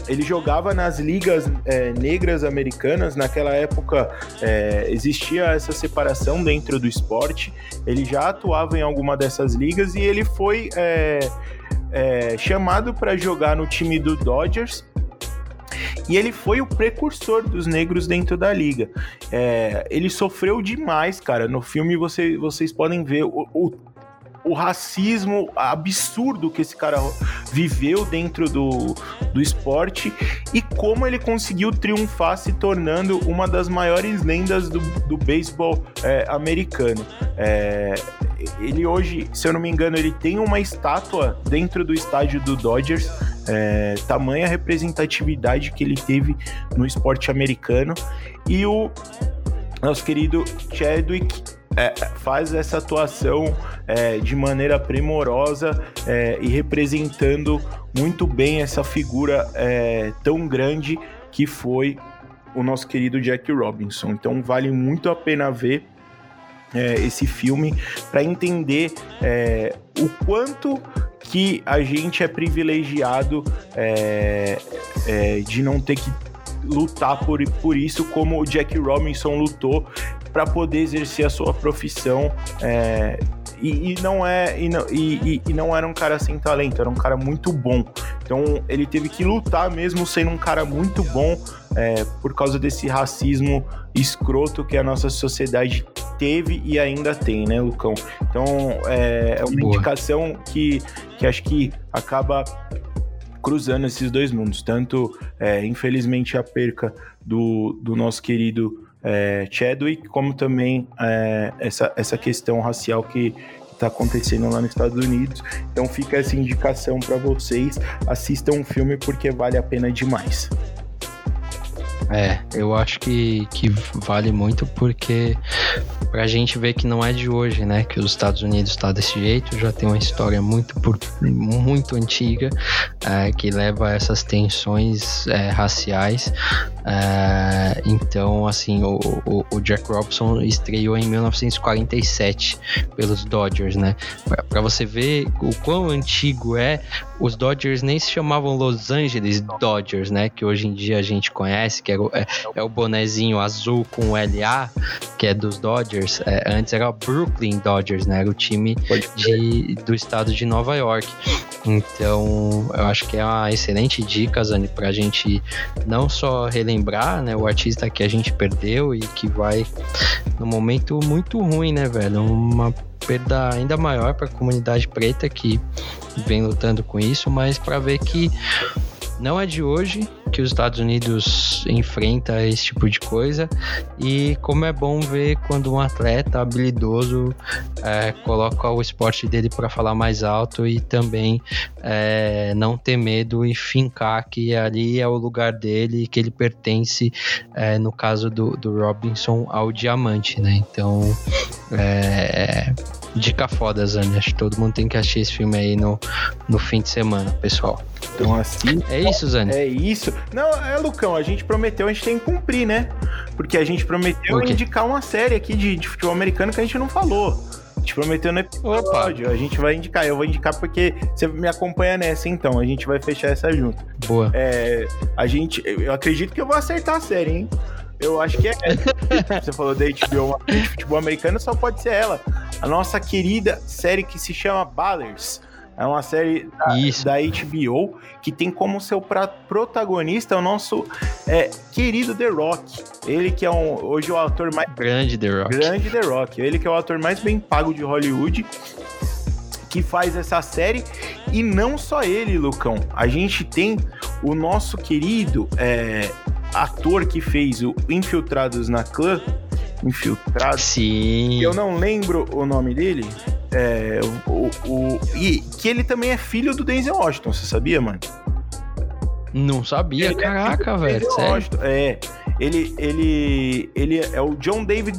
ele jogava nas ligas é, negras americanas, naquela época é, existia essa separação dentro do esporte, ele já atuava em alguma dessas ligas e ele foi é, chamado para jogar no time do Dodgers. E ele foi o precursor dos negros dentro da liga. É, ele sofreu demais, cara. No filme você, vocês podem ver o, o o racismo absurdo que esse cara viveu dentro do, do esporte e como ele conseguiu triunfar se tornando uma das maiores lendas do, do beisebol é, americano. É, ele hoje, se eu não me engano, ele tem uma estátua dentro do estádio do Dodgers, é, tamanha representatividade que ele teve no esporte americano. E o nosso querido Chadwick é, faz essa atuação é, de maneira primorosa é, e representando muito bem essa figura é, tão grande que foi o nosso querido Jack Robinson. Então vale muito a pena ver é, esse filme para entender é, o quanto que a gente é privilegiado é, é, de não ter que lutar por, por isso, como o Jack Robinson lutou para poder exercer a sua profissão. É, e, e, não é e não, e, e, não era um cara sem talento, era um cara muito bom. Então ele teve que lutar mesmo sendo um cara muito bom é, por causa desse racismo escroto que a nossa sociedade teve e ainda tem, né, Lucão? Então é, é uma Boa. indicação que, que acho que acaba cruzando esses dois mundos, tanto é, infelizmente a perca do, do nosso querido é, Chadwick, como também é, essa, essa questão racial que está acontecendo lá nos Estados Unidos. Então fica essa indicação para vocês, assistam o filme porque vale a pena demais. É, eu acho que, que vale muito porque pra gente ver que não é de hoje, né? Que os Estados Unidos está desse jeito, já tem uma história muito, muito antiga é, que leva a essas tensões é, raciais. É, então, assim, o, o, o, Jack Robinson estreou em 1947 pelos Dodgers, né? Para você ver o quão antigo é, os Dodgers nem se chamavam Los Angeles Dodgers, né? Que hoje em dia a gente conhece, que é, é, é o bonezinho azul com LA, que é dos Dodgers. É, antes era o Brooklyn Dodgers, né? Era o time de, do estado de Nova York. Então, eu acho que é uma excelente dica, Zani, pra gente não só relembrar, né, o artista que a gente perdeu e que vai num momento muito ruim, né, velho? Uma perda ainda maior para a comunidade preta que vem lutando com isso, mas para ver que não é de hoje que os Estados Unidos enfrenta esse tipo de coisa e como é bom ver quando um atleta habilidoso é, coloca o esporte dele para falar mais alto e também é, não ter medo e fincar que ali é o lugar dele que ele pertence, é, no caso do, do Robinson, ao diamante, né? Então, é, dica foda, Zani. Acho que todo mundo tem que assistir esse filme aí no, no fim de semana, pessoal. Então, assim. É isso, Zani? É isso. Não, é, Lucão, a gente prometeu, a gente tem que cumprir, né? Porque a gente prometeu indicar uma série aqui de, de futebol americano que a gente não falou. A gente prometeu no episódio. Opa. A gente vai indicar. Eu vou indicar porque você me acompanha nessa, então. A gente vai fechar essa junto. Boa. É, a gente. Eu acredito que eu vou acertar a série, hein? Eu acho que é. você falou da HBO de futebol americano, só pode ser ela. A nossa querida série que se chama Ballers. É uma série da, da, HBO que tem como seu protagonista o nosso é, querido The Rock. Ele que é um, hoje o ator mais. Grande The Rock. Grande The Rock. Ele que é o ator mais bem pago de Hollywood. Que faz essa série. E não só ele, Lucão. A gente tem o nosso querido é, ator que fez o Infiltrados na Clã. Infiltrados. Sim. Eu não lembro o nome dele. É, o, o, e que ele também é filho do Denzel Washington, você sabia, mano? Não sabia, ele é caraca, é velho. Washington. É, ele, ele, ele é o John David,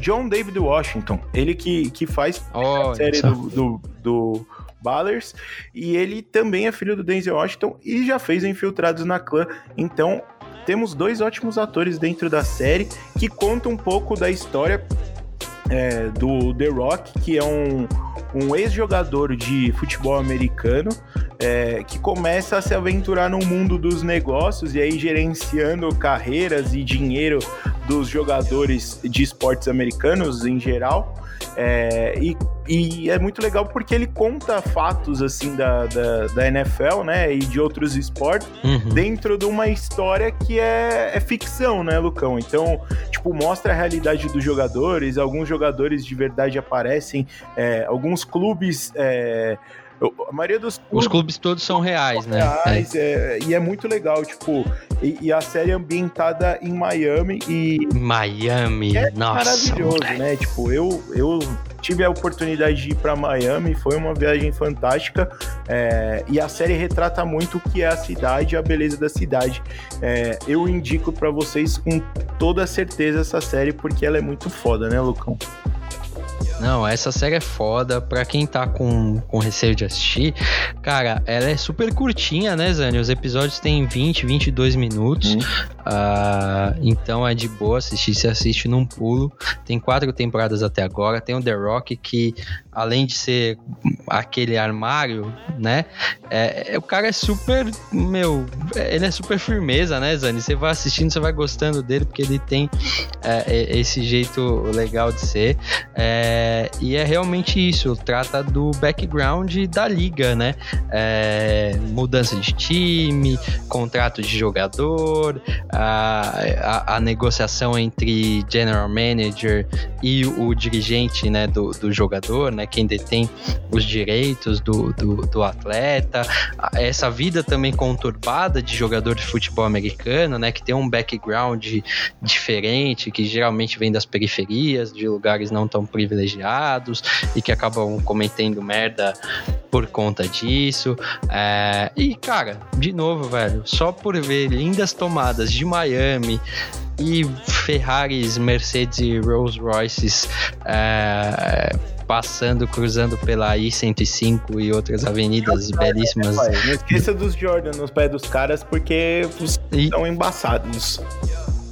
John David Washington. Ele que, que faz oh, a série do, do, do Ballers. E ele também é filho do Denzel Washington e já fez Infiltrados na Clã. Então, temos dois ótimos atores dentro da série que contam um pouco da história é, do The Rock, que é um, um ex-jogador de futebol americano é, que começa a se aventurar no mundo dos negócios e aí gerenciando carreiras e dinheiro dos jogadores de esportes americanos em geral. É, e, e, é muito legal porque ele conta fatos assim da, da, da NFL, né, e de outros esportes uhum. dentro de uma história que é, é, ficção, né, Lucão? Então, tipo, mostra a realidade dos jogadores, alguns jogadores de verdade aparecem, é, alguns clubes é, a maioria dos clubes, Os clubes todos são reais, né? Reais, é. É, e é muito legal, tipo, e, e, a série é ambientada em Miami e. Miami, é nossa. Maravilhoso, moleque. né? Tipo, eu, eu tive a oportunidade de ir para Miami, foi uma viagem fantástica. É, e a série retrata muito o que é a cidade, a beleza da cidade. É, eu indico para vocês com toda certeza essa série, porque ela é muito foda, né, Lucão? Não, essa série é foda. Pra quem tá com, com receio de assistir, cara, ela é super curtinha, né, Zane? Os episódios têm 20, 22 minutos. Hum. Uh, então é de boa assistir. Se assiste num pulo. Tem quatro temporadas até agora. Tem o The Rock, que além de ser aquele armário, né? É, é, o cara é super, meu, ele é super firmeza, né, Zani? Você vai assistindo, você vai gostando dele, porque ele tem é, é esse jeito legal de ser. É, e é realmente isso, trata do background da liga, né? É, mudança de time, contrato de jogador, a, a, a, negociação entre general manager e o dirigente, né, do, do jogador, né? quem detém os direitos do, do, do atleta, essa vida também conturbada de jogador de futebol americano, né, que tem um background diferente, que geralmente vem das periferias, de lugares não tão privilegiados e que acabam cometendo merda por conta disso. É, e, cara, de novo, velho, só por ver lindas tomadas de Miami, e Ferraris, Mercedes e Rolls Royces é, passando, cruzando pela I-105 e outras avenidas belíssimas. Não esqueça dos Jordan nos pés dos caras, porque estão e... embaçados.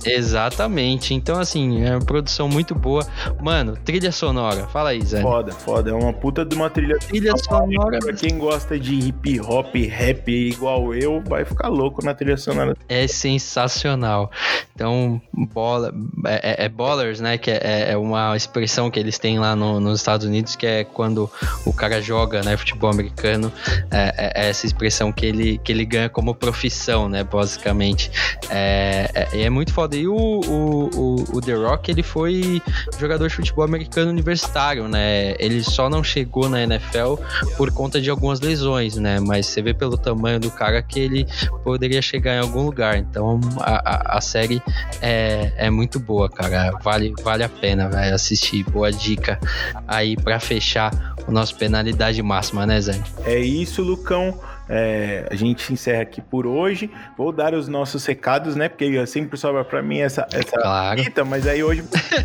Exatamente. Então, assim, é uma produção muito boa. Mano, trilha sonora. Fala aí, Zé. Foda, foda. É uma puta de uma trilha, trilha sonora. Pra quem gosta de hip hop, rap igual eu, vai ficar louco na trilha sonora. É sensacional. Então, bola, é, é, é ballers, né? Que é, é, uma expressão que eles têm lá no, nos Estados Unidos, que é quando o cara joga, né? Futebol americano. É, é, é essa expressão que ele, que ele ganha como profissão, né? Basicamente. É, é, é muito foda e o, o, o, o, The Rock, ele foi jogador de futebol americano universitário, né? Ele só não chegou na NFL por conta de algumas lesões, né? Mas você vê pelo tamanho do cara que ele poderia chegar em algum lugar. Então a, a, a série é, é muito boa, cara. Vale, vale a pena, velho, assistir. Boa dica aí para fechar o nosso penalidade máxima, né, Zé? É isso, Lucão. É, a gente encerra aqui por hoje. Vou dar os nossos recados, né? Porque sempre sobra para mim essa, essa claro. fita, mas aí hoje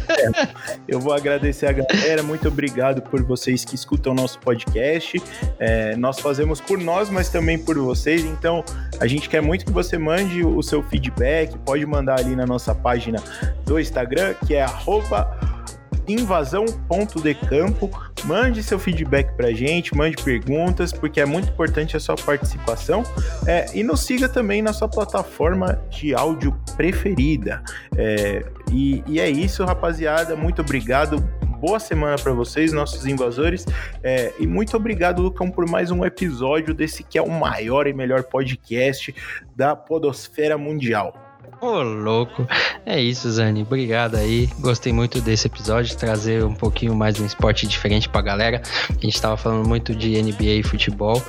é, eu vou agradecer a galera. Muito obrigado por vocês que escutam o nosso podcast. É, nós fazemos por nós, mas também por vocês. Então, a gente quer muito que você mande o seu feedback. Pode mandar ali na nossa página do Instagram, que é arroba invasão.decampo. Mande seu feedback pra gente, mande perguntas, porque é muito importante a sua participação. É, e nos siga também na sua plataforma de áudio preferida. É, e, e é isso, rapaziada. Muito obrigado boa semana para vocês, nossos invasores. É, e muito obrigado, Lucão, por mais um episódio desse que é o maior e melhor podcast da Podosfera Mundial. Ô, louco. É isso, Zani. Obrigado aí. Gostei muito desse episódio, trazer um pouquinho mais um esporte diferente pra galera. A gente tava falando muito de NBA e futebol.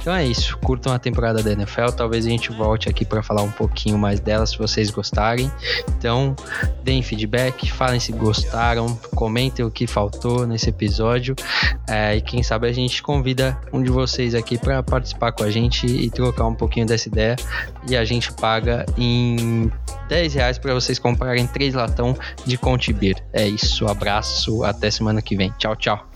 Então é isso. Curtam a temporada da NFL. Talvez a gente volte aqui para falar um pouquinho mais dela, se vocês gostarem. Então, deem feedback, falem se gostaram, comentem o que faltou nesse episódio. É, e quem sabe a gente convida um de vocês aqui para participar com a gente e trocar um pouquinho dessa ideia. E a gente paga em tem 10 reais para vocês comprarem três latão de Conte Beer. É isso, abraço, até semana que vem. Tchau, tchau.